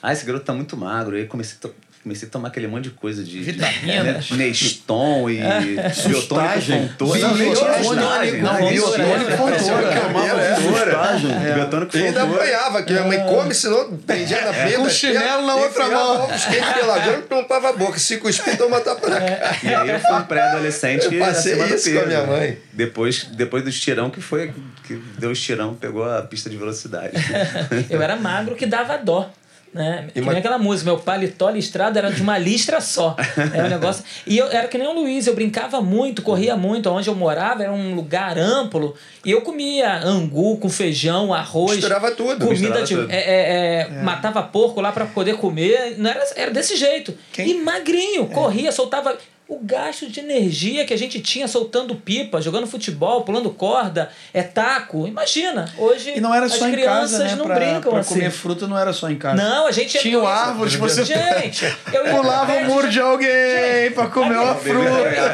Speaker 5: Ah, esse garoto tá muito magro. Aí comecei a, comecei a tomar aquele monte de coisa de.
Speaker 2: Vitamina.
Speaker 5: de Neston e biotônico
Speaker 1: Sustagem.
Speaker 5: fontoura. Não, nem tinha
Speaker 2: Biotônico,
Speaker 5: sustagem.
Speaker 2: não,
Speaker 5: Não,
Speaker 2: biotônico,
Speaker 5: biotônico
Speaker 2: fontoura.
Speaker 5: fontoura.
Speaker 1: Chamava de sustagem.
Speaker 5: Biotônico
Speaker 3: E ainda
Speaker 5: fontoura.
Speaker 3: apanhava, que minha mãe come, senão prendia na perna.
Speaker 4: Com chinelo na outra mão.
Speaker 3: Ovos quentes pela grama e tampava a boca. Se cuspir, toma tapa na cara.
Speaker 5: E aí eu fui um pré-adolescente
Speaker 3: Eu passei isso com a minha mãe.
Speaker 5: Depois, depois do estirão, que foi que deu o estirão, pegou a pista de velocidade.
Speaker 2: Eu era magro que dava dó. Né? Que nem aquela música, meu paletó listrado era de uma listra só. Era um negócio. E eu era que nem o Luiz, eu brincava muito, corria muito. Onde eu morava era um lugar amplo. E eu comia angu com feijão, arroz.
Speaker 3: Misturava tudo.
Speaker 2: Comida
Speaker 5: Misturava
Speaker 2: de.
Speaker 5: tudo.
Speaker 2: é, é, é, Matava porco lá pra poder comer. Não era, era desse jeito.
Speaker 4: Quem-
Speaker 2: E magrinho, corria, soltava. O gasto de energia que a gente tinha soltando pipa, jogando futebol, pulando corda, é taco. Imagina, hoje
Speaker 4: E não era
Speaker 2: as
Speaker 4: só em
Speaker 2: crianças
Speaker 4: casa, né?
Speaker 2: não
Speaker 4: pra,
Speaker 2: brincam
Speaker 4: pra
Speaker 2: assim.
Speaker 4: comer fruta não era só em casa.
Speaker 2: Não, a gente
Speaker 4: Tinha
Speaker 2: isso.
Speaker 4: árvores, você
Speaker 2: Gente, eu ia pro
Speaker 4: pulava
Speaker 2: pé
Speaker 4: o muro de alguém pra comer uma fruta.
Speaker 2: Eu ia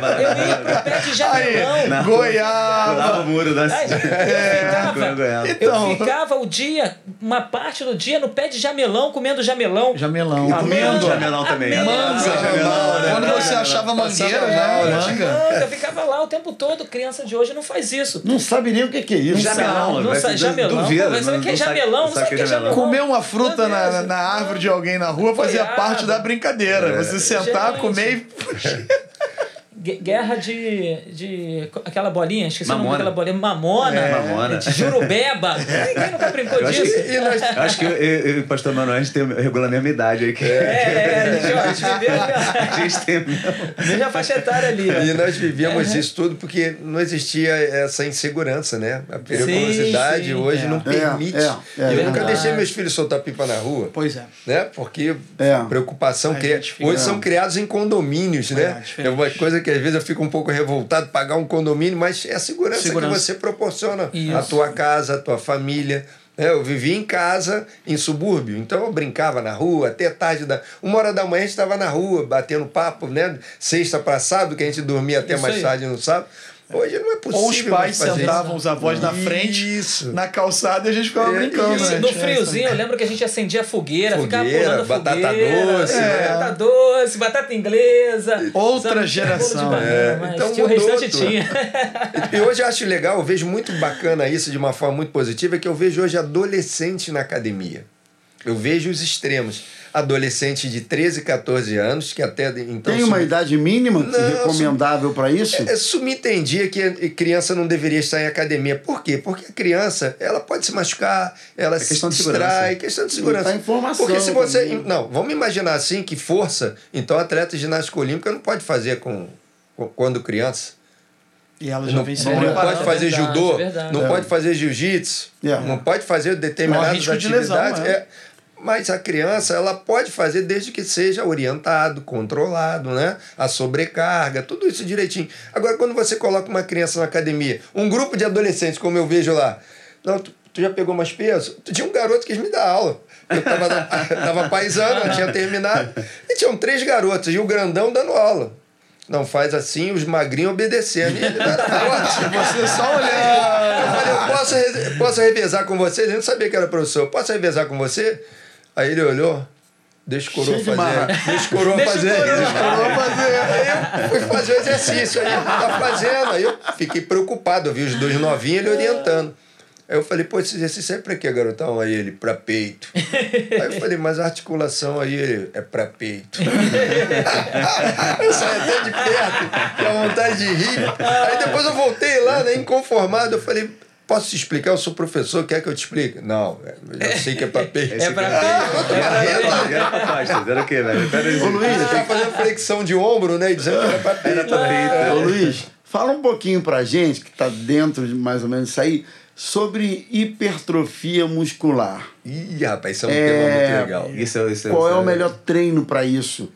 Speaker 2: pro pé de jamelão.
Speaker 4: Aí,
Speaker 5: Pulava
Speaker 4: goiaba.
Speaker 5: o muro da É,
Speaker 2: eu,
Speaker 5: goiaba.
Speaker 2: ficava,
Speaker 4: Então.
Speaker 2: eu ficava o dia, uma parte do dia, no pé de jamelão, comendo jamelão.
Speaker 4: Jamelão.
Speaker 5: Amêndoa. Jamelão também.
Speaker 4: Manga.
Speaker 3: Jamelão, né?
Speaker 4: Quando você achava mangueira,
Speaker 3: Passava
Speaker 4: né?
Speaker 3: né?
Speaker 4: Manga.
Speaker 2: Ficava lá o tempo todo. Criança de hoje não faz isso.
Speaker 1: Não sabe nem o que, que é isso.
Speaker 5: Jamelão,
Speaker 2: Não, sabe, jamelão. saber
Speaker 5: não-
Speaker 2: o que é
Speaker 5: sabe-
Speaker 2: jamelão,
Speaker 5: não sabe
Speaker 2: sabe o que é
Speaker 5: é
Speaker 2: jamelão.
Speaker 4: Comer uma fruta na, na árvore de alguém na rua fazia parte da brincadeira. Você sentar,
Speaker 2: Gente.
Speaker 4: comer e.
Speaker 2: Gue- Guerra de, de. aquela bolinha, esqueci o nome
Speaker 5: Mamona.
Speaker 2: daquela bolinha. Mamona.
Speaker 5: É. Mamona.
Speaker 2: de Jurubeba. Ninguém nunca brincou
Speaker 5: Eu acho,
Speaker 2: disso.
Speaker 5: que, eu acho que eu, eu e o pastor Manuel, a gente tem, regula a mesma idade aqui.
Speaker 2: É, é, a gente, ó, a gente viveu
Speaker 5: A gente tem.
Speaker 2: Veja a faixa etária ali. ó.
Speaker 3: E nós vivíamos isso tudo porque não existia essa insegurança, né? A periculosidade
Speaker 2: sim.
Speaker 3: hoje
Speaker 4: É.
Speaker 3: não
Speaker 1: É,
Speaker 3: permite.
Speaker 1: é, é
Speaker 3: eu nunca
Speaker 2: verdade.
Speaker 3: deixei meus filhos soltar pipa na rua.
Speaker 4: Pois é.
Speaker 3: Né? Porque
Speaker 1: É.
Speaker 3: preocupação
Speaker 4: fica-
Speaker 3: hoje são criados em condomínios,
Speaker 4: É,
Speaker 3: né? É uma coisa que às vezes eu fico um pouco revoltado pagar um condomínio, mas é a segurança,
Speaker 4: Segurança.
Speaker 3: que você proporciona
Speaker 2: Isso.
Speaker 3: à tua casa, à tua família. né? Eu vivia em casa, em subúrbio, então eu brincava na rua até tarde da. Uma hora da manhã a gente estava na rua, batendo papo, né? Sexta para sábado, que a gente dormia até
Speaker 2: Isso
Speaker 3: mais
Speaker 2: aí.
Speaker 3: tarde no sábado. Hoje não é possível.
Speaker 4: Ou os pais sentavam
Speaker 3: isso.
Speaker 4: os avós na frente,
Speaker 3: Isso.
Speaker 4: na calçada, e a gente ficava
Speaker 3: É,
Speaker 4: brincando,
Speaker 3: isso.
Speaker 4: né?
Speaker 2: No friozinho, eu lembro que a gente acendia fogueira, ficava
Speaker 3: Fogueira,
Speaker 2: pulando
Speaker 3: batata
Speaker 2: fogueira.
Speaker 3: doce,
Speaker 2: é,
Speaker 4: né?
Speaker 2: Batata doce, batata inglesa.
Speaker 4: Outra geração,
Speaker 2: banana,
Speaker 3: é.
Speaker 2: mas
Speaker 3: Então
Speaker 2: tinha o restante
Speaker 3: tudo.
Speaker 2: tinha.
Speaker 3: E hoje eu acho legal, eu vejo muito bacana isso de uma forma muito positiva, é que eu vejo hoje adolescente na academia. Eu vejo os extremos. Adolescente de 13, 14 anos, que até então.
Speaker 1: Tem uma
Speaker 3: sub-
Speaker 1: idade mínima
Speaker 3: Não,
Speaker 1: recomendável para isso?
Speaker 3: É, subentendia que a criança não deveria estar em academia. Por quê? Porque a criança ela pode se machucar, ela se
Speaker 5: questão de
Speaker 3: distrai, questão de segurança.
Speaker 1: tá informação
Speaker 3: Porque se você.
Speaker 1: também.
Speaker 3: Não, vamos imaginar assim que força, então atleta de ginástica olímpica não pode fazer com, com- quando criança.
Speaker 4: E ela já
Speaker 3: Não,
Speaker 4: vem se
Speaker 3: não
Speaker 4: preparando.
Speaker 3: pode fazer
Speaker 2: verdade,
Speaker 3: judô,
Speaker 2: verdade.
Speaker 3: não
Speaker 1: É.
Speaker 3: pode fazer jiu-jitsu,
Speaker 1: É.
Speaker 3: não pode fazer determinadas
Speaker 4: risco de lesão,
Speaker 3: atividades.
Speaker 4: é.
Speaker 3: Mas a criança ela pode fazer desde que seja orientado, controlado, né? A sobrecarga, tudo isso direitinho. Agora, quando você coloca uma criança na academia, um grupo de adolescentes, como eu vejo lá, não, tu, tu já pegou mais peso? Tinha um garoto que quis me dar aula. Eu tava, tava paisando, eu tinha terminado. E tinham três garotas, e o grandão dando aula. Não faz assim, os magrinhos obedecendo. E ele.
Speaker 4: Você só olhando.
Speaker 3: Eu falei, eu posso, posso revezar com você? Ele não sabia que era professor. Posso revezar com você? Aí ele olhou, coroa
Speaker 1: Cheio
Speaker 3: fazer. O fazer.
Speaker 2: coroa
Speaker 3: fazer. Aí eu fui fazer o exercício. Aí tá fazendo. Aí eu fiquei preocupado. Eu vi os dois novinhos ele orientando. Aí eu falei, pô, esse exercício é pra quê, garotão? Aí ele, pra peito. Aí eu falei, mas a articulação aí ele, é pra peito. eu saí até de perto, tinha vontade de rir. Aí depois eu voltei lá, né, inconformado. Eu falei, posso te explicar? Eu sou professor, quer que eu te explique? Não, eu já sei que é pra peito.
Speaker 2: É pra
Speaker 3: Ah,
Speaker 2: peito.
Speaker 3: eu tô marrendo.
Speaker 5: E era pra costas, era o quê, velho? Aí.
Speaker 1: Ô, Luiz,
Speaker 3: Ele tá fazendo flexão de ombro, né? E dizendo que era pra peito.
Speaker 5: Era pra peito.
Speaker 1: Ô, Luiz, fala um pouquinho pra gente, que tá dentro de mais ou menos isso aí, sobre hipertrofia muscular.
Speaker 3: Ih, rapaz, isso é um
Speaker 1: É,
Speaker 3: tema muito legal.
Speaker 5: Isso, isso,
Speaker 1: Qual é
Speaker 5: isso
Speaker 1: o melhor treino para isso?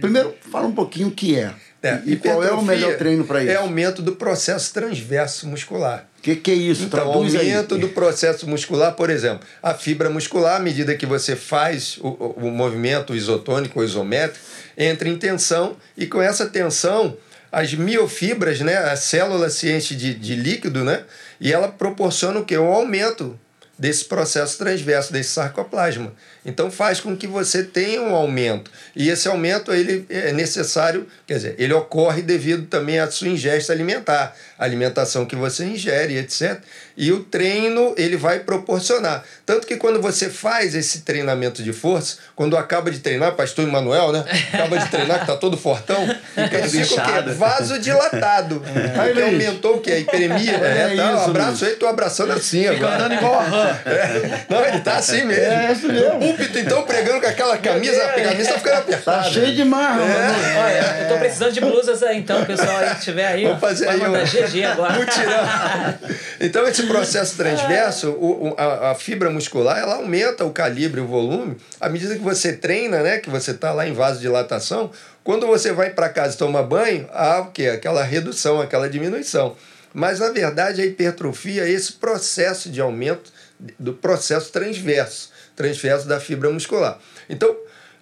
Speaker 1: Primeiro, fala um pouquinho o que é.
Speaker 3: É,
Speaker 1: e qual é o melhor treino para isso?
Speaker 3: É aumento do processo transverso muscular.
Speaker 1: O que, que é isso?
Speaker 3: Então,
Speaker 1: aí.
Speaker 3: aumento do processo muscular, por exemplo, a fibra muscular, à medida que você faz o, o, o movimento isotônico ou isométrico, entra em tensão e com essa tensão, as miofibras, né, a célula se enche de, de líquido, né, e ela proporciona o quê? Um aumento desse processo transverso, desse sarcoplasma. Então faz com que você tenha um aumento. E esse aumento ele é necessário, quer dizer, ele ocorre devido também à sua ingesta alimentar, a alimentação que você ingere, etc. E o treino ele vai proporcionar. Tanto que quando você faz esse treinamento de força, quando acaba de treinar, pastor Emanuel, né? Acaba de treinar, que tá todo fortão, ele fica o quê?
Speaker 5: inchado.
Speaker 3: Vasodilatado.
Speaker 1: Aí,
Speaker 3: Porque
Speaker 1: Luiz.
Speaker 3: aumentou o quê? A hiperemia.
Speaker 1: É
Speaker 3: É, tá,
Speaker 1: isso,
Speaker 3: um abraço
Speaker 1: Luiz.
Speaker 3: aí, tô abraçando assim
Speaker 4: Fica
Speaker 3: agora.
Speaker 4: andando igual a rã.
Speaker 3: É. Não, ele tá assim mesmo.
Speaker 1: É, isso mesmo.
Speaker 3: Púlpito, então, pregando com aquela camisa, a camisa tá ficando
Speaker 1: Tá
Speaker 3: apertada.
Speaker 1: cheio de marra, mano.
Speaker 2: Olha, eu tô precisando de blusas aí, então, pessoal aí que tiver aí,
Speaker 3: Vamos fazer aí
Speaker 2: mandar
Speaker 3: um
Speaker 2: GG agora.
Speaker 3: mutirão. Então, esse processo transverso, o, o- a, a fibra muscular, ela aumenta o calibre, o volume, à medida que você treina, né? Que você tá lá em vasodilatação, Quando você vai para casa e toma banho, há o quê? Aquela redução, aquela diminuição. Mas, na verdade, a hipertrofia é esse processo de aumento do processo transverso, transverso da fibra muscular. Então,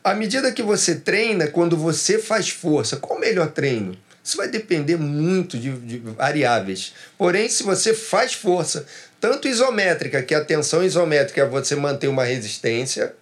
Speaker 3: à medida que você treina, quando você faz força, qual o melhor treino? Isso vai depender muito de, de variáveis. Porém, se você faz força, tanto isométrica, que a tensão isométrica é você manter uma resistência.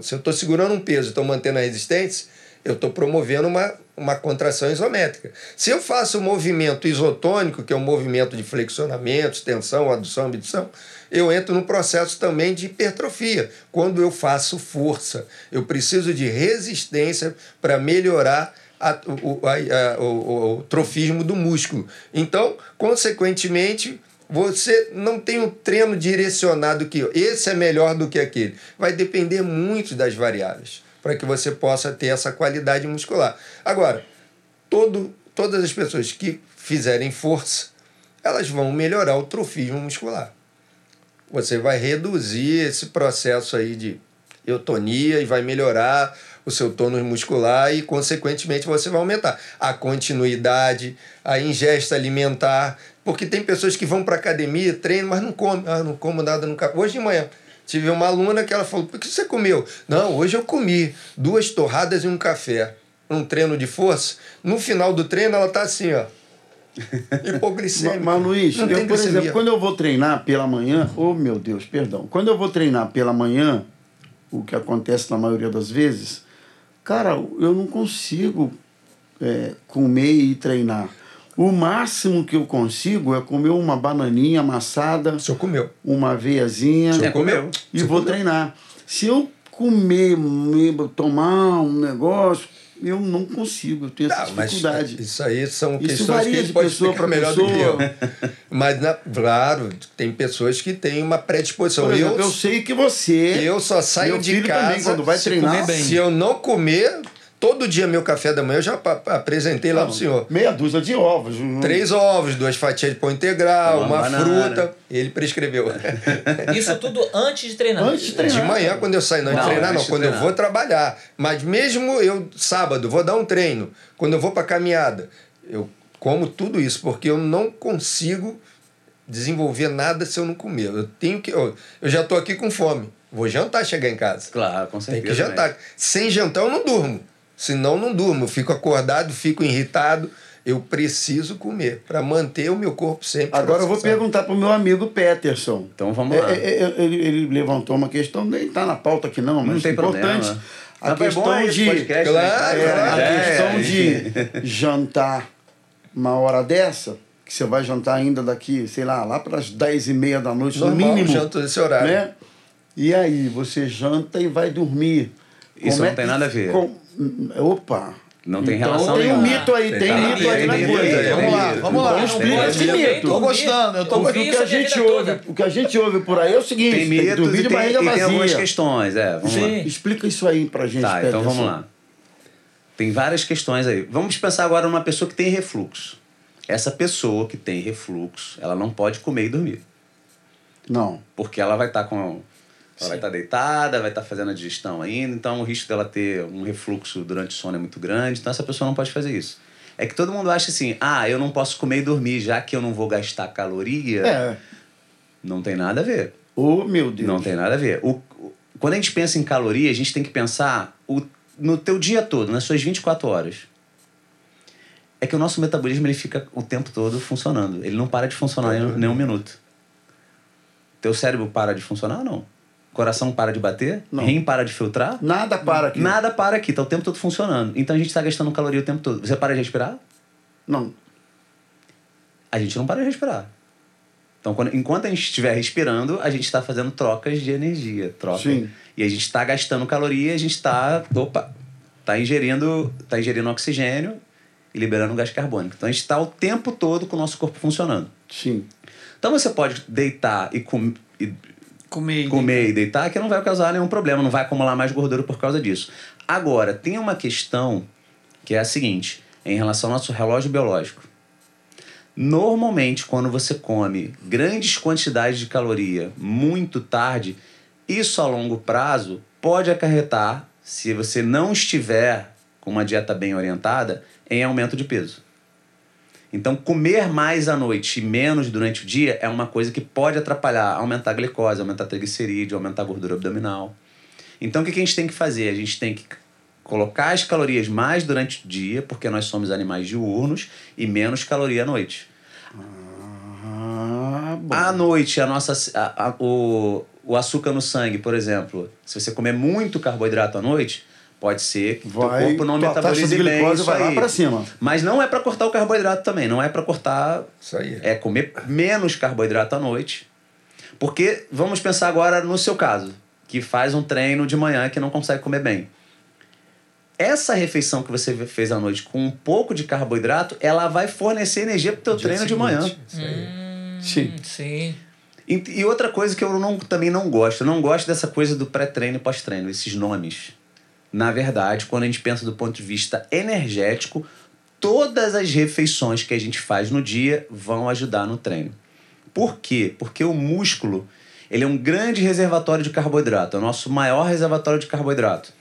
Speaker 3: Se eu estou segurando um peso e estou mantendo a resistência, eu estou promovendo uma, uma contração isométrica. Se eu faço o um movimento isotônico, que é um movimento de flexionamento, extensão, adução, abdução, eu entro no processo também de hipertrofia, quando eu faço força. Eu preciso de resistência para melhorar a, o, a, o, o trofismo do músculo. Então, consequentemente, você não tem um treino direcionado que esse é melhor do que aquele. Vai depender muito das variáveis para que você possa ter essa qualidade muscular. Agora, todo, todas as pessoas que fizerem força, elas vão melhorar o trofismo muscular. Você vai reduzir esse processo aí de eutonia e vai melhorar o seu tônus muscular e, consequentemente, você vai aumentar a continuidade, a ingesta alimentar. Porque tem pessoas que vão para academia, treinam, mas não comem. Ah, não como nada nunca. Hoje de manhã, tive uma aluna que ela falou: por que você comeu? Não, hoje eu comi duas torradas e um café. Um treino de força. No final do treino, ela tá assim, ó. Hipoglicemia.
Speaker 1: Mas, Luiz, eu, por exemplo, quando eu vou treinar pela manhã, oh meu Deus, perdão. Quando eu vou treinar pela manhã, o que acontece na maioria das vezes, cara, eu não consigo é, comer e treinar. O máximo que eu consigo é comer uma bananinha amassada.
Speaker 3: O senhor comeu.
Speaker 1: Uma aveiazinha. O
Speaker 3: senhor comeu.
Speaker 1: E vou comeu. treinar. Se eu comer, tomar um negócio, eu não consigo, eu tenho essa dificuldade.
Speaker 3: isso aí são
Speaker 1: isso
Speaker 3: questões que
Speaker 1: de pessoa para melhor pessoa. do que
Speaker 3: eu. Mas, na, claro, tem pessoas que têm uma predisposição.
Speaker 1: Exemplo, eu, eu sei que você.
Speaker 3: Eu só saio de casa.
Speaker 1: Também, quando vai treinar.
Speaker 3: Se eu não comer, Todo dia, meu café da manhã, eu já apresentei lá para o senhor.
Speaker 1: Meia dúzia de ovos.
Speaker 3: Três ovos, duas fatias de pão integral, uma, uma fruta. Ele prescreveu.
Speaker 2: Isso tudo antes de treinar?
Speaker 1: Antes de treinar.
Speaker 3: De manhã, quando eu saio. Não, não de treinar, não. Quando treinar. eu vou trabalhar. Mas mesmo eu, sábado, vou dar um treino. Quando eu vou para caminhada, eu como tudo isso, porque eu não consigo desenvolver nada se eu não comer. Eu tenho que. Eu, eu já estou aqui com fome. Vou jantar chegar em casa.
Speaker 5: Claro, com certeza.
Speaker 3: Tem que jantar. Sem jantar, eu não durmo. Senão não durmo, eu fico acordado, fico irritado. Eu preciso comer para manter o meu corpo sempre.
Speaker 1: Agora eu vou perguntar para o meu amigo Peterson.
Speaker 5: Então vamos lá. É,
Speaker 1: é, é, ele, ele, levantou uma questão, nem está na pauta aqui não, mas
Speaker 5: não tem
Speaker 1: importante.
Speaker 5: Problema.
Speaker 1: A não, questão de
Speaker 5: podcast,
Speaker 3: claro,
Speaker 1: né? claro. a questão de jantar uma hora dessa, que você vai jantar ainda daqui, sei lá, lá para as 10 e meia da noite,
Speaker 3: Normal,
Speaker 1: no mínimo.
Speaker 3: janto nesse horário.
Speaker 1: Né? E aí, você janta e vai dormir.
Speaker 5: Isso
Speaker 1: Como
Speaker 5: não
Speaker 1: é
Speaker 5: tem
Speaker 1: que,
Speaker 5: nada a ver.
Speaker 1: Com, Opa!
Speaker 5: Não tem
Speaker 1: então,
Speaker 5: relação
Speaker 1: tem um
Speaker 5: nenhuma.
Speaker 1: mito aí, tem, tem mito aí na coisa.
Speaker 4: Vamos lá, vamos lá.
Speaker 1: Então explica esse mito.
Speaker 4: Tô gostando, eu tô
Speaker 1: Porque o que a gente ouve, o que a gente ouve por aí é o seguinte,
Speaker 5: tem
Speaker 1: que dormir de
Speaker 5: e tem,
Speaker 1: barriga vazia.
Speaker 5: tem algumas questões, é, vamos lá.
Speaker 1: Explica isso aí pra gente,
Speaker 5: Tá, então vamos lá. Tem várias questões aí. Vamos pensar agora numa pessoa que tem refluxo. Essa pessoa que tem refluxo, ela não pode comer e dormir.
Speaker 1: Não.
Speaker 5: Porque ela vai estar com ela vai estar deitada, vai estar fazendo a digestão ainda, então o risco dela ter um refluxo durante o sono é muito grande, então essa pessoa não pode fazer isso. É que todo mundo acha assim, ah, eu não posso comer e dormir, já que eu não vou gastar caloria.
Speaker 1: É.
Speaker 5: Não tem nada a ver.
Speaker 1: Oh, meu Deus.
Speaker 5: Não tem nada a ver. O, o, quando a gente pensa em caloria, a gente tem que pensar o, no teu dia todo, nas suas 24 horas. É que o nosso metabolismo ele fica o tempo todo funcionando. Ele não para de funcionar em nenhum minuto. Teu cérebro para de funcionar ou não? Coração para de bater?
Speaker 1: Não.
Speaker 5: Rim para de filtrar?
Speaker 1: Nada para aqui.
Speaker 5: Nada para aqui, tá o tempo todo funcionando. Então a gente está gastando caloria o tempo todo. Você para de respirar?
Speaker 1: Não.
Speaker 5: A gente não para de respirar. Então, quando, enquanto a gente estiver respirando, a gente está fazendo trocas de energia. Troca.
Speaker 1: Sim.
Speaker 5: E a gente está gastando caloria, a gente está. Opa! Está ingerindo, tá ingerindo oxigênio e liberando gás carbônico. Então a gente está o tempo todo com o nosso corpo funcionando.
Speaker 1: Sim.
Speaker 5: Então você pode deitar e, com, e
Speaker 4: Comer.
Speaker 5: comer e deitar que não vai causar nenhum problema, não vai acumular mais gordura por causa disso. Agora, tem uma questão que é a seguinte, em relação ao nosso relógio biológico. Normalmente, quando você come grandes quantidades de caloria muito tarde, isso a longo prazo pode acarretar, se você não estiver com uma dieta bem orientada, em aumento de peso. Então, comer mais à noite e menos durante o dia é uma coisa que pode atrapalhar, aumentar a glicose, aumentar a triglicerídeo, aumentar a gordura abdominal. Então, o que a gente tem que fazer? A gente tem que colocar as calorias mais durante o dia, porque nós somos animais diurnos, e menos caloria à noite.
Speaker 1: Ah, bom.
Speaker 5: À noite, a nossa, a- a- o, o açúcar no sangue, por exemplo, se você comer muito carboidrato à noite, pode ser que teu
Speaker 1: Vai,
Speaker 5: corpo não metabolize
Speaker 1: de
Speaker 5: bem
Speaker 1: glicose
Speaker 5: isso
Speaker 1: vai lá
Speaker 5: aí.
Speaker 1: pra cima.
Speaker 5: Mas não é para cortar o carboidrato também, não é para cortar
Speaker 3: Isso aí.
Speaker 5: é comer menos carboidrato à noite. Porque vamos pensar agora no seu caso, que faz um treino de manhã que não consegue comer bem. Essa refeição que você fez à noite com um pouco de carboidrato, ela vai fornecer energia para o teu treino de
Speaker 3: seguinte,
Speaker 5: manhã.
Speaker 3: Isso aí.
Speaker 1: Sim.
Speaker 2: Hum, Sim.
Speaker 5: E, e outra coisa que eu não, também não gosto, eu não gosto dessa coisa do pré-treino e pós-treino, esses nomes. Na verdade, quando a gente pensa do ponto de vista energético, todas as refeições que a gente faz no dia vão ajudar no treino. Por quê? Porque o músculo ele é um grande reservatório de carboidrato, é o nosso maior reservatório de carboidrato.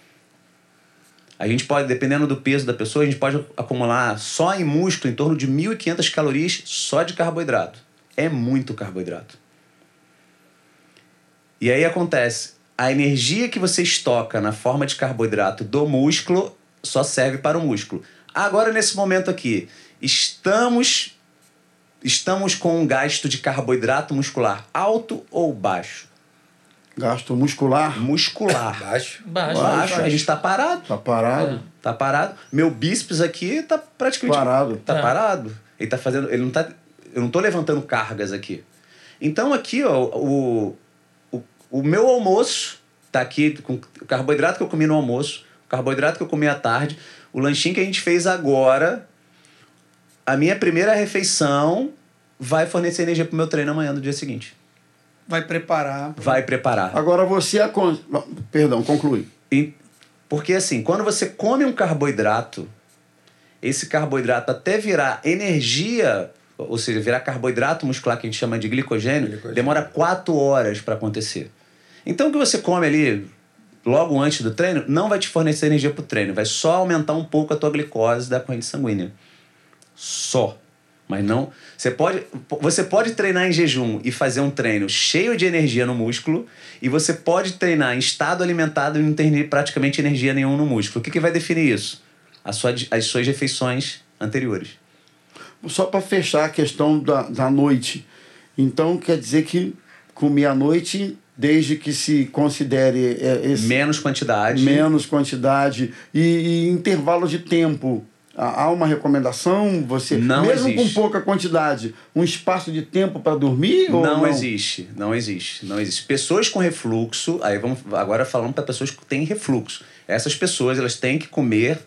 Speaker 5: A gente pode, dependendo do peso da pessoa, a gente pode acumular só em músculo em torno de 1.500 calorias só de carboidrato. É muito carboidrato. E aí acontece, a energia que você estoca na forma de carboidrato do músculo só serve para o músculo. Agora nesse momento aqui, estamos estamos com um gasto de carboidrato muscular alto ou baixo?
Speaker 1: Gasto muscular.
Speaker 5: Muscular.
Speaker 3: Baixo.
Speaker 2: Baixo.
Speaker 5: Baixo, a gente está parado.
Speaker 1: Tá parado.
Speaker 5: Tá parado. Meu bíceps aqui tá praticamente
Speaker 1: Parado.
Speaker 5: Tá
Speaker 2: É.
Speaker 5: parado. Ele tá fazendo, ele não tá eu não tô levantando cargas aqui. Então aqui, ó, o, o, meu almoço tá aqui com o carboidrato que eu comi no almoço, o carboidrato que eu comi à tarde, o lanchinho que a gente fez agora, a minha primeira refeição vai fornecer energia pro meu treino amanhã no dia seguinte.
Speaker 4: Vai preparar.
Speaker 5: Vai preparar.
Speaker 1: Agora você acon... Perdão, conclui.
Speaker 5: E- porque assim, quando você come um carboidrato, esse carboidrato até virar energia, ou seja, virar carboidrato muscular que a gente chama de glicogênio,
Speaker 3: Glicogênio.
Speaker 5: demora quatro horas para acontecer. Então o que você come ali logo antes do treino não vai te fornecer energia para o treino, vai só aumentar um pouco a tua glicose da corrente sanguínea. Só. Mas não. Você pode, você pode treinar em jejum e fazer um treino cheio de energia no músculo, e você pode treinar em estado alimentado e não ter praticamente energia nenhuma no músculo. O que, que vai definir isso? A sua, as suas refeições anteriores.
Speaker 1: Só para fechar a questão da, da noite. Então quer dizer que comer à noite, desde que se considere é, esse
Speaker 5: Menos quantidade.
Speaker 1: menos quantidade e, e intervalo de tempo. Há uma recomendação? Você,
Speaker 5: Não
Speaker 1: mesmo
Speaker 5: existe.
Speaker 1: com pouca quantidade, um espaço de tempo para dormir? ou
Speaker 5: Não, existe, não existe, não existe. Pessoas com refluxo, aí vamos agora falando para pessoas que têm refluxo. Essas pessoas elas têm que comer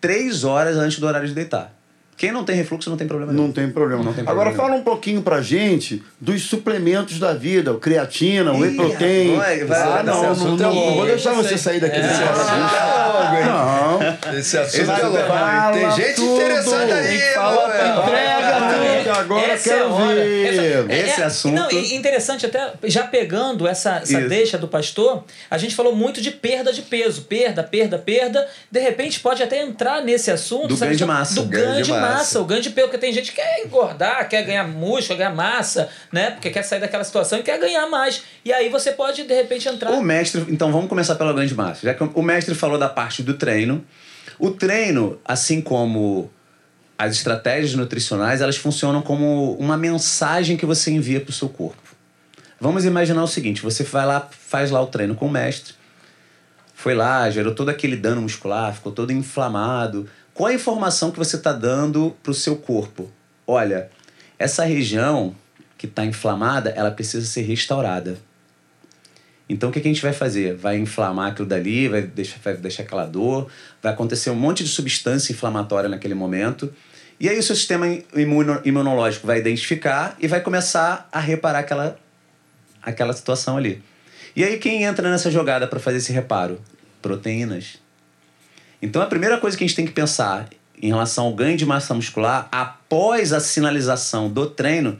Speaker 5: três horas antes do horário de deitar. Quem não tem refluxo não tem problema nenhum.
Speaker 1: Não tem problema.
Speaker 5: Não tem
Speaker 1: Agora
Speaker 5: problema.
Speaker 1: fala um pouquinho pra gente dos suplementos da vida, o creatina, o whey protein.
Speaker 5: vai, vai,
Speaker 1: ah, não, não,
Speaker 3: assunto
Speaker 1: não,
Speaker 3: longo.
Speaker 1: vou deixar você sair daqui. Desse
Speaker 3: Esse assunto
Speaker 1: assunto.
Speaker 3: é hein?
Speaker 1: Não.
Speaker 3: Esse assunto é louco.
Speaker 1: fala
Speaker 3: Tem gente
Speaker 1: tudo.
Speaker 3: interessada aí, mano.
Speaker 1: entrega,
Speaker 2: É,
Speaker 1: que agora
Speaker 2: essa
Speaker 1: quero
Speaker 2: é hora.
Speaker 1: ver.
Speaker 2: Essa-
Speaker 5: Esse assunto-
Speaker 2: Não, e interessante até, já pegando essa, essa
Speaker 5: Isso.
Speaker 2: deixa do pastor, a gente falou muito de perda de peso. Perda, perda, perda. De repente pode até entrar nesse assunto.
Speaker 5: Do
Speaker 2: sabe,
Speaker 5: ganho de
Speaker 2: só-
Speaker 5: massa.
Speaker 2: Do
Speaker 3: Ganho
Speaker 2: ganho
Speaker 3: de
Speaker 2: de massa.
Speaker 3: massa.
Speaker 2: O ganho de peso, porque tem gente que quer engordar, quer ganhar músculo, ganhar massa, né? Porque quer sair daquela situação e quer ganhar mais. E aí você pode, de repente, entrar.
Speaker 5: O mestre, então vamos começar pela grande massa. Já que o mestre falou da parte do treino, o treino, assim como as estratégias nutricionais, elas funcionam como uma mensagem que você envia para o seu corpo. Vamos imaginar o seguinte: você vai lá, faz lá o treino com o mestre, foi lá, gerou todo aquele dano muscular, ficou todo inflamado. Qual a informação que você está dando para o seu corpo? Olha, essa região que está inflamada, ela precisa ser restaurada. Então o que, a gente vai fazer? Vai inflamar aquilo dali, vai deixar, vai deixar aquela dor, vai acontecer um monte de substância inflamatória naquele momento. E aí o seu sistema imuno- imunológico vai identificar e vai começar a reparar aquela, aquela situação ali. E aí quem entra nessa jogada para fazer esse reparo? Proteínas. Então a primeira coisa que a gente tem que pensar em relação ao ganho de massa muscular após a sinalização do treino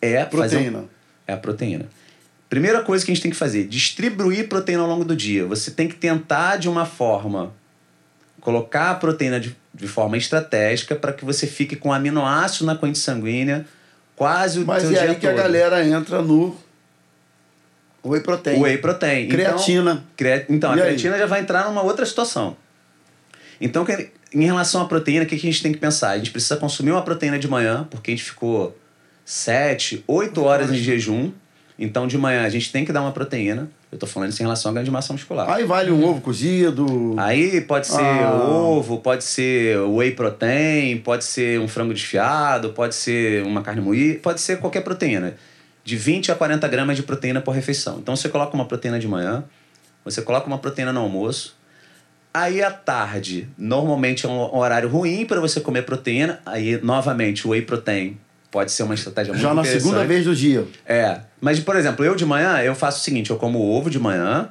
Speaker 5: é fazer um-
Speaker 1: Proteína.
Speaker 5: é a proteína. Primeira coisa que a gente tem que fazer, distribuir proteína ao longo do dia. Você tem que tentar de uma forma colocar a proteína de, de forma estratégica para que você fique com aminoácido na corrente sanguínea quase o
Speaker 1: Mas
Speaker 5: seu
Speaker 1: é aí que a
Speaker 5: todo.
Speaker 1: galera entra no whey protein.
Speaker 5: Whey protein.
Speaker 1: Creatina.
Speaker 5: Então, crea- então a
Speaker 1: E aí?
Speaker 5: creatina já vai entrar numa outra situação. Então, em relação à proteína, o que que a gente tem que pensar? A gente precisa consumir uma proteína de manhã, porque a gente ficou 7, 8 horas em jejum. Então, de manhã, a gente tem que dar uma proteína. Eu tô falando isso em relação à ganho de massa muscular.
Speaker 1: Aí vale um ovo cozido.
Speaker 5: Aí pode ser
Speaker 1: Ah.
Speaker 5: ovo, pode ser whey protein, pode ser um frango desfiado, pode ser uma carne moída, pode ser qualquer proteína. De 20 a 40 gramas de proteína por refeição. Então você coloca uma proteína de manhã, você coloca uma proteína no almoço. Aí à tarde, normalmente é um horário ruim para você comer proteína. Aí, novamente, o whey protein pode ser uma estratégia muito
Speaker 1: já na
Speaker 5: interessante.
Speaker 1: segunda vez do dia.
Speaker 5: É. Mas, por exemplo, eu de manhã, eu faço o seguinte: eu como ovo de manhã,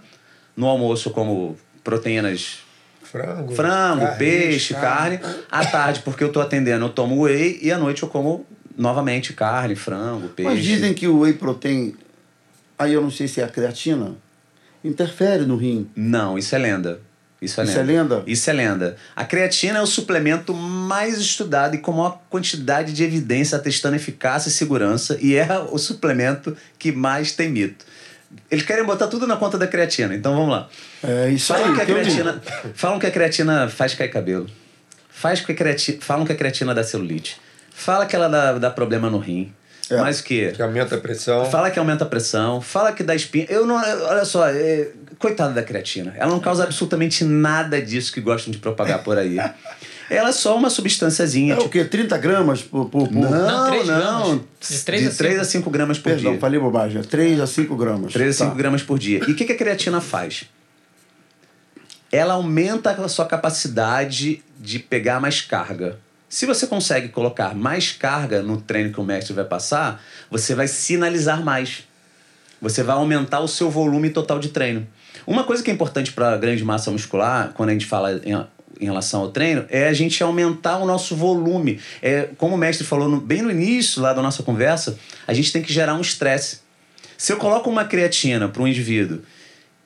Speaker 5: no almoço eu como proteínas
Speaker 3: Frango.
Speaker 5: frango,
Speaker 3: carne,
Speaker 5: peixe, carne. À tarde, porque eu tô atendendo, eu tomo whey e à noite eu como novamente carne, frango, peixe.
Speaker 1: Mas dizem que o whey protein, aí eu não sei se é a creatina, interfere no rim.
Speaker 5: Não, isso é lenda. Isso é
Speaker 1: Isso
Speaker 5: lenda.
Speaker 1: é lenda?
Speaker 5: Isso é lenda. A creatina é o suplemento mais estudado e com maior quantidade de evidência atestando eficácia e segurança, e é o suplemento que mais tem mito. Eles querem botar tudo na conta da creatina, então vamos lá.
Speaker 1: É isso
Speaker 5: Falam
Speaker 1: aí.
Speaker 5: que a creatina, falam que a creatina faz cair cabelo. Faz que a creatina, falam que a creatina dá celulite. Fala que ela dá, dá problema no rim.
Speaker 1: É.
Speaker 5: Mas o quê?
Speaker 3: Que aumenta a pressão.
Speaker 5: Fala que aumenta a pressão, fala que dá espinha. Eu não. Olha só, é, coitada da creatina. Ela não causa absolutamente nada disso que gostam de propagar por aí. Ela é só uma substânciazinha.
Speaker 1: É o quê? 30 gramas por. por, por...
Speaker 5: Não,
Speaker 2: Não, três
Speaker 5: não.
Speaker 2: gramas. De três a
Speaker 5: De 3 a 5 gramas por
Speaker 1: Perdão,
Speaker 5: dia.
Speaker 1: falei bobagem. 3 a 5 gramas.
Speaker 5: 3 a 5
Speaker 1: Tá.
Speaker 5: gramas por dia. E o que, que a creatina faz? Ela aumenta a sua capacidade de pegar mais carga. Se você consegue colocar mais carga no treino que o mestre vai passar, você vai sinalizar mais. Você vai aumentar o seu volume total de treino. Uma coisa que é importante para a grande massa muscular, quando a gente fala em, em relação ao treino, é a gente aumentar o nosso volume. É, como o mestre falou no- bem no início lá da nossa conversa, a gente tem que gerar um estresse. Se eu coloco uma creatina para um indivíduo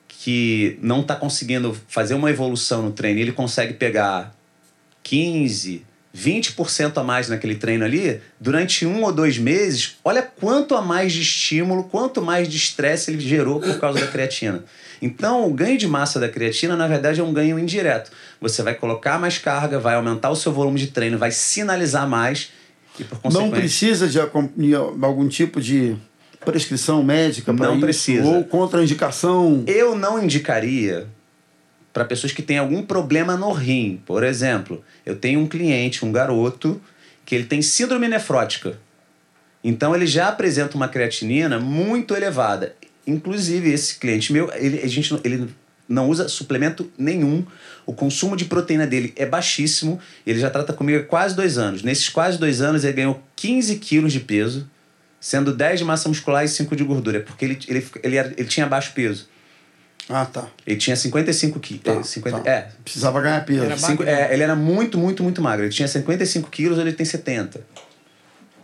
Speaker 5: que não está conseguindo fazer uma evolução no treino, ele consegue pegar 15, 20% a mais naquele treino ali, durante um ou dois meses, olha quanto a mais de estímulo, quanto mais de estresse ele gerou por causa da creatina. Então, o ganho de massa da creatina, na verdade, é um ganho indireto. Você vai colocar mais carga, vai aumentar o seu volume de treino, vai sinalizar mais e, por
Speaker 1: Não
Speaker 5: consequência...
Speaker 1: precisa de algum tipo de prescrição médica para
Speaker 5: Não
Speaker 1: isso?
Speaker 5: precisa.
Speaker 1: Ou contraindicação?
Speaker 5: Eu não indicaria para pessoas que têm algum problema no rim. Por exemplo, eu tenho um cliente, um garoto, que ele tem síndrome nefrótica. Então ele já apresenta uma creatinina muito elevada. Inclusive, esse cliente meu, ele, a gente, ele não usa suplemento nenhum. O consumo de proteína dele é baixíssimo. Ele já trata comigo há quase dois anos. Nesses quase dois anos, ele ganhou 15 quilos de peso, sendo 10 de massa muscular e 5 de gordura, porque ele, ele, ele, ele tinha baixo peso.
Speaker 1: Ah, tá.
Speaker 5: Ele tinha 55 quilos.
Speaker 1: Tá,
Speaker 5: é, 50,
Speaker 1: tá.
Speaker 5: é,
Speaker 1: Precisava ganhar peso.
Speaker 2: Era
Speaker 5: cinco- é, ele era muito, muito, muito magro. Ele tinha 55 quilos, hoje ele tem 70.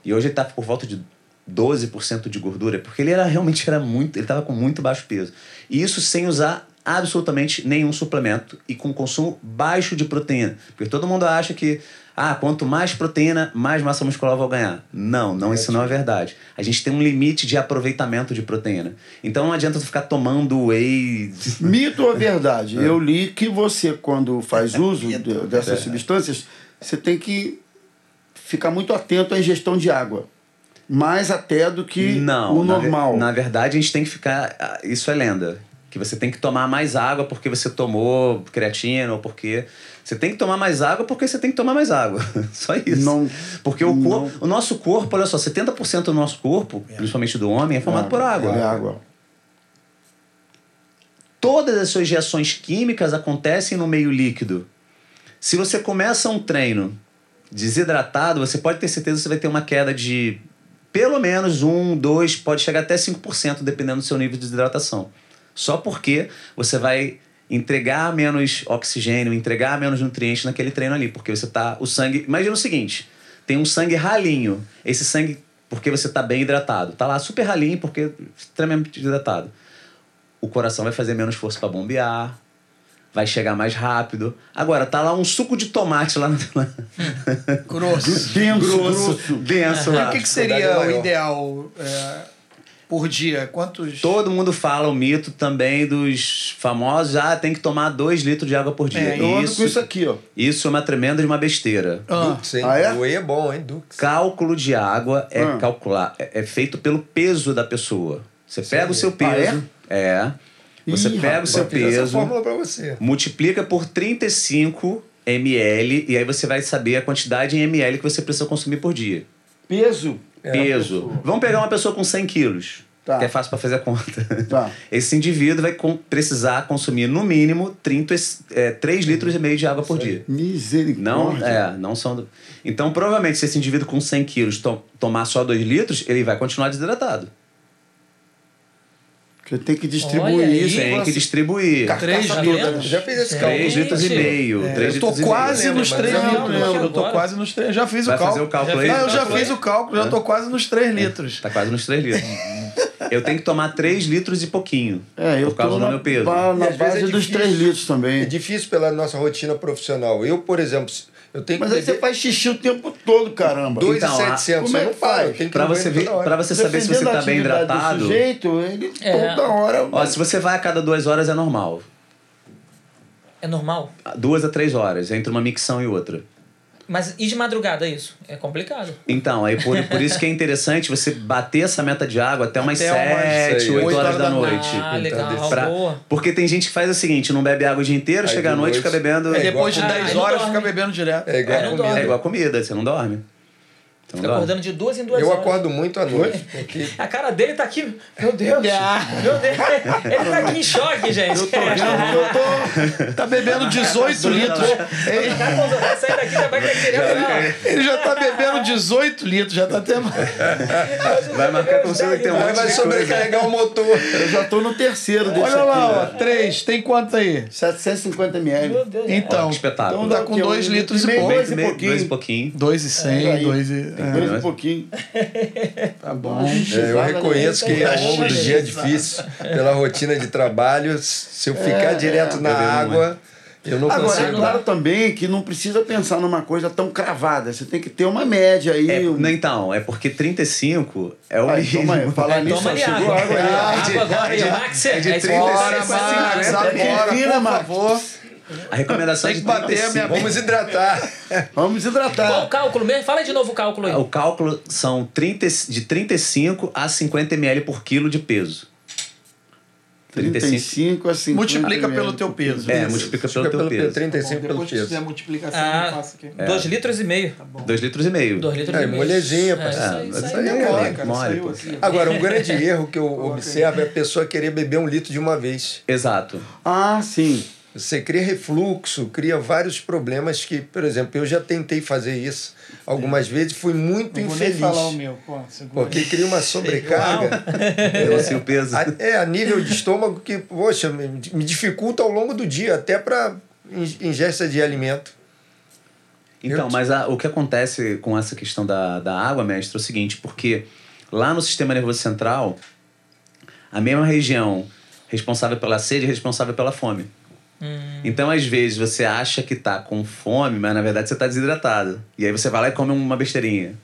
Speaker 5: E hoje ele tá por volta de 12% de gordura, porque ele era realmente era muito, ele tava com muito baixo peso. E isso sem usar absolutamente nenhum suplemento e com consumo baixo de proteína. Porque todo mundo acha que ah, quanto mais proteína, mais massa muscular eu vou ganhar. Não, não, isso não é verdade. A gente tem um limite de aproveitamento de proteína. Então não adianta tu ficar tomando whey.
Speaker 1: Mito ou verdade?
Speaker 5: É.
Speaker 1: Eu li que você, quando faz uso de- dessas substâncias, você tem que ficar muito atento à ingestão de água. Mais até do que
Speaker 5: Não,
Speaker 1: o
Speaker 5: na
Speaker 1: normal.
Speaker 5: Na, verdade, a gente tem que ficar. ah, Isso é lenda. Que você tem que tomar mais água porque você tomou creatina ou porque. Você tem que tomar mais água porque você tem que tomar mais água. Só isso.
Speaker 1: Não-
Speaker 5: porque o,
Speaker 1: não.
Speaker 5: cor- o nosso corpo, olha só, 70% do nosso corpo, principalmente do homem, é formado por água.
Speaker 1: É água.
Speaker 5: Todas as suas reações químicas acontecem no meio líquido. Se você começa um treino desidratado, você pode ter certeza que você vai ter uma queda de pelo menos 1, 2, pode chegar até 5%, dependendo do seu nível de desidratação. Só porque você vai entregar menos oxigênio, entregar menos nutrientes naquele treino ali, porque você tá o sangue, imagina o seguinte, tem um sangue ralinho. Esse sangue porque você tá bem hidratado. Tá lá super ralinho porque extremamente hidratado o coração vai fazer menos força para bombear, vai chegar mais rápido. Agora, tá lá um suco de tomate lá no.
Speaker 4: Grosso.
Speaker 1: Denso,
Speaker 5: grosso,
Speaker 1: grosso.
Speaker 5: denso
Speaker 4: E
Speaker 5: lá.
Speaker 4: o que, que seria o ideal é, por dia? Quantos.
Speaker 5: Todo mundo fala o mito também dos famosos, ah, tem que tomar dois litros de água por dia.
Speaker 4: É,
Speaker 1: Eu ando
Speaker 5: isso,
Speaker 1: com isso aqui, ó.
Speaker 5: isso é uma tremenda de uma besteira.
Speaker 4: Ah,
Speaker 3: Dux, hein?
Speaker 1: Ah, é?
Speaker 3: Whey é bom, hein? Dux.
Speaker 5: Cálculo de água é
Speaker 1: Ah.
Speaker 5: calcular, é, é feito pelo peso da pessoa. Você pega o seu
Speaker 1: Ah, é?
Speaker 5: peso, é? Você
Speaker 1: Ih,
Speaker 5: pega o seu peso,
Speaker 3: fórmula pra você.
Speaker 5: multiplica por 35 ml e aí você vai saber a quantidade em ml que você precisa consumir por dia.
Speaker 1: Peso.
Speaker 3: É,
Speaker 5: Peso. Vamos pegar uma pessoa com 100 quilos,
Speaker 1: Tá.
Speaker 5: que é fácil para fazer a conta.
Speaker 1: Tá.
Speaker 5: Esse indivíduo vai precisar consumir no mínimo 30, é, 3 litros e meio de água por dia.
Speaker 1: Misericórdia.
Speaker 5: Não, é, não são. Então, provavelmente, se esse indivíduo com 100 quilos to- tomar só 2 litros, ele vai continuar desidratado.
Speaker 1: Você tem que distribuir
Speaker 2: Olha aí.
Speaker 1: isso.
Speaker 5: Tem que distribuir.
Speaker 4: Três litros.
Speaker 3: Já fiz esse cálculo.
Speaker 5: 3 litros e meio.
Speaker 4: É,
Speaker 5: três
Speaker 4: eu tô quase nos
Speaker 3: Mas
Speaker 4: 3
Speaker 3: eu
Speaker 4: litros.
Speaker 3: não
Speaker 4: Eu tô quase nos 3. Já fiz
Speaker 5: Vai
Speaker 4: o cálculo.
Speaker 5: fazer o cálculo aí?
Speaker 4: Não, eu já fiz o cálculo, já tô quase nos 3 litros.
Speaker 5: Tá quase nos 3 litros. Eu tenho que tomar 3 litros e pouquinho.
Speaker 1: É, eu
Speaker 5: por causa
Speaker 1: tô
Speaker 5: do
Speaker 1: na,
Speaker 5: meu peso.
Speaker 1: ba- na base
Speaker 3: é
Speaker 1: dos
Speaker 3: difícil.
Speaker 1: 3 litros também.
Speaker 3: É difícil pela nossa rotina profissional. Eu, por exemplo, eu tenho que
Speaker 1: Mas aí você faz xixi o tempo todo, caramba.
Speaker 3: 2,700.
Speaker 1: como é que faz?
Speaker 3: Que
Speaker 5: Pra você, ver, pra você saber se você tá bem
Speaker 1: atividade do
Speaker 5: hidratado.
Speaker 1: sujeito, ele
Speaker 2: É.
Speaker 1: toda hora...
Speaker 5: Ó, se você vai a cada duas horas é normal.
Speaker 2: É normal.
Speaker 5: Duas a três horas, entre uma micção e outra.
Speaker 2: Mas e de madrugada isso? É complicado.
Speaker 5: Então, aí por, por isso que é interessante você bater essa meta de água até umas
Speaker 4: Até umas
Speaker 5: 7,
Speaker 3: seis,
Speaker 5: 8
Speaker 4: oito
Speaker 5: horas
Speaker 4: horas
Speaker 5: da
Speaker 4: da
Speaker 5: noite.
Speaker 2: Ah, legal.
Speaker 5: Pra-
Speaker 2: Boa.
Speaker 5: porque tem gente que faz o seguinte, não bebe água o dia inteiro,
Speaker 3: Aí
Speaker 5: chega à noite e
Speaker 3: noite-
Speaker 5: fica bebendo.
Speaker 4: E
Speaker 3: É
Speaker 4: depois de
Speaker 3: igual-
Speaker 4: 10
Speaker 2: Ah, aí não
Speaker 4: horas fica bebendo direto.
Speaker 3: É igual comida.
Speaker 5: É igual a comida, você não dorme. Não
Speaker 2: Fica acordando de duas em duas
Speaker 3: Eu
Speaker 2: horas.
Speaker 3: acordo muito à noite. porque
Speaker 2: A cara dele tá aqui. Meu Deus. Meu Deus. Ele tá aqui em choque, gente.
Speaker 1: Eu tô eu tô...
Speaker 4: Tá bebendo 18 litros. Ele,
Speaker 2: O cara quando vai sair daqui já vai na-
Speaker 4: ele já tá bebendo 18 litros, já tá tendo.
Speaker 5: Vai marcar com você tem um
Speaker 3: Aí
Speaker 5: monte
Speaker 3: vai
Speaker 5: de coisa.
Speaker 3: sobrecarregar o motor.
Speaker 1: Eu já tô no terceiro desse
Speaker 4: Olha lá, ó,
Speaker 1: aqui.
Speaker 4: 3. Tem quanto aí?
Speaker 1: 750 ml.
Speaker 2: Meu Deus.
Speaker 4: Então,
Speaker 5: Que espetáculo.
Speaker 4: então dá com
Speaker 1: Então,
Speaker 4: 2
Speaker 1: um
Speaker 4: litros e pouco.
Speaker 5: Dois e
Speaker 1: pouquinho.
Speaker 5: dois e pouquinho.
Speaker 4: 2 e 100,
Speaker 1: aí.
Speaker 4: 2 e...
Speaker 1: Dois
Speaker 4: É,
Speaker 1: e pouquinho.
Speaker 4: tá bom.
Speaker 3: É, eu reconheço que ao longo do
Speaker 2: Beleza.
Speaker 3: dia é difícil, pela rotina de trabalho, se eu ficar direto na
Speaker 5: bebo
Speaker 3: água, eu não
Speaker 1: Agora,
Speaker 3: consigo.
Speaker 1: é claro também que não precisa pensar numa coisa tão cravada. Você tem que ter uma média aí.
Speaker 5: É,
Speaker 1: um-
Speaker 5: não, então, é porque 35 é o
Speaker 1: Aí,
Speaker 5: mínimo.
Speaker 1: toma aí, falar nisso,
Speaker 2: Toma
Speaker 1: chegou
Speaker 2: água.
Speaker 1: água aí.
Speaker 2: Ah,
Speaker 1: ó.
Speaker 2: água agora aí,
Speaker 5: é de-
Speaker 2: Max.
Speaker 5: é de
Speaker 2: É
Speaker 5: 35
Speaker 4: Bora,
Speaker 2: isso.
Speaker 4: Max,
Speaker 1: Tá
Speaker 4: agora,
Speaker 1: fina,
Speaker 4: por favor.
Speaker 5: A recomendação
Speaker 4: Tem
Speaker 5: é
Speaker 4: que
Speaker 5: de
Speaker 4: bater a
Speaker 5: 35.
Speaker 4: minha-
Speaker 3: Vamos hidratar.
Speaker 1: Vamos
Speaker 2: Qual o
Speaker 1: hidratar.
Speaker 2: cálculo mesmo? Fala de novo o cálculo aí.
Speaker 5: O cálculo são 30, de 35 a 50 ml por quilo de peso. 35.
Speaker 1: 35 a 50
Speaker 4: Multiplica
Speaker 1: ml.
Speaker 4: pelo teu peso.
Speaker 5: É, multiplica pelo teu
Speaker 3: pelo
Speaker 5: peso.
Speaker 3: 35 pelo
Speaker 4: Depois que
Speaker 3: peso.
Speaker 4: fizer a multiplicação,
Speaker 2: Ah.
Speaker 4: eu faço aqui.
Speaker 2: Dois litros e meio.
Speaker 5: 2 litros e meio.
Speaker 2: Dois litros
Speaker 3: É,
Speaker 2: e meio.
Speaker 3: molezinha,
Speaker 2: É,
Speaker 3: parceiro.
Speaker 2: isso aí, isso
Speaker 4: É
Speaker 5: é
Speaker 4: mole, cara,
Speaker 5: mole,
Speaker 4: saiu.
Speaker 3: Agora, um grande erro que eu observo é a pessoa querer beber um litro de uma vez.
Speaker 5: Exato.
Speaker 1: Ah, sim.
Speaker 3: Você cria refluxo, cria vários problemas que, por exemplo, eu já tentei fazer isso algumas vezes, fui muito
Speaker 4: Não vou nem
Speaker 3: infeliz.
Speaker 4: falar o meu. Pô,
Speaker 3: Porque cria uma sobrecarga.
Speaker 5: Eu assim o peso.
Speaker 3: A- É, a nível de estômago que, poxa, me, me dificulta ao longo do dia, até para ingesta de alimento.
Speaker 5: Então,
Speaker 3: Eu-
Speaker 5: mas a- o que acontece com essa questão da, da água, mestre, é o seguinte, porque lá no sistema nervoso central, a mesma região responsável pela sede é responsável pela fome. Então, às vezes, você acha que tá com fome, mas na verdade você tá desidratado. E aí você vai lá e come uma besteirinha.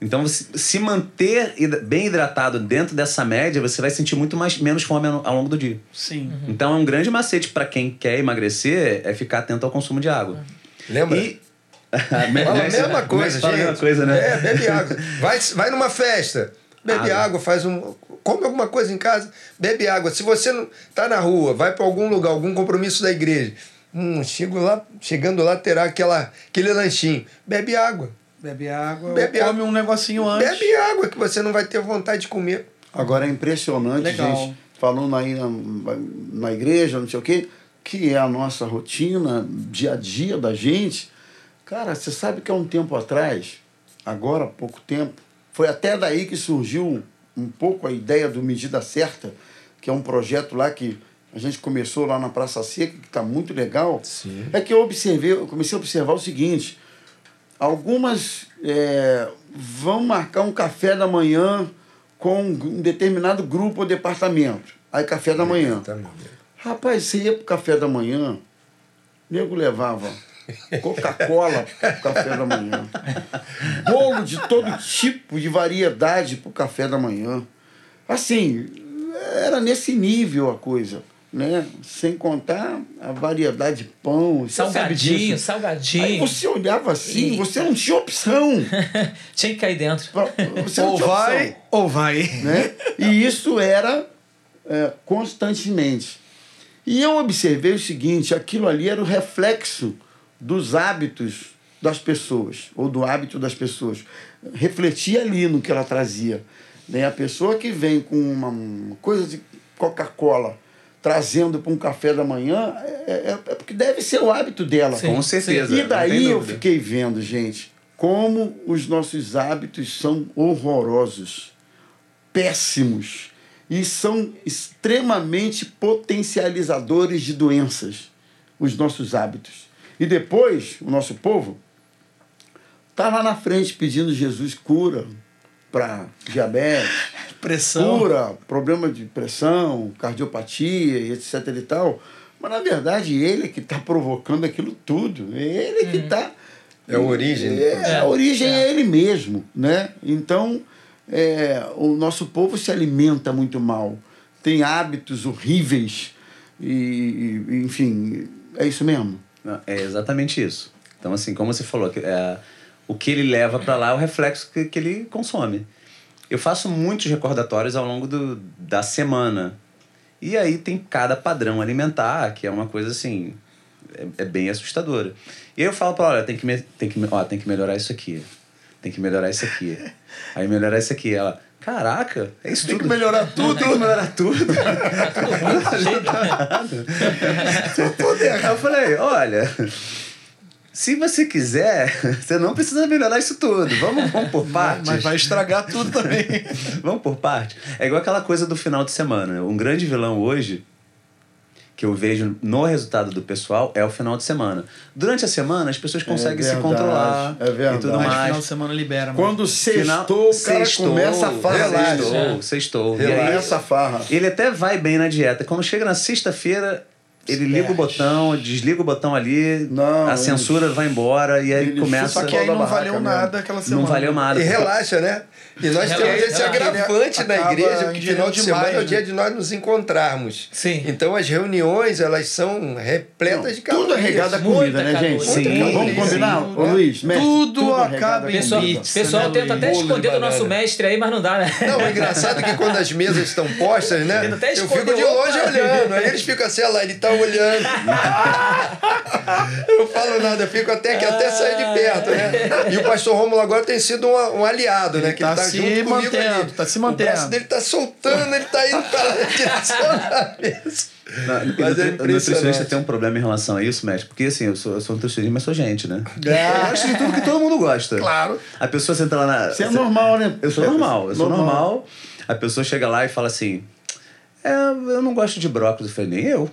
Speaker 5: Então, se manter bem hidratado dentro dessa média, você vai sentir muito mais, menos fome ao longo do dia.
Speaker 4: Sim.
Speaker 5: Então, é um grande macete para quem quer emagrecer é ficar atento ao consumo de água.
Speaker 3: Lembra?
Speaker 5: E.
Speaker 3: Fala a mesma coisa,
Speaker 5: Fala a
Speaker 3: gente.
Speaker 5: mesma coisa, né?
Speaker 3: É, bebe água. Vai, vai numa festa, bebe
Speaker 5: Água.
Speaker 3: água. faz um. Come alguma coisa em casa, bebe água. Se você não tá na rua, vai para algum lugar, algum compromisso da igreja. Hum, chego lá, chegando lá, terá aquela, aquele lanchinho. Bebe água.
Speaker 4: Bebe água.
Speaker 3: Bebe
Speaker 4: ou come
Speaker 3: água.
Speaker 4: um negocinho antes.
Speaker 3: Bebe água, que você não vai ter vontade de comer.
Speaker 1: Agora é impressionante,
Speaker 4: Legal.
Speaker 1: gente, falando aí na, na igreja, não sei o quê, que é a nossa rotina, dia a dia da gente. Cara, você sabe que há um tempo atrás, agora há pouco tempo, foi até daí que surgiu um pouco a ideia do Medida Certa, que é um projeto lá que a gente começou lá na Praça Seca, que está muito legal.
Speaker 3: Sim.
Speaker 1: É que eu observei, eu comecei a observar o seguinte: algumas é, vão marcar um café da manhã com um determinado grupo ou departamento. Aí café da manhã. Rapaz, você ia pro café da manhã, o nego levava Coca-Cola pro café da manhã. Bolo de todo tipo de variedade pro café da manhã. Assim, era nesse nível a coisa. Né? Sem contar a variedade de pão.
Speaker 2: Salgadinho,
Speaker 1: disso. Aí
Speaker 2: salgadinho.
Speaker 1: você olhava assim,
Speaker 2: E-
Speaker 1: você não tinha opção.
Speaker 2: Tinha que cair dentro.
Speaker 1: Você não
Speaker 4: Ou
Speaker 1: tinha
Speaker 4: vai,
Speaker 1: opção
Speaker 4: ou vai.
Speaker 1: né? E isso era é, constantemente. E eu observei o seguinte: aquilo ali era o reflexo dos hábitos das pessoas, ou do hábito das pessoas. Refletia ali no que ela trazia. Né? A pessoa que vem com uma, coisa de Coca-Cola trazendo para um café da manhã, é, é- é porque deve ser o hábito dela.
Speaker 2: Sim.
Speaker 5: Com certeza.
Speaker 1: E daí eu fiquei vendo, gente, como os nossos hábitos são horrorosos, péssimos e são extremamente potencializadores de doenças, os nossos hábitos. E depois, o nosso povo está lá na frente pedindo Jesus cura para diabetes,
Speaker 4: Pressão.
Speaker 1: cura, problema de pressão, cardiopatia e etc e tal. Mas na verdade ele é que está provocando aquilo tudo. É ele que está.
Speaker 3: É a origem do
Speaker 1: É, a origem é. ele mesmo, né? Então é, o nosso povo se alimenta muito mal, tem hábitos horríveis e, e, enfim, é isso mesmo.
Speaker 5: Não, É exatamente isso. Então, assim, como você falou, é, o que ele leva para lá é o reflexo que, que ele consome. Eu faço muitos recordatórios ao longo do, da semana. E aí tem cada padrão alimentar, que é uma coisa assim, é, é bem assustadora. E aí eu falo para olha, tem que, me, tem, que, ó, tem que melhorar isso aqui. Tem que melhorar isso aqui. Aí melhorar isso aqui. Ela, caraca, é isso
Speaker 1: Tem
Speaker 5: tudo.
Speaker 1: que melhorar tudo.
Speaker 5: Tem que melhorar tudo. Aí eu falei, olha, se você quiser, você não precisa melhorar isso tudo. Vamos, vamos por partes.
Speaker 4: Mas vai estragar tudo também.
Speaker 5: Vamos por parte. É igual aquela coisa do final de semana. Um grande vilão hoje, que eu vejo no resultado do pessoal, é o final de semana. Durante a semana, as pessoas conseguem se
Speaker 1: verdade,
Speaker 5: controlar
Speaker 1: é verdade.
Speaker 5: e tudo
Speaker 1: Mas
Speaker 4: Mas
Speaker 5: mais.
Speaker 4: final de semana libera. mano.
Speaker 1: Quando
Speaker 5: Final-
Speaker 1: sextou, o cara
Speaker 5: sextou,
Speaker 1: começa a isso.
Speaker 5: Sextou, sextou. E aí,
Speaker 1: Relaxa a farra.
Speaker 5: ele até vai bem na dieta. Quando chega na sexta-feira, ele liga o botão, desliga o botão ali,
Speaker 1: Não,
Speaker 5: a
Speaker 1: ele-
Speaker 5: censura vai embora e aí
Speaker 1: ele
Speaker 5: começa.
Speaker 4: Só que aí não valeu
Speaker 1: mesmo.
Speaker 4: nada aquela semana.
Speaker 5: Não valeu nada.
Speaker 3: E relaxa, né? E nós
Speaker 2: Relaxa,
Speaker 3: temos esse agravante na igreja, porque final de semana é o dia
Speaker 4: né?
Speaker 3: de nós nos encontrarmos.
Speaker 2: Sim.
Speaker 3: Então as reuniões, elas são repletas de calorias.
Speaker 1: Tudo é regado a
Speaker 2: Muita
Speaker 1: comida, né, gente?
Speaker 5: Sim,
Speaker 1: Vamos
Speaker 3: sim.
Speaker 1: combinar,
Speaker 3: Sim.
Speaker 1: ô Luiz? Mestre,
Speaker 4: Tudo
Speaker 1: é regado
Speaker 4: acaba em
Speaker 2: Pessoal,
Speaker 4: pizza,
Speaker 2: pessoal
Speaker 4: né,
Speaker 2: tenta até esconder do nosso mestre aí, mas não dá, né?
Speaker 3: Não, o engraçado é que quando as mesas estão postas, né? Eu fico de longe olhando. Aí eles ficam assim, olha lá, ele tá olhando. Eu não falo nada, eu fico até que até sair de perto, né? E o pastor Rômulo agora tem sido um, um aliado, né?
Speaker 4: Ele
Speaker 3: Que
Speaker 4: tá
Speaker 3: ele tá
Speaker 4: se
Speaker 3: junto comigo
Speaker 4: mantendo,
Speaker 3: ali.
Speaker 4: tá se
Speaker 3: O
Speaker 4: mantendo.
Speaker 3: braço dele tá soltando, ele tá indo pra direção da mesa.
Speaker 5: Não,
Speaker 3: Mas é
Speaker 5: nutri- o nutricionista tem um problema em relação a isso, mestre, porque assim, eu sou, eu sou nutricionista, mas sou gente, né?
Speaker 1: É.
Speaker 5: Eu gosto de tudo que todo mundo gosta.
Speaker 1: Claro.
Speaker 5: A pessoa senta lá na.
Speaker 1: Isso é normal, né?
Speaker 5: Eu sou normal, eu sou normal. A pessoa chega lá e fala assim: é, eu não gosto de brócolis. Eu falei, nem eu.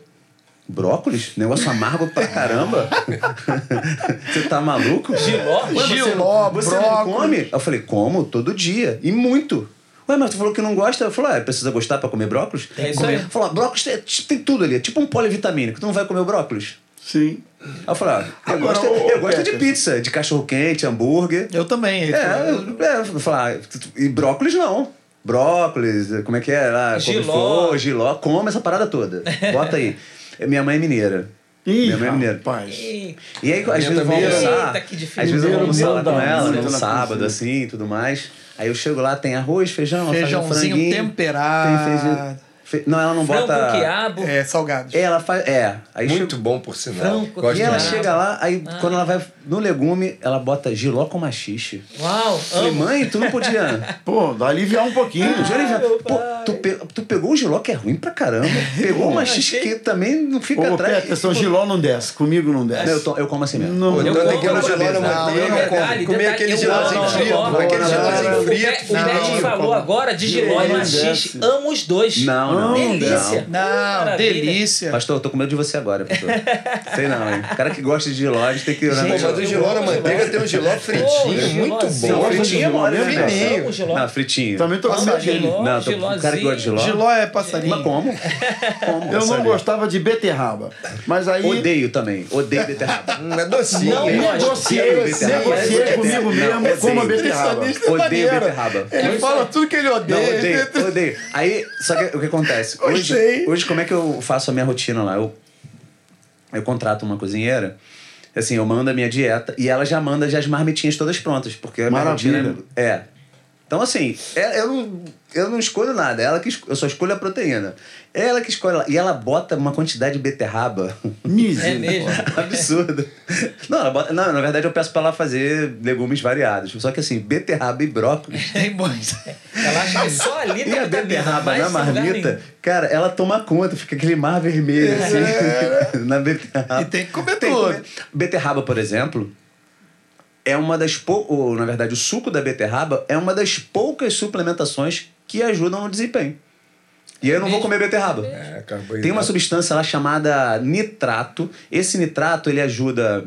Speaker 5: Brócolis? Negócio amargo pra caramba. você tá maluco?
Speaker 2: Giló?
Speaker 5: Ué, você
Speaker 4: Giló,
Speaker 5: não, você não come? Eu falei, como? Todo dia. E muito. Ué, mas tu falou que não gosta? Eu falei, ah, precisa gostar pra comer brócolis?
Speaker 2: É isso
Speaker 5: Comer.
Speaker 2: aí.
Speaker 5: Falou, ah, brócolis tem, tem tudo ali. É tipo um polivitamínico. Tu não vai comer o brócolis?
Speaker 1: Sim.
Speaker 5: Aí eu falei, ah, eu
Speaker 1: Agora,
Speaker 5: gosto, eu gosto de pizza, de cachorro-quente, hambúrguer.
Speaker 4: Eu também.
Speaker 5: É, eu, é, eu falar, e brócolis não. Brócolis, como é que é lá?
Speaker 2: Giló.
Speaker 5: couve-flor, giló, come essa parada toda. Bota aí. Minha mãe é mineira.
Speaker 1: Ih,
Speaker 5: Minha mãe é mineira.
Speaker 1: rapaz.
Speaker 5: E aí, às vezes eu vou almoçar.
Speaker 2: Eita, que difícil.
Speaker 5: Às vezes eu vou almoçar lá com ela, num
Speaker 1: na
Speaker 5: sábado,
Speaker 1: cozinha.
Speaker 5: assim, e tudo mais. Aí eu chego lá, tem arroz, feijão,
Speaker 4: Feijãozinho
Speaker 5: franguinho,
Speaker 4: temperado.
Speaker 5: Tem feijão. Não, ela não
Speaker 2: frango
Speaker 5: bota.
Speaker 2: com quiabo.
Speaker 4: É, salgados.
Speaker 5: Ela faz. É. Aí
Speaker 3: Muito
Speaker 5: chego-
Speaker 3: bom, por sinal.
Speaker 2: Frango,
Speaker 3: Gosto
Speaker 5: E ela
Speaker 2: Ah.
Speaker 5: chega lá, aí quando ela vai no legume, ela bota giló com machixe.
Speaker 2: Uau,
Speaker 5: Falei,
Speaker 2: amo.
Speaker 5: mãe, tu não podia.
Speaker 1: Pô, dá aliviar um pouquinho.
Speaker 5: Já-
Speaker 2: meu
Speaker 5: Pô, tu, pe- tu pegou o giló que é ruim pra caramba. Pegou uma
Speaker 2: achei-
Speaker 5: xixi que também não fica
Speaker 1: Ô,
Speaker 5: atrás.
Speaker 1: Peterson, giló não desce. Comigo não desce.
Speaker 5: Não, eu, to- eu como assim mesmo.
Speaker 1: Não,
Speaker 3: Ou
Speaker 1: não.
Speaker 3: então
Speaker 2: Eu
Speaker 3: tem que ir no
Speaker 2: como-
Speaker 3: geló na
Speaker 4: Não,
Speaker 3: manteiga,
Speaker 4: eu não
Speaker 3: come. Comer aquele
Speaker 2: eu giló.
Speaker 3: aquele
Speaker 1: Não,
Speaker 3: gelozinho
Speaker 2: O Pet-. O
Speaker 1: Não,
Speaker 2: falou agora de giló e
Speaker 1: Não
Speaker 2: machixe. Amo os dois.
Speaker 5: Não,
Speaker 1: Não,
Speaker 2: Delícia.
Speaker 4: Não,
Speaker 2: Maravilha.
Speaker 4: delícia.
Speaker 5: Pastor, eu tô com medo de você agora, pastor. Sei não, hein? O cara que gosta de giló, a gente tem que...
Speaker 3: Pô, mas o giló na manteiga tem um giló fritinho, muito
Speaker 2: sim.
Speaker 3: bom.
Speaker 1: Não,
Speaker 5: fritinho é mole, né,
Speaker 3: fininho.
Speaker 2: Amo giló.
Speaker 5: Não, fritinho.
Speaker 1: Também tô com medo dele.
Speaker 5: Não, tô, o cara que gosta de giló.
Speaker 4: Giló é passarinho.
Speaker 5: Mas como? Como?
Speaker 1: Eu não gostava de beterraba. Mas aí.
Speaker 5: Odeio também. Odeio beterraba.
Speaker 3: Hum, é docinho.
Speaker 2: Não?
Speaker 1: Negociei,
Speaker 5: beterraba.
Speaker 1: negociei
Speaker 5: Não,
Speaker 1: comigo mesmo, como a
Speaker 5: Odeio.
Speaker 1: beterraba.
Speaker 4: É
Speaker 5: Odeio beterraba.
Speaker 4: Ele fala tudo que ele
Speaker 5: Não,
Speaker 4: odeia.
Speaker 5: odeio, odeio. Aí, só que o que acontece? Hoje,
Speaker 4: Gostei.
Speaker 5: hoje, como é que eu faço a minha rotina lá? Eu, eu contrato uma cozinheira, assim, eu mando a minha dieta e ela já manda já as marmitinhas todas prontas, porque a minha
Speaker 1: Maravilha.
Speaker 5: rotina é. Então, assim, é- eu não, eu não escolho nada, ela que eu só escolho a proteína. Ela que escolhe, e ela bota uma quantidade de beterraba
Speaker 2: É
Speaker 1: Misericórdia.
Speaker 2: mesmo.
Speaker 5: absurda. Não, ela bota- não, na verdade eu peço pra ela fazer legumes variados. Só que assim, beterraba e brócolis.
Speaker 4: Tem bons.
Speaker 2: Ela acha que só ali
Speaker 5: E
Speaker 2: tem
Speaker 5: a beterraba na
Speaker 2: lugar
Speaker 5: marmita, cara, ela toma conta, fica aquele mar vermelho assim, na beterraba.
Speaker 4: E tem que comer
Speaker 5: Tem que
Speaker 4: tudo.
Speaker 5: comer. Beterraba, por exemplo, é uma das poucas, na verdade, o suco da beterraba é uma das poucas suplementações que ajudam no desempenho. E aí eu não vou comer beterraba.
Speaker 3: É.
Speaker 5: Tem uma substância lá chamada nitrato. Esse nitrato ele ajuda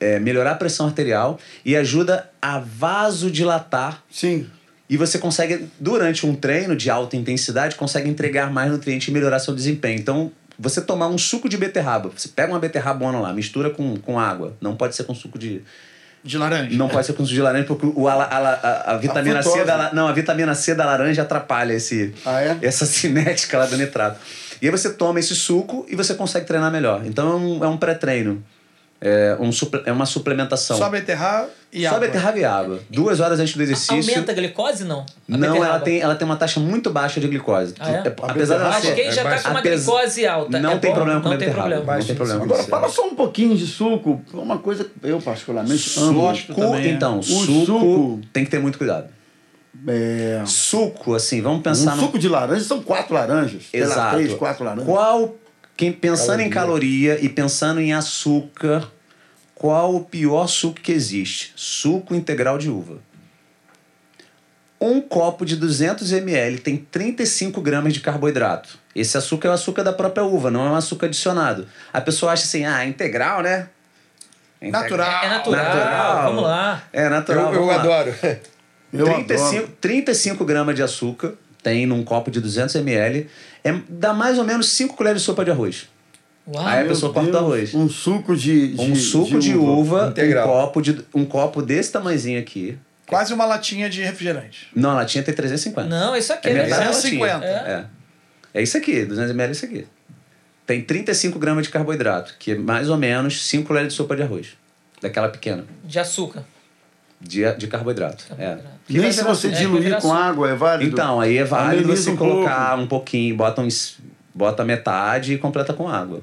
Speaker 5: a melhorar a pressão arterial e ajuda a vasodilatar
Speaker 1: Sim.
Speaker 5: e você consegue, durante um treino de alta intensidade, consegue entregar mais nutrientes e melhorar seu desempenho. Então, você tomar um suco de beterraba, você pega uma beterrabona lá, mistura com, com água. Não pode ser com suco de.
Speaker 4: De laranja.
Speaker 5: Não pode ser com suco de laranja, porque o, ala- a, a vitamina C da, não, a vitamina C da laranja atrapalha esse,
Speaker 1: Ah, é?
Speaker 5: essa cinética lá do nitrato. E aí você toma esse suco e você consegue treinar melhor. Então é um, é um pré-treino. É, um é uma suplementação.
Speaker 4: Só beterraba e
Speaker 5: Só
Speaker 4: água.
Speaker 5: beterraba e água. Duas horas antes do exercício.
Speaker 2: Aumenta a glicose, não? A
Speaker 5: Não,
Speaker 2: beterraba?
Speaker 5: ela tem, ela tem uma taxa muito baixa de glicose.
Speaker 2: Ah, é?
Speaker 5: apesar dela
Speaker 2: Mas
Speaker 5: ser.
Speaker 2: quem já
Speaker 3: é
Speaker 2: tá com uma glicose alta.
Speaker 5: Não
Speaker 2: é
Speaker 5: tem
Speaker 2: bom?
Speaker 5: problema com
Speaker 2: Não tem
Speaker 5: beterraba.
Speaker 2: problema.
Speaker 5: Não tem problema.
Speaker 1: Agora, fala só um pouquinho de suco. Uma coisa que eu particularmente amo.
Speaker 5: Suco,
Speaker 4: também, é.
Speaker 5: então,
Speaker 1: O
Speaker 5: suco,
Speaker 1: suco-
Speaker 5: tem que ter muito cuidado.
Speaker 1: É,
Speaker 5: Suco, assim, vamos
Speaker 1: um
Speaker 5: pensar no.
Speaker 1: suco de laranja são quatro laranjas.
Speaker 5: Exato.
Speaker 1: três, quatro laranjas.
Speaker 5: Qual, quem, pensando em caloria e pensando em açúcar, qual o pior suco que existe? Suco integral de uva. Um copo de 200 ml tem 35 gramas de carboidrato. Esse açúcar é o açúcar da própria uva, não é um açúcar adicionado. A pessoa acha assim, ah, integral, né? Integral.
Speaker 4: Natural.
Speaker 2: É natural, vamos lá.
Speaker 5: É natural.
Speaker 3: Eu, eu adoro.
Speaker 1: Eu
Speaker 5: 35,
Speaker 1: adoro.
Speaker 5: 35 gramas de açúcar tem num copo de 200 ml. É, dá mais ou menos 5 colheres de sopa de arroz.
Speaker 2: Uau.
Speaker 5: Aí a pessoa corta o arroz.
Speaker 1: Um suco de, de
Speaker 5: Um suco de, uva,
Speaker 3: Integral.
Speaker 5: um copo, de, um copo desse tamanhozinho aqui.
Speaker 4: Quase uma latinha de refrigerante.
Speaker 5: Não, a latinha tem 350.
Speaker 2: Não, isso aqui
Speaker 5: é
Speaker 2: é
Speaker 5: metade da
Speaker 4: 250.
Speaker 5: latinha. É. é isso aqui, 200 ml é isso aqui. Tem 35 gramas de carboidrato, que é mais ou menos 5 colheres de sopa de arroz. Daquela pequena,
Speaker 2: de açúcar.
Speaker 5: De, de carboidrato. É.
Speaker 1: Nem se você
Speaker 2: É,
Speaker 1: diluir
Speaker 2: virar
Speaker 1: com água, é válido?
Speaker 5: Então, aí é válido
Speaker 1: Ameniza
Speaker 5: você
Speaker 1: um
Speaker 5: colocar
Speaker 1: pouco.
Speaker 5: um pouquinho, bota, uns, bota metade e completa com água.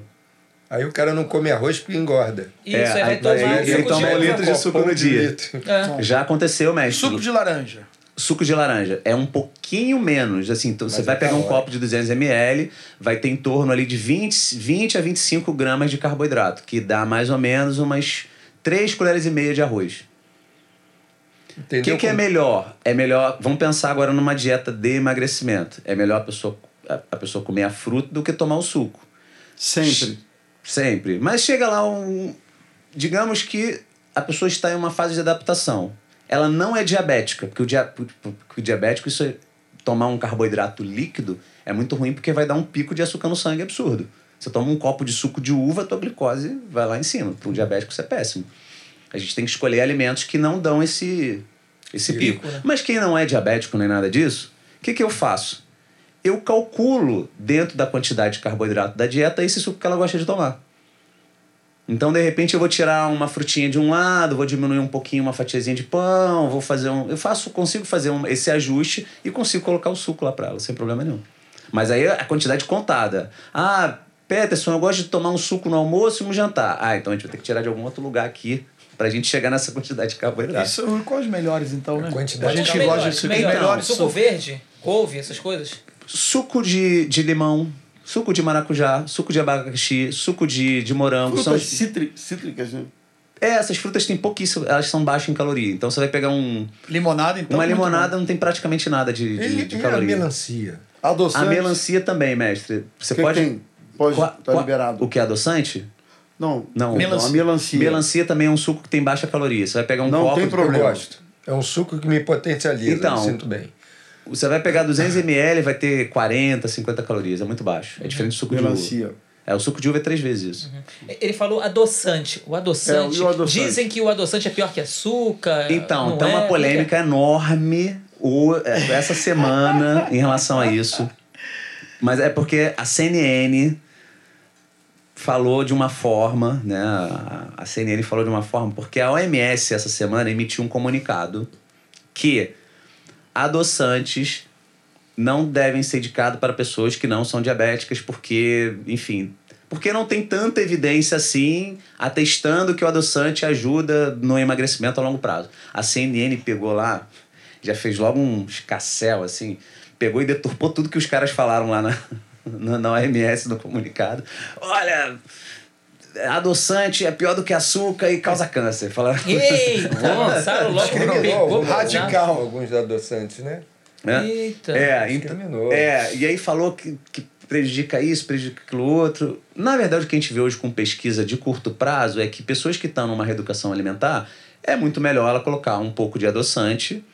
Speaker 3: Aí o cara não come arroz porque engorda.
Speaker 2: Isso,
Speaker 5: É,
Speaker 2: aí vai
Speaker 5: aí-
Speaker 2: tomar
Speaker 5: aí ele
Speaker 2: suco
Speaker 5: toma um litro de suco no dia.
Speaker 3: litro.
Speaker 2: É.
Speaker 5: Já aconteceu, mestre.
Speaker 4: Suco de laranja.
Speaker 5: Suco de laranja é um pouquinho menos. Assim, então você vai
Speaker 3: é
Speaker 5: pegar um copo de 200 ml, vai ter em torno ali de 20, 20 a 25 gramas de carboidrato, que dá mais ou menos umas 3 colheres e meia de arroz. O que, que é melhor? É melhor. Vamos pensar agora numa dieta de emagrecimento. É melhor a pessoa, a, a pessoa comer a fruta do que tomar o suco.
Speaker 1: Sempre.
Speaker 5: Sempre. Mas chega lá um. Digamos que a pessoa está em uma fase de adaptação. Ela não é diabética, porque o, dia, porque o diabético, isso é, tomar um carboidrato líquido é muito ruim porque vai dar um pico de açúcar no sangue absurdo. Você toma um copo de suco de uva, a tua glicose vai lá em cima. Para um diabético isso é péssimo. A gente tem que escolher alimentos que não dão esse, esse pico.
Speaker 2: Pico, né?
Speaker 5: Mas quem não é diabético nem nada disso, o que, que eu faço? Eu calculo dentro da quantidade de carboidrato da dieta esse suco que ela gosta de tomar. Então, de repente, eu vou tirar uma frutinha de um lado, vou diminuir um pouquinho uma fatiazinha de pão, vou fazer um. Eu faço, consigo fazer um, esse ajuste e consigo colocar o suco lá para ela, sem problema nenhum. Mas aí a quantidade contada. Ah, Peterson, eu gosto de tomar um suco no almoço e no jantar. Ah, então a gente vai ter que tirar de algum outro lugar aqui pra gente chegar nessa quantidade de carboidrato.
Speaker 4: Isso, quais os melhores, então, né?
Speaker 3: A quantidade
Speaker 4: a gente
Speaker 3: de
Speaker 4: gosta
Speaker 2: Melhor,
Speaker 4: de suco.
Speaker 2: melhor.
Speaker 4: melhores
Speaker 2: Suco
Speaker 4: suco.
Speaker 2: verde, couve, essas coisas.
Speaker 5: Suco de, de limão, suco de maracujá, suco de abacaxi, suco de, de morango. São,
Speaker 1: Frutas cítri- cítricas, né?
Speaker 5: é, essas frutas têm pouquíssimo, elas são baixas em caloria. Então você vai pegar um,
Speaker 4: Limonada, então.
Speaker 5: uma limonada, não tem praticamente nada de, de,
Speaker 3: Ele
Speaker 5: de
Speaker 3: e a
Speaker 5: caloria.
Speaker 3: melancia.
Speaker 1: Adoçante.
Speaker 5: A melancia também, mestre. Você
Speaker 1: O que
Speaker 5: pode.
Speaker 1: que tem? Pode,
Speaker 5: Qua-
Speaker 1: tá liberado.
Speaker 5: O que é adoçante?
Speaker 1: Não,
Speaker 5: Não.
Speaker 1: melancia. a melancia.
Speaker 5: Melancia também é um suco que tem baixa caloria. Você vai pegar um
Speaker 1: Não
Speaker 5: copo.
Speaker 1: tem
Speaker 5: de-
Speaker 1: problema.
Speaker 3: Eu gosto. É um suco que me potencializa,
Speaker 5: Então.
Speaker 3: eu sinto bem.
Speaker 5: Você vai pegar 200 ml vai ter 40, 50 calorias. É muito baixo. É diferente do suco de
Speaker 1: Melancia.
Speaker 5: uva. É, o suco de uva é três vezes isso.
Speaker 2: Ele falou adoçante. O adoçante.
Speaker 1: É, o adoçante?
Speaker 2: Dizem que o adoçante é pior que açúcar.
Speaker 5: Então,
Speaker 2: não
Speaker 5: tem
Speaker 2: é?
Speaker 5: uma
Speaker 2: Como é
Speaker 5: polêmica enorme o, é, essa semana em relação a isso. Mas é porque a CNN falou de uma forma, né? A- CNN falou de uma forma, porque a OMS essa semana emitiu um comunicado que adoçantes não devem ser indicados para pessoas que não são diabéticas, porque, enfim, porque não tem tanta evidência assim atestando que o adoçante ajuda no emagrecimento a longo prazo. A CNN pegou lá, já fez logo um escassel assim, pegou e deturpou tudo que os caras falaram lá na, na, na OMS no comunicado. Olha, adoçante é pior do que açúcar e causa câncer. Falaram.
Speaker 2: Eita, lançaram logo.
Speaker 3: Discriminou
Speaker 2: radical.
Speaker 3: alguns adoçantes, né?
Speaker 5: né?
Speaker 2: Eita.
Speaker 5: É,
Speaker 3: Discriminou.
Speaker 5: é, e aí falou que, que prejudica isso, prejudica aquilo outro. Na verdade, o que a gente vê hoje com pesquisa de curto prazo é que pessoas que estão numa reeducação alimentar, é muito melhor ela colocar um pouco de adoçante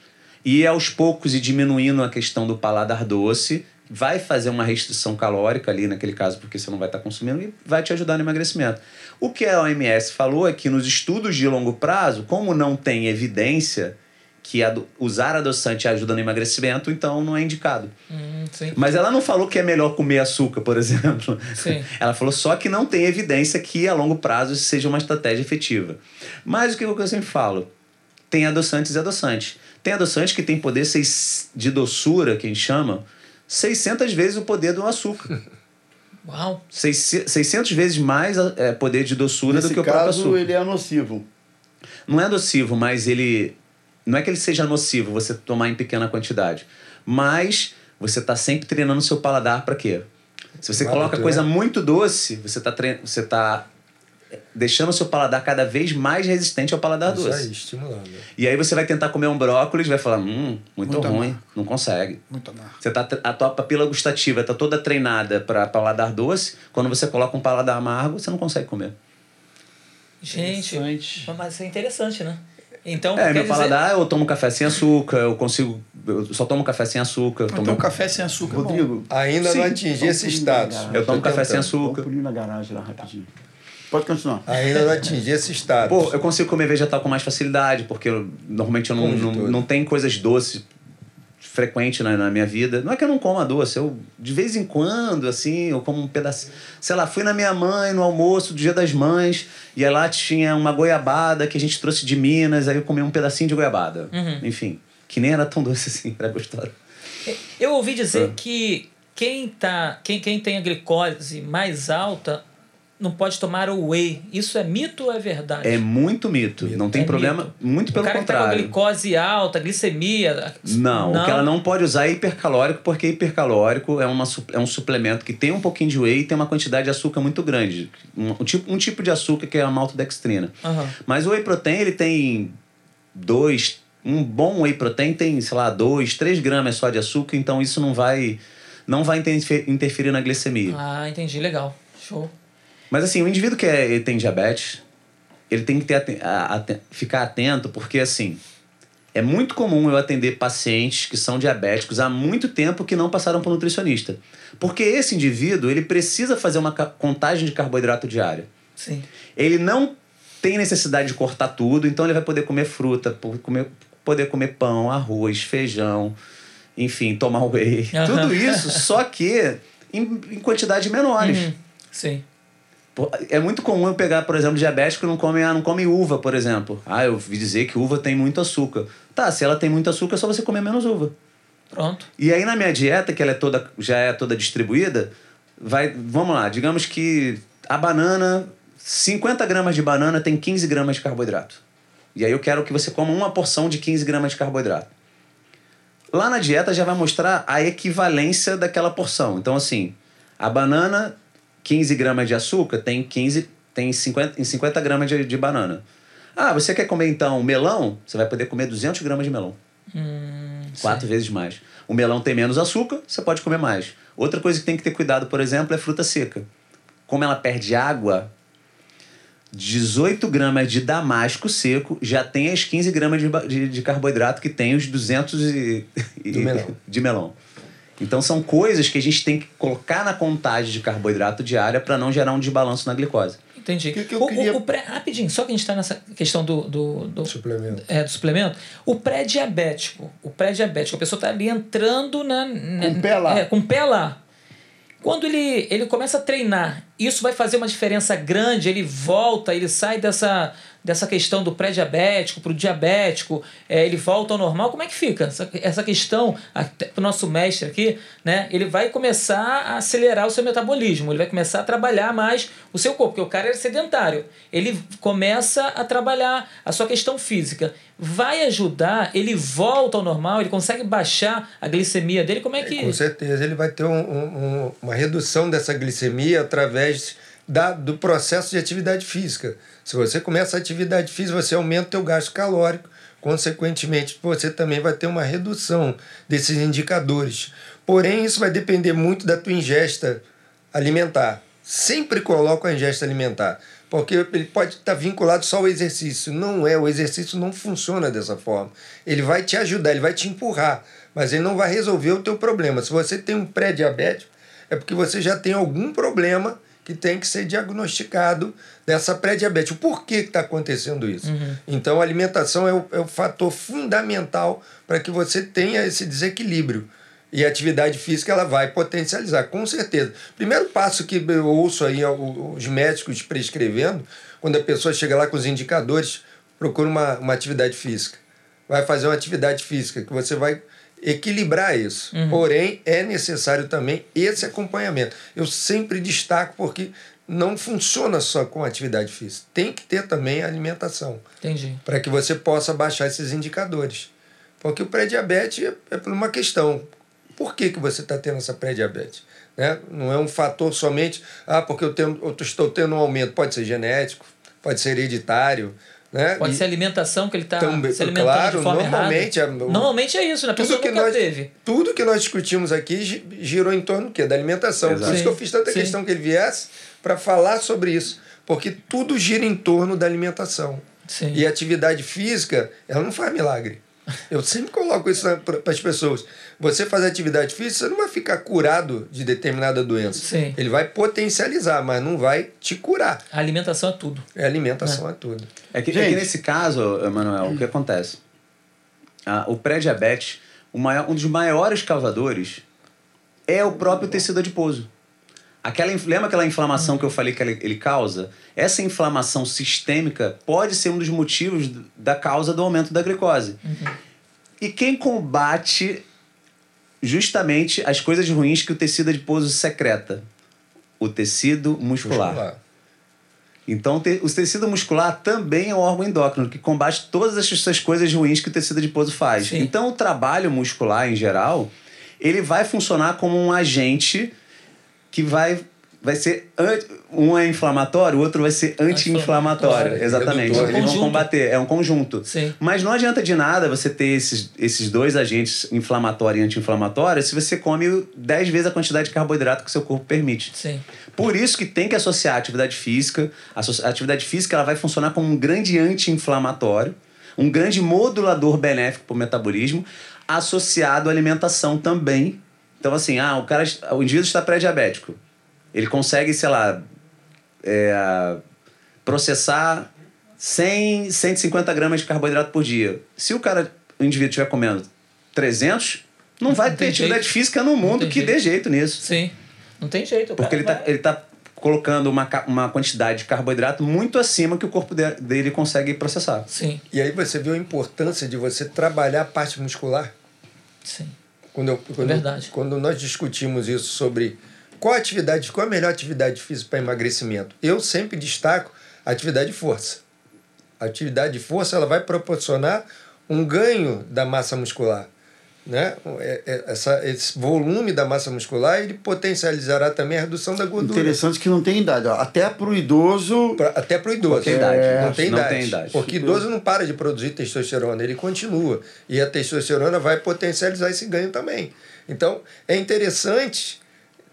Speaker 5: e aos poucos ir diminuindo a questão do paladar doce, vai fazer uma restrição calórica ali naquele caso, porque você não vai estar consumindo e vai te ajudar no emagrecimento. O que a OMS falou é que nos estudos de longo prazo, como não tem evidência que ado- usar adoçante ajuda no emagrecimento, então não é indicado.
Speaker 2: Hum.
Speaker 5: Mas ela não falou que é melhor comer açúcar, por exemplo.
Speaker 2: Sim.
Speaker 5: Ela falou só que não tem evidência que a longo prazo seja uma estratégia efetiva. Mas o que eu sempre falo? Tem adoçantes e adoçantes. Tem adoçante que tem poder de doçura, que a gente chama, 600 vezes o poder do açúcar.
Speaker 2: Uau.
Speaker 5: Seis- 600 vezes mais é, poder de doçura
Speaker 1: Nesse
Speaker 5: do que o próprio
Speaker 1: caso,
Speaker 5: açúcar.
Speaker 1: ele é nocivo.
Speaker 5: Não é nocivo, mas ele. Não é que ele seja nocivo você tomar em pequena quantidade. Mas você está sempre treinando o seu paladar para quê? Se você coloca coisa
Speaker 3: né?
Speaker 5: muito doce, você está tre... você tá deixando o seu paladar cada vez mais resistente ao paladar
Speaker 3: Isso
Speaker 5: doce.
Speaker 3: aí, estimulando.
Speaker 5: E aí você vai tentar comer um brócolis e vai falar, hum, muito,
Speaker 4: Muito
Speaker 5: ruim,
Speaker 4: amargo.
Speaker 5: não consegue.
Speaker 4: Muito amargo.
Speaker 5: Você tá, a tua papila gustativa está toda treinada para paladar doce. Quando você coloca um paladar amargo, você não consegue comer.
Speaker 2: Gente,
Speaker 4: Interessante.
Speaker 2: mas isso é interessante, né? Então,
Speaker 5: É, meu
Speaker 2: dizer-
Speaker 5: paladar, eu tomo café sem açúcar, eu consigo. Eu só tomo café sem açúcar. Eu tomo,
Speaker 4: Então, café sem açúcar. bom.
Speaker 1: Rodrigo,
Speaker 3: Ainda
Speaker 5: Sim.
Speaker 3: não atingi esse status.
Speaker 5: eu tomo café sem
Speaker 3: tentando.
Speaker 1: Vamos
Speaker 5: açúcar.
Speaker 1: pulinho na garagem lá rapidinho. Pode continuar.
Speaker 3: Ainda não atingi esse status.
Speaker 5: Pô, eu consigo comer vegetal com mais facilidade, porque eu- normalmente eu não,
Speaker 3: Como
Speaker 5: não, não tem coisas doces frequente na, na minha vida. Não é que eu não coma doce, eu de vez em quando, assim, eu como um pedacinho. Sei lá, fui na minha mãe no almoço do Dia das Mães, e aí lá tinha uma goiabada que a gente trouxe de Minas, aí eu comi um pedacinho de goiabada.
Speaker 2: Uhum.
Speaker 5: Enfim, que nem era tão doce assim, era gostoso.
Speaker 2: Eu ouvi dizer
Speaker 5: Ah.
Speaker 2: que quem, tá, quem, quem tem a glicose mais alta não pode tomar o whey. Isso é mito ou é verdade?
Speaker 5: É muito mito. Não tem
Speaker 2: É
Speaker 5: problema,
Speaker 2: mito.
Speaker 5: muito pelo
Speaker 2: o cara que tá com a
Speaker 5: contrário.
Speaker 2: glicose alta, glicemia.
Speaker 5: Não, o que ela não pode usar é hipercalórico, porque hipercalórico é, uma, é um suplemento que tem um pouquinho de whey e tem uma quantidade de açúcar muito grande. Um, um tipo, um tipo de açúcar que é a maltodextrina.
Speaker 2: Aham.
Speaker 5: Mas o whey protein, ele tem dois... Um bom whey protein tem, sei lá, dois, três gramas só de açúcar, então isso não vai, não vai interfe- interferir na glicemia.
Speaker 2: Ah, entendi. Legal. Show.
Speaker 5: Mas assim, o indivíduo que é, tem diabetes, ele tem que ter, a- aten- ficar atento, porque assim, é muito comum eu atender pacientes que são diabéticos há muito tempo que não passaram por nutricionista. Porque esse indivíduo, ele precisa fazer uma contagem de carboidrato diária.
Speaker 2: Sim.
Speaker 5: Ele não tem necessidade de cortar tudo, então ele vai poder comer fruta, comer, poder comer pão, arroz, feijão, enfim, tomar whey.
Speaker 2: Aham.
Speaker 5: Tudo isso, só que em, em quantidades menores.
Speaker 2: Uhum. Sim.
Speaker 5: É muito comum eu pegar, por exemplo, diabético que não come, ah, não come uva, por exemplo. Ah, eu ouvi dizer que uva tem muito açúcar. Tá, se ela tem muito açúcar, é só você comer menos uva.
Speaker 2: Pronto.
Speaker 5: E aí na minha dieta, que ela é toda, já é toda distribuída, vai, vamos lá, digamos que a banana, 50 gramas de banana tem 15 gramas de carboidrato. E aí eu quero que você coma uma porção de 15 gramas de carboidrato. Lá na dieta já vai mostrar a equivalência daquela porção. Então, assim, a banana, 15 gramas de açúcar, tem 15, tem 50, em 50 gramas de, de banana. Ah, você quer comer então melão? Você vai poder comer 200 gramas de melão. Quatro vezes mais. O melão tem menos açúcar, você pode comer mais. Outra coisa que tem que ter cuidado, por exemplo, é fruta seca. Como ela perde água, 18 gramas de damasco seco já tem as 15 gramas de, de, de carboidrato que tem os 200 e, e-
Speaker 3: melão.
Speaker 5: de melão. Então são coisas que a gente tem que colocar na contagem de carboidrato diária para não gerar um desbalanço na glicose.
Speaker 2: Entendi.
Speaker 3: Que que eu
Speaker 2: o, o-
Speaker 3: queria-
Speaker 2: o pré, rapidinho, só que a gente está nessa questão do, do, do,
Speaker 3: Suplemento.
Speaker 2: é, do suplemento. O pré-diabético, o pré-diabético, a pessoa está ali entrando na, na-
Speaker 1: Com o pé lá.
Speaker 2: É, com o pé lá. Quando ele, ele começa a treinar, isso vai fazer uma diferença grande, ele volta, ele sai dessa, dessa questão do pré-diabético para o diabético, é, ele volta ao normal, como é que fica? Essa, essa questão, para o nosso mestre aqui, né, ele vai começar a acelerar o seu metabolismo, ele vai começar a trabalhar mais o seu corpo, porque o cara é sedentário. Ele começa a trabalhar a sua questão física. Vai ajudar, ele volta ao normal, ele consegue baixar a glicemia dele, como é que...
Speaker 3: Com certeza, ele vai ter um- um- uma redução dessa glicemia através da, do processo de atividade física. Se você começa a atividade física, você aumenta o teu gasto calórico, consequentemente, você também vai ter uma redução desses indicadores. Porém, isso vai depender muito da tua ingesta alimentar. Sempre coloco a ingesta alimentar, porque ele pode estar vinculado só ao exercício. Não é, o exercício não funciona dessa forma. Ele vai te ajudar, ele vai te empurrar, mas ele não vai resolver o teu problema. Se você tem um pré-diabético, é porque você já tem algum problema que tem que ser diagnosticado dessa pré-diabetes. Por que está acontecendo isso? Então, a alimentação é o, é o fator fundamental para que você tenha esse desequilíbrio. E a atividade física ela vai potencializar, com certeza. Primeiro passo que eu ouço aí os médicos prescrevendo, quando a pessoa chega lá com os indicadores, procura uma, uma atividade física. Vai fazer uma atividade física, que você vai equilibrar isso. Porém, é necessário também esse acompanhamento. Eu sempre destaco porque não funciona só com atividade física. Tem que ter também alimentação
Speaker 2: Entendi.
Speaker 3: para que você possa baixar esses indicadores. Porque o pré-diabetes é, é por uma questão. Por que, que você está tendo essa pré-diabetes? Né? Não é um fator somente, ah, porque eu, tenho, eu estou tendo um aumento. Pode ser genético, pode ser hereditário. Né?
Speaker 2: Pode
Speaker 3: E
Speaker 2: ser a alimentação que ele está se alimentando
Speaker 3: claro,
Speaker 2: de forma
Speaker 3: normalmente,
Speaker 2: errada.
Speaker 3: o-
Speaker 2: Normalmente é isso, né? A
Speaker 3: tudo que, nós,
Speaker 2: teve.
Speaker 3: tudo que nós discutimos aqui gi- girou em torno do quê? Da alimentação.
Speaker 5: Exato.
Speaker 3: Por isso que eu fiz tanta
Speaker 2: sim.
Speaker 3: questão que ele viesse para falar sobre isso. Porque tudo gira em torno da alimentação.
Speaker 2: Sim.
Speaker 3: E a atividade física, ela não faz milagre. Eu sempre coloco isso para as pessoas. Você fazer atividade física, você não vai ficar curado de determinada doença.
Speaker 2: Sim.
Speaker 3: Ele vai potencializar, mas não vai te curar.
Speaker 2: A alimentação é tudo.
Speaker 3: É alimentação é, tudo.
Speaker 5: É que, é
Speaker 1: Gente.
Speaker 5: que nesse caso, Emanuel, o que acontece? Ah, o pré-diabetes, um dos maiores causadores é o próprio tecido adiposo. Aquela, lembra aquela inflamação que eu falei que ele, ele causa? Essa inflamação sistêmica pode ser um dos motivos da causa do aumento da glicose. E quem combate justamente as coisas ruins que o tecido adiposo secreta? O tecido muscular.
Speaker 3: Muscular.
Speaker 5: Então, o tecido muscular também é um órgão endócrino que combate todas essas coisas ruins que o tecido adiposo faz.
Speaker 2: Sim.
Speaker 5: Então, o trabalho muscular, em geral, ele vai funcionar como um agente que vai, vai ser. Um é inflamatório, o outro vai ser anti-inflamatório. Exatamente.
Speaker 3: Redutor.
Speaker 5: Eles vão combater. É um conjunto.
Speaker 2: Sim.
Speaker 5: Mas não adianta de nada você ter esses, esses dois agentes, inflamatório e anti-inflamatório, se você come 10 vezes a quantidade de carboidrato que o seu corpo permite.
Speaker 2: Sim.
Speaker 5: Por isso que tem que associar a atividade física. A atividade física ela vai funcionar como um grande anti-inflamatório, um grande modulador benéfico para o metabolismo, associado à alimentação também. Então, assim, ah, o, cara, o indivíduo está pré-diabético. Ele consegue, sei lá, é, processar 100, 150 gramas de carboidrato por dia. Se o cara, o indivíduo estiver comendo 300, não vai
Speaker 2: Não
Speaker 5: ter atividade
Speaker 2: jeito.
Speaker 5: física no mundo que dê jeito nisso.
Speaker 2: Sim. Não tem jeito. o
Speaker 5: Porque
Speaker 2: cara
Speaker 5: ele tá,
Speaker 2: vai-
Speaker 5: ele tá colocando uma, uma quantidade de carboidrato muito acima que o corpo de- dele consegue processar.
Speaker 2: Sim,
Speaker 3: E aí você viu a importância de você trabalhar a parte muscular?
Speaker 2: sim.
Speaker 3: Quando, eu, quando,
Speaker 2: Verdade.
Speaker 3: quando nós discutimos isso sobre qual atividade, qual a melhor atividade física para emagrecimento, eu sempre destaco a atividade de força. A atividade de força ela vai proporcionar um ganho da massa muscular. Né? É- é- Essa, esse volume da massa muscular ele potencializará também a redução da gordura.
Speaker 1: Interessante que não tem idade. Ó. Até pro idoso.
Speaker 3: Pra- até para o idoso.
Speaker 5: Não tem idade.
Speaker 3: Não tem
Speaker 5: Não
Speaker 3: idade.
Speaker 5: tem idade.
Speaker 3: Porque idoso não para de produzir testosterona, ele continua. E a testosterona vai potencializar esse ganho também. Então, é interessante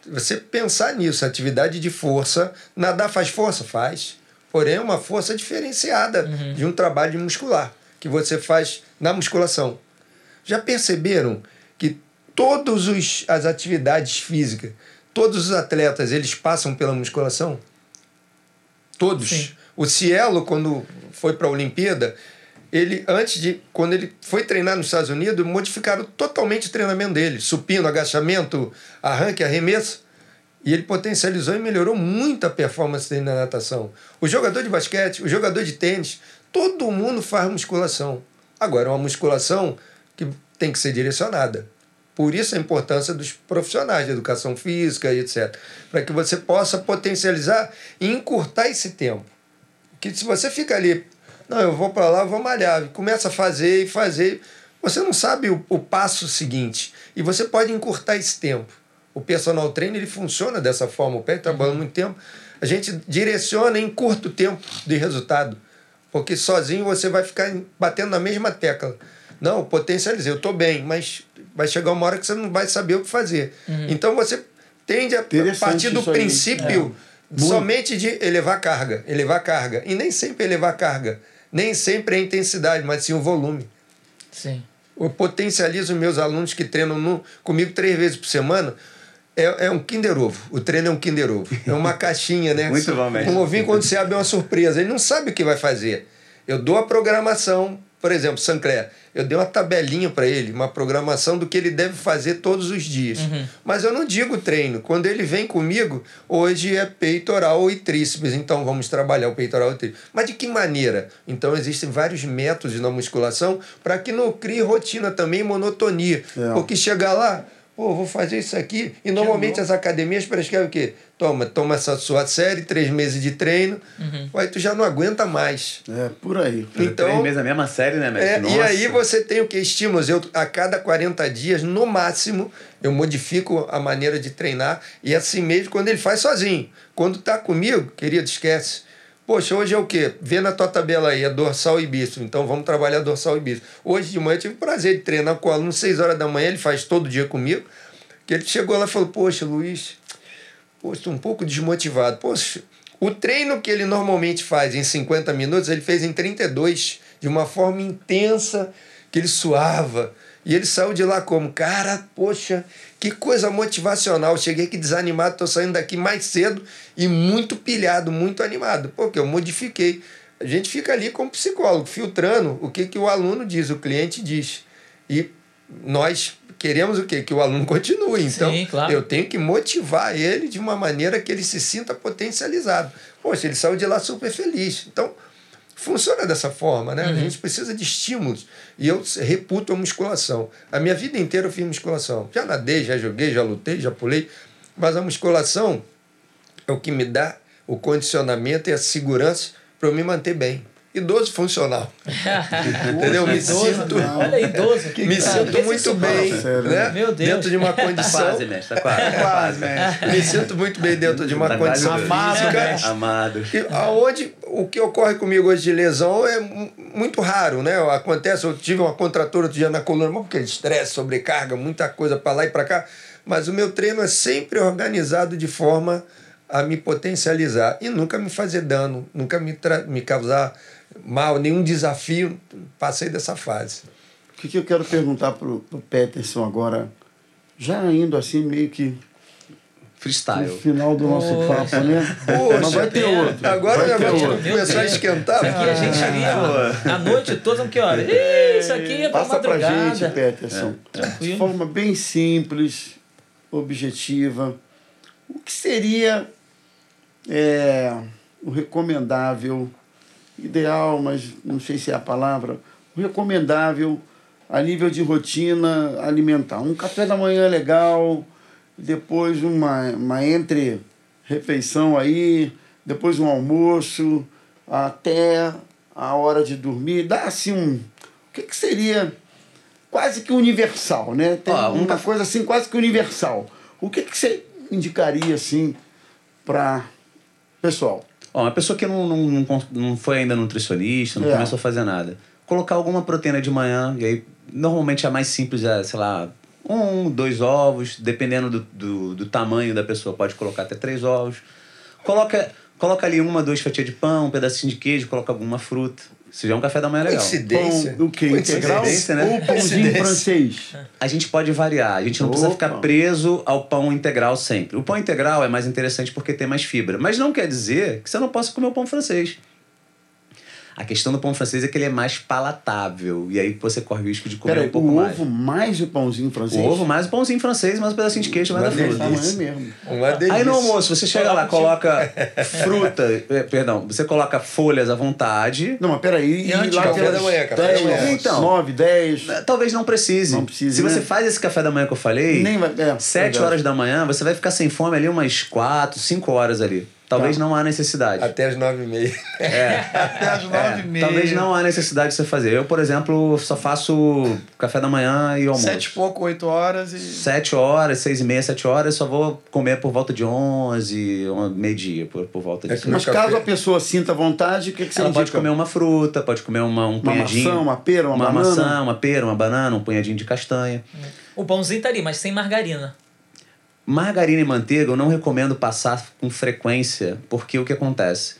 Speaker 3: você pensar nisso. Atividade de força. Nadar faz força? Faz. Porém, é uma força diferenciada de um trabalho muscular que você faz na musculação. Já perceberam que todas as atividades físicas, todos os atletas, eles passam pela musculação? Todos.
Speaker 2: Sim.
Speaker 3: O Cielo, quando foi para a Olimpíada, ele, antes de. Quando ele foi treinar nos Estados Unidos, modificaram totalmente o treinamento dele. Supino, agachamento, arranque, arremesso. E ele potencializou e melhorou muito a performance dele na natação. O jogador de basquete, o jogador de tênis, todo mundo faz musculação. Agora, uma musculação que tem que ser direcionada. Por isso a importância dos profissionais de educação física e etc. Para que você possa potencializar e encurtar esse tempo. Que se você fica ali, não, eu vou para lá, eu vou malhar, começa a fazer e fazer, você não sabe o, o passo seguinte. E você pode encurtar esse tempo. O personal trainer ele funciona dessa forma, o pé trabalha muito tempo. A gente direciona em curto tempo de resultado. Porque sozinho você vai ficar batendo na mesma tecla. Não, potencializei, eu estou bem, mas vai chegar uma hora que você não vai saber o que fazer. Então você tende a partir do princípio somente de elevar carga, elevar carga. E nem sempre elevar carga. Nem sempre é a intensidade, mas sim o volume.
Speaker 2: Sim.
Speaker 3: Eu potencializo meus alunos que treinam no- comigo três vezes por semana. É, é um Kinder Ovo. O treino é um Kinder Ovo. É uma caixinha, né?
Speaker 5: Muito bom, mestre.
Speaker 3: Um ovinho, quando você abre, é uma surpresa. Ele não sabe o que vai fazer. Eu dou a programação. Por exemplo, Sancler. Eu dei uma tabelinha para ele, uma programação do que ele deve fazer todos os dias. Mas eu não digo treino. Quando ele vem comigo, hoje é peitoral e tríceps. Então vamos trabalhar o peitoral e tríceps. Mas de que maneira? Então existem vários métodos na musculação para que não crie rotina também, monotonia.
Speaker 1: É.
Speaker 3: Porque chegar lá, pô, vou fazer isso aqui. E normalmente as academias prescrevem o quê? Toma, toma essa sua série, três meses de treino, aí tu já não aguenta mais.
Speaker 1: É, por aí.
Speaker 3: Então-
Speaker 5: Três meses a mesma série, né, mestre?
Speaker 3: É, e aí você tem o que? Estímulos. Eu, a cada 40 dias, no máximo, eu modifico a maneira de treinar. E assim mesmo quando ele faz sozinho. Quando tá comigo, querido, esquece. Poxa, hoje é o quê? Vê na tua tabela aí, é dorsal e bíceps. Então vamos trabalhar dorsal e bíceps. Hoje de manhã eu tive o prazer de treinar com o aluno, 6 horas da manhã, ele faz todo dia comigo. Que ele chegou lá e falou: Poxa, Luiz, estou um pouco desmotivado. Poxa, o treino que ele normalmente faz em 50 minutos, ele fez em 32, de uma forma intensa, que ele suava. E ele saiu de lá como, cara, poxa, que coisa motivacional. Cheguei aqui desanimado, estou saindo daqui mais cedo e muito pilhado, muito animado. Porque eu modifiquei. A gente fica ali como psicólogo, filtrando o que, que o aluno diz, o cliente diz. E nós queremos o quê? Que o aluno continue. Então,
Speaker 2: Sim, claro.
Speaker 3: eu tenho que motivar ele de uma maneira que ele se sinta potencializado. Poxa, ele saiu de lá super feliz. Então, funciona dessa forma, né? A gente precisa de estímulos. E eu reputo a musculação. A minha vida inteira eu fiz musculação. Já nadei, já joguei, já lutei, já pulei. Mas a musculação é o que me dá o condicionamento e a segurança para eu me manter bem. Idoso funcional. Entendeu? Me
Speaker 2: Idoso,
Speaker 3: sinto,
Speaker 2: Olha, idoso.
Speaker 3: me
Speaker 2: Cara,
Speaker 3: sinto muito bem.
Speaker 1: Sério,
Speaker 3: né?
Speaker 2: Meu Deus.
Speaker 3: Dentro de uma
Speaker 5: Tá
Speaker 3: condição.
Speaker 5: quase, mestre, tá quase. Tá
Speaker 4: Quase, mestre.
Speaker 3: Me sinto muito bem dentro de uma
Speaker 5: Tá
Speaker 3: condição.
Speaker 4: Amado,
Speaker 3: física.
Speaker 4: né?
Speaker 5: Amado.
Speaker 3: E aonde o que ocorre comigo hoje de lesão é mu- muito raro, né? Acontece, eu tive uma contratura outro dia na coluna, porque estresse, sobrecarga, muita coisa para lá e para cá. Mas o meu treino é sempre organizado de forma a me potencializar e nunca me fazer dano, nunca me, me causar mal, nenhum desafio. Passei dessa fase.
Speaker 1: O que, que eu quero perguntar pro, pro Peterson agora, já indo assim meio que no
Speaker 5: Freestyle.
Speaker 1: final do nosso
Speaker 2: Poxa.
Speaker 1: papo, né?
Speaker 3: Poxa,
Speaker 1: Mas vai ter
Speaker 2: pena.
Speaker 1: outro.
Speaker 3: Agora o
Speaker 1: vai ter
Speaker 3: negócio
Speaker 1: outro.
Speaker 2: Meu
Speaker 3: começar a esquentar.
Speaker 2: Isso aqui a gente ó, a noite toda, não que hora? Ih, Isso aqui é pra
Speaker 1: Passa pra
Speaker 2: madrugada.
Speaker 1: gente, Peterson, de
Speaker 2: Tranquilo.
Speaker 1: forma bem simples, objetiva, o que seria é, o recomendável, ideal, mas não sei se é a palavra, recomendável a nível de rotina alimentar? Um café da manhã legal, depois uma, uma entre-refeição aí, depois um almoço, até a hora de dormir. Dá assim um. O que, que seria quase que universal, né? Tem
Speaker 5: um
Speaker 1: uma coisa assim quase que universal. O que, que você indicaria assim para pessoal?
Speaker 5: Ó, uma pessoa que não, não, não, não foi ainda nutricionista, não
Speaker 1: É.
Speaker 5: começou a fazer nada. Colocar alguma proteína de manhã, e aí normalmente a mais simples é, sei lá, um, dois ovos, dependendo do, do, do tamanho da pessoa, pode colocar até três ovos. Coloca, coloca ali uma, duas fatias de pão, um pedacinho de queijo, coloca alguma fruta. Se já é um café da manhã legal.
Speaker 3: Coincidência.
Speaker 1: Pão, o quê? Integral
Speaker 5: né?
Speaker 1: ou pãozinho francês?
Speaker 5: A gente pode variar, a gente não precisa
Speaker 1: Opa.
Speaker 5: ficar preso ao pão integral sempre. O pão integral é mais interessante porque tem mais fibra, mas não quer dizer que você não possa comer o pão francês. A questão do pão francês é que ele é mais palatável, e aí você corre o risco de comer
Speaker 1: Peraí,
Speaker 5: um pouco
Speaker 1: o
Speaker 5: mais.
Speaker 1: ovo mais o pãozinho francês?
Speaker 5: O ovo mais o pãozinho francês, mais um pedacinho de queijo, mais a
Speaker 3: Uma
Speaker 5: fruta.
Speaker 3: Delícia.
Speaker 1: mesmo.
Speaker 3: Uma delícia.
Speaker 5: Aí no almoço, você chega lá,
Speaker 2: Coloca
Speaker 5: coloca fruta, eh, perdão, você coloca folhas à vontade.
Speaker 1: Não, mas peraí.
Speaker 4: E antes,
Speaker 1: lá
Speaker 3: café da manhã, café da
Speaker 1: 10,
Speaker 3: manhã.
Speaker 5: Então.
Speaker 1: 9, 10.
Speaker 5: Talvez não precise.
Speaker 1: Não precise,
Speaker 5: Se você
Speaker 1: né?
Speaker 5: faz esse café da manhã que eu falei,
Speaker 1: Nem vai- é,
Speaker 5: sete
Speaker 1: verdade.
Speaker 5: horas da manhã, você vai ficar sem fome ali umas quatro, cinco horas ali. Talvez
Speaker 1: Tá.
Speaker 5: não há necessidade.
Speaker 3: Até as nove e meia.
Speaker 4: Até às nove e meia.
Speaker 5: É, Talvez não há necessidade de você fazer. Eu, por exemplo, só faço café da manhã e almoço.
Speaker 4: Sete e pouco, oito horas e.
Speaker 5: Sete horas, seis e meia, sete horas, só vou comer por volta de onze, uma- meio-dia, por, por volta
Speaker 3: É
Speaker 5: disso.
Speaker 3: que
Speaker 1: Mas
Speaker 3: café.
Speaker 1: caso a pessoa sinta vontade, o que, que você
Speaker 5: Ela
Speaker 1: indica?
Speaker 5: pode comer uma fruta, pode comer uma, um
Speaker 1: Uma
Speaker 5: punhadinho.
Speaker 1: maçã, uma pera, uma
Speaker 5: uma
Speaker 1: banana?
Speaker 5: maçã, uma pera, uma banana, um punhadinho de castanha.
Speaker 2: O pãozinho tá ali, mas sem margarina.
Speaker 5: Margarina e manteiga eu não recomendo passar com frequência, porque o que acontece?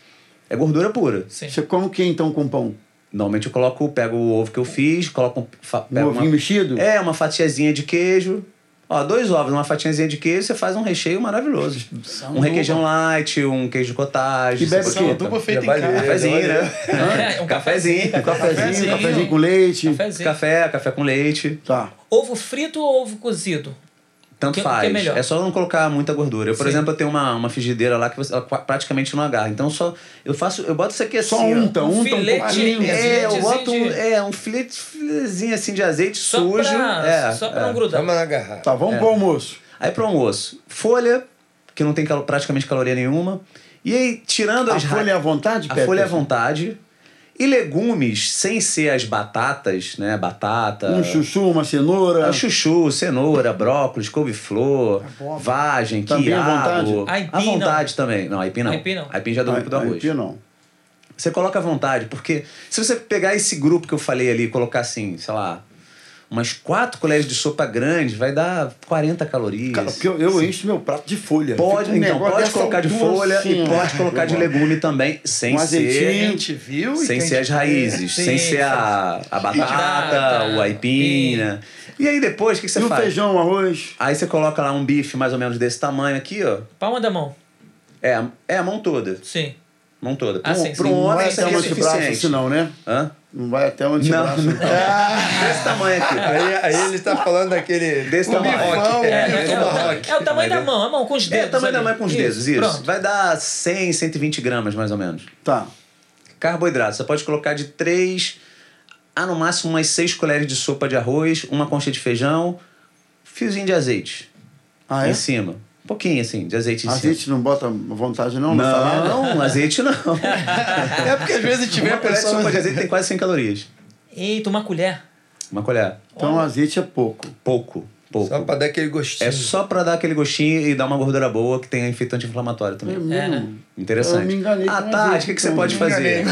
Speaker 5: É gordura pura.
Speaker 2: Sim.
Speaker 1: Você come o que então com pão?
Speaker 5: Normalmente eu coloco, pego o ovo que eu fiz, coloco um, fa-
Speaker 1: Um
Speaker 5: pego
Speaker 1: ovinho
Speaker 5: uma,
Speaker 1: mexido?
Speaker 5: É, uma fatiazinha de queijo. Ó, dois ovos, uma fatiazinha de queijo, você faz um recheio maravilhoso. Um requeijão light, um queijo cottage.
Speaker 1: E bebe o quê?
Speaker 4: feita em casa.
Speaker 5: Cafezinho, né?
Speaker 2: É, um
Speaker 5: cafezinho.
Speaker 1: Cafezinho,
Speaker 2: Cafezinho.
Speaker 1: cafezinho com leite.
Speaker 2: Cafezinho.
Speaker 5: Café, café com leite.
Speaker 1: Tá.
Speaker 2: Ovo frito ou ovo cozido?
Speaker 5: Tanto
Speaker 2: Que- que é
Speaker 5: faz.
Speaker 2: melhor?
Speaker 5: é só não colocar muita gordura. Eu, por
Speaker 2: Sim.
Speaker 5: exemplo, eu tenho uma, uma frigideira lá que você, ela praticamente não agarra. Então só eu faço, eu boto isso aqui assim.
Speaker 1: Só unta,
Speaker 2: Um
Speaker 1: unta um
Speaker 2: filete
Speaker 1: pouquinho.
Speaker 2: de-
Speaker 5: É, eu
Speaker 2: filetezinho
Speaker 5: boto um,
Speaker 2: de-
Speaker 5: é, um filete, filetezinho assim de azeite
Speaker 2: Só
Speaker 5: sujo.
Speaker 2: pra,
Speaker 5: é,
Speaker 2: só pra
Speaker 5: é.
Speaker 2: não grudar.
Speaker 3: Vamos na garrafa.
Speaker 1: Tá, vamos
Speaker 5: É.
Speaker 1: pro almoço.
Speaker 5: Aí pro almoço, folha, que não tem calo- praticamente caloria nenhuma. E aí, tirando
Speaker 1: A
Speaker 5: as
Speaker 1: folha é à vontade,
Speaker 5: A folha é à vontade. E legumes, sem ser as batatas, né? Batata.
Speaker 1: Um chuchu, uma cenoura.
Speaker 5: a chuchu, cenoura, brócolis, couve-flor,
Speaker 4: Abóbora.
Speaker 5: vagem,
Speaker 1: Também à vontade?
Speaker 5: quiabo.
Speaker 2: Aipim,
Speaker 5: à vontade também. Não, aipim não.
Speaker 2: Aipim não.
Speaker 5: Aipim já é do grupo do
Speaker 1: Ah,
Speaker 5: arroz.
Speaker 1: aipim não.
Speaker 5: Você coloca à vontade, porque se você pegar esse grupo que eu falei ali e colocar assim, sei lá, umas quatro colheres de sopa grande, vai dar 40 calorias.
Speaker 1: Cara, porque eu, eu encho meu prato de folha.
Speaker 5: Pode,
Speaker 1: Fica um
Speaker 5: então, pode colocar de folha
Speaker 1: assim,
Speaker 5: e pode colocar de legume também, sem
Speaker 1: Um azeitinho.
Speaker 5: ser.
Speaker 4: Viu e
Speaker 5: Sem ser as raízes,
Speaker 2: Sim,
Speaker 5: sem ser a, a batata, o aipim, né? E aí depois, o que, que
Speaker 1: E
Speaker 5: você
Speaker 1: o
Speaker 5: faz?
Speaker 1: feijão, o arroz?
Speaker 5: Aí você coloca lá um bife mais ou menos desse tamanho aqui, ó.
Speaker 2: Palma da mão.
Speaker 5: É, é a mão toda.
Speaker 2: Sim.
Speaker 5: Mão toda.
Speaker 2: Ah,
Speaker 5: Para um,
Speaker 2: sim,
Speaker 5: pra um homem isso é
Speaker 1: antebraço
Speaker 5: suficiente.
Speaker 1: assim não, né?
Speaker 5: Hã?
Speaker 1: Não vai até o
Speaker 5: Não, não. Desse tamanho aqui.
Speaker 3: Aí, aí ele tá falando daquele.
Speaker 5: Desse
Speaker 3: o
Speaker 5: tamanho.
Speaker 2: É, é,
Speaker 3: o
Speaker 2: é, é o tamanho da
Speaker 5: é-
Speaker 2: mão, a mão com os
Speaker 5: É,
Speaker 2: dedos.
Speaker 5: o tamanho da
Speaker 2: ali.
Speaker 5: mão com os dedos, isso.
Speaker 2: Pronto.
Speaker 5: Vai dar 100, 120 gramas mais ou menos.
Speaker 1: Tá.
Speaker 5: Carboidrato, você pode colocar de 3 a no máximo umas 6 colheres de sopa de arroz, uma concha de feijão, fiozinho de azeite
Speaker 1: Ah, é?
Speaker 5: em cima. Um pouquinho assim, de azeite em
Speaker 1: Azeite não bota vontade não, salada?
Speaker 5: Não, azeite não.
Speaker 4: É porque às vezes tiver
Speaker 5: Uma
Speaker 4: pessoa.
Speaker 5: sopa de azeite tem quase 100 calorias.
Speaker 2: Eita, uma colher.
Speaker 5: Uma colher.
Speaker 1: Então azeite é pouco.
Speaker 5: Pouco, pouco.
Speaker 3: Só pra dar aquele gostinho.
Speaker 5: É só pra dar aquele gostinho e dar uma gordura boa que tem efeito anti-inflamatório também.
Speaker 1: É mesmo.
Speaker 5: Interessante.
Speaker 1: Eu me enganei
Speaker 5: Ah, Tati,
Speaker 1: azeite,
Speaker 5: o que, que você pode
Speaker 1: Me
Speaker 5: fazer?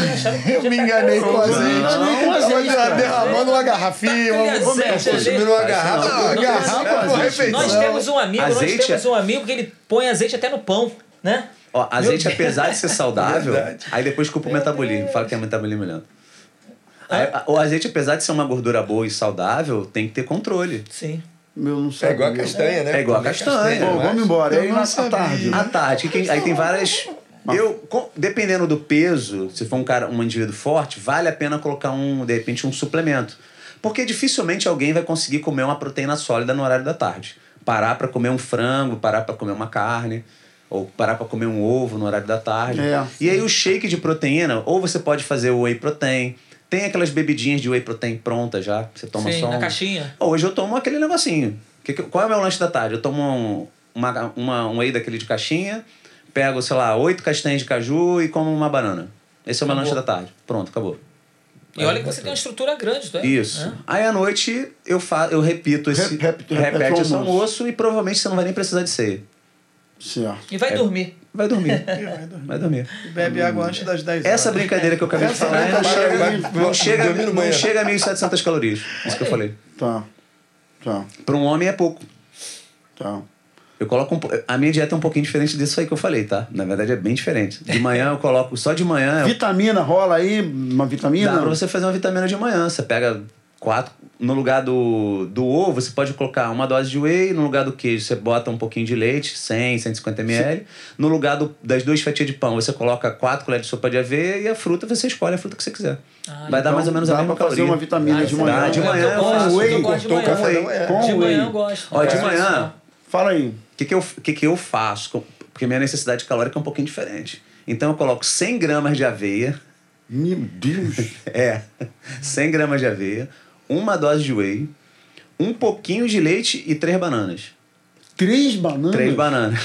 Speaker 4: Eu me enganei com azeite.
Speaker 1: Não, azeite, cara.
Speaker 4: derramando uma garrafinha.
Speaker 3: Consumindo uma garrafa.
Speaker 4: Uma
Speaker 3: não,
Speaker 4: garrafa
Speaker 3: é
Speaker 4: com
Speaker 3: refeição.
Speaker 2: Nós temos um amigo,
Speaker 5: Azeite
Speaker 2: nós temos
Speaker 5: é-
Speaker 2: um amigo que ele põe azeite até no pão, né?
Speaker 5: Ó, azeite, apesar de ser saudável, aí depois culpa o metabolismo. Fala que é metabolismo lento. Aí, a- o azeite, apesar de ser uma gordura boa e saudável, tem que ter controle.
Speaker 2: Sim.
Speaker 1: Meu, não
Speaker 3: É
Speaker 1: sabia.
Speaker 3: igual a castanha, né?
Speaker 5: É igual a castanha.
Speaker 1: Pô,
Speaker 3: não é?
Speaker 1: vamos embora.
Speaker 4: Eu
Speaker 1: Aí
Speaker 4: não
Speaker 1: na à
Speaker 4: sabia.
Speaker 1: tarde.
Speaker 5: À tarde, que- aí tem várias. Eu, com- dependendo do peso, se for um cara, um indivíduo forte, vale a pena colocar um, de repente, um suplemento. Porque dificilmente alguém vai conseguir comer uma proteína sólida no horário da tarde. Parar para comer um frango, parar para comer uma carne, ou parar para comer um ovo no horário da tarde.
Speaker 1: É.
Speaker 5: E aí o shake de proteína, ou você pode fazer o whey protein. Tem aquelas bebidinhas de whey protein pronta já, você toma
Speaker 2: Sim,
Speaker 5: só
Speaker 2: na
Speaker 5: um-
Speaker 2: caixinha.
Speaker 5: Hoje eu tomo aquele negocinho. Que que- qual é o meu lanche da tarde? Eu tomo um, uma, uma, um whey daquele de caixinha, pego, sei lá, oito castanhas de caju e como uma banana. Esse é o meu
Speaker 2: Acabou.
Speaker 5: lanche da tarde. Pronto, acabou.
Speaker 2: E olha que você tem uma estrutura grande, tu é?
Speaker 5: Isso.
Speaker 2: É.
Speaker 5: Aí à noite eu, fa eu repito esse.
Speaker 1: Rep- rep-
Speaker 5: repete
Speaker 1: repete o
Speaker 5: esse
Speaker 1: almoço.
Speaker 5: almoço e provavelmente você não vai nem precisar de ceia.
Speaker 1: Certo.
Speaker 2: E vai
Speaker 5: É.
Speaker 2: dormir.
Speaker 5: Vai dormir.
Speaker 4: vai dormir.
Speaker 5: Vai dormir.
Speaker 4: Bebe água antes das 10 horas.
Speaker 5: Essa brincadeira que eu acabei de falar não
Speaker 1: brincadeira
Speaker 5: chega, não chega, não chega a 1.700 calorias. Isso que eu falei.
Speaker 1: Tá. Tá.
Speaker 5: Para um homem é pouco.
Speaker 1: Tá.
Speaker 5: Eu coloco um, a minha dieta é um pouquinho diferente disso aí que eu falei, tá? Na verdade é bem diferente. De manhã eu coloco só de manhã. eu-
Speaker 1: Vitamina rola aí? Uma vitamina?
Speaker 5: Dá pra você fazer uma vitamina de manhã. Você pega quatro. No lugar do, do ovo, você pode colocar uma dose de whey. No lugar do queijo, você bota um pouquinho de leite, 100, 150 ml. No lugar do, das duas fatias de pão, você coloca quatro colheres de sopa de aveia. E a fruta, você escolhe a fruta que você quiser.
Speaker 2: Ah,
Speaker 5: Vai dar mais ou menos a mesma
Speaker 1: pra fazer
Speaker 5: caloria.
Speaker 1: uma vitamina
Speaker 2: Ah,
Speaker 1: de manhã.
Speaker 5: Dá, de manhã
Speaker 2: eu
Speaker 5: eu
Speaker 2: gosto,
Speaker 5: faço
Speaker 2: eu gosto de
Speaker 3: cortou o
Speaker 2: manhã.
Speaker 3: café da manhã.
Speaker 1: Com
Speaker 2: De
Speaker 1: whey.
Speaker 2: manhã eu gosto.
Speaker 5: Ó, de
Speaker 2: Eu
Speaker 5: manhã,
Speaker 1: Fala aí.
Speaker 5: O que, que, eu, que, que eu faço? Porque minha necessidade calórica é um pouquinho diferente. Então eu coloco 100 gramas de aveia.
Speaker 1: Meu Deus.
Speaker 5: É, 100 gramas de aveia, uma dose de whey, um pouquinho de leite e três bananas.
Speaker 1: Três bananas?
Speaker 5: Três bananas.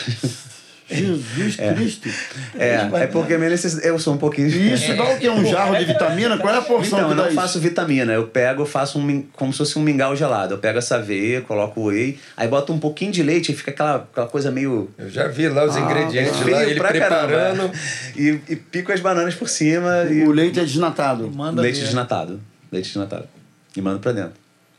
Speaker 1: Jesus Cristo.
Speaker 5: É, é porque a minha necessidade. Eu sou um pouquinho.
Speaker 1: Isso dá o quê? Um jarro de vitamina? Qual é a porção
Speaker 5: Então,
Speaker 1: que
Speaker 5: eu
Speaker 1: dá
Speaker 5: não
Speaker 1: isso?
Speaker 5: faço vitamina. Eu pego, faço um, como se fosse um mingau gelado. Eu pego essa aveia, coloco whey, aí boto um pouquinho de leite e fica aquela, aquela coisa meio.
Speaker 3: Eu já vi lá os
Speaker 1: Ah,
Speaker 3: ingredientes lá, ele
Speaker 5: pra
Speaker 3: preparando.
Speaker 5: caramba. E, e pico as bananas por cima e.
Speaker 1: O leite é desnatado.
Speaker 4: Manda
Speaker 5: leite
Speaker 4: ver.
Speaker 5: desnatado. Leite desnatado. E mando pra dentro.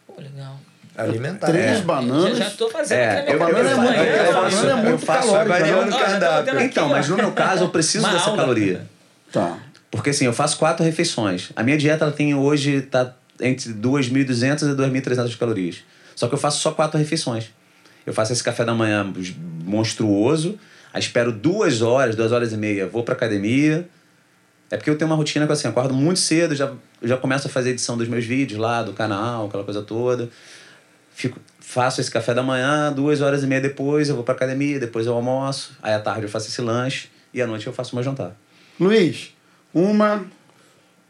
Speaker 2: Pô, legal.
Speaker 3: Alimentar.
Speaker 1: Três
Speaker 3: É.
Speaker 1: bananas.
Speaker 2: Já, já tô fazendo
Speaker 5: É, eu-
Speaker 1: banana é muito- eu
Speaker 2: eu
Speaker 1: faço- é muito
Speaker 5: eu faço
Speaker 1: calórico,
Speaker 3: variando
Speaker 2: Ó,
Speaker 3: o
Speaker 2: eu tô
Speaker 3: cardápio.
Speaker 5: Então, mas no meu caso eu preciso dessa
Speaker 2: aula.
Speaker 5: caloria.
Speaker 1: Tá.
Speaker 5: Porque assim, eu faço quatro refeições. A minha dieta ela tem hoje tá entre 2.200 e 2.300 calorias. Só que eu faço só quatro refeições. Eu faço esse café da manhã monstruoso, aí espero duas horas, duas horas e meia, vou pra academia. É porque eu tenho uma rotina que assim, eu acordo muito cedo, já, já começo a fazer edição dos meus vídeos lá, do canal, aquela coisa toda. Fico, faço esse café da manhã, duas horas e meia depois eu vou pra academia, depois eu almoço, aí à tarde eu faço esse lanche e à noite eu faço meu jantar.
Speaker 1: Luiz, uma.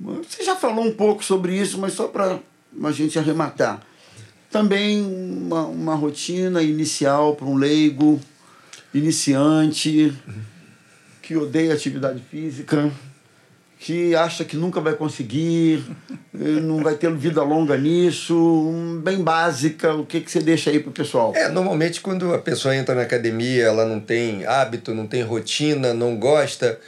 Speaker 1: Você já falou um pouco sobre isso, mas só para a gente arrematar. Também uma, uma rotina inicial para um leigo, iniciante, que odeia atividade física, que acha que nunca vai conseguir, não vai ter vida longa nisso, bem básica. O que, que você deixa aí para o pessoal?
Speaker 3: É, normalmente quando a pessoa entra na academia, ela não tem hábito, não tem rotina, não gosta,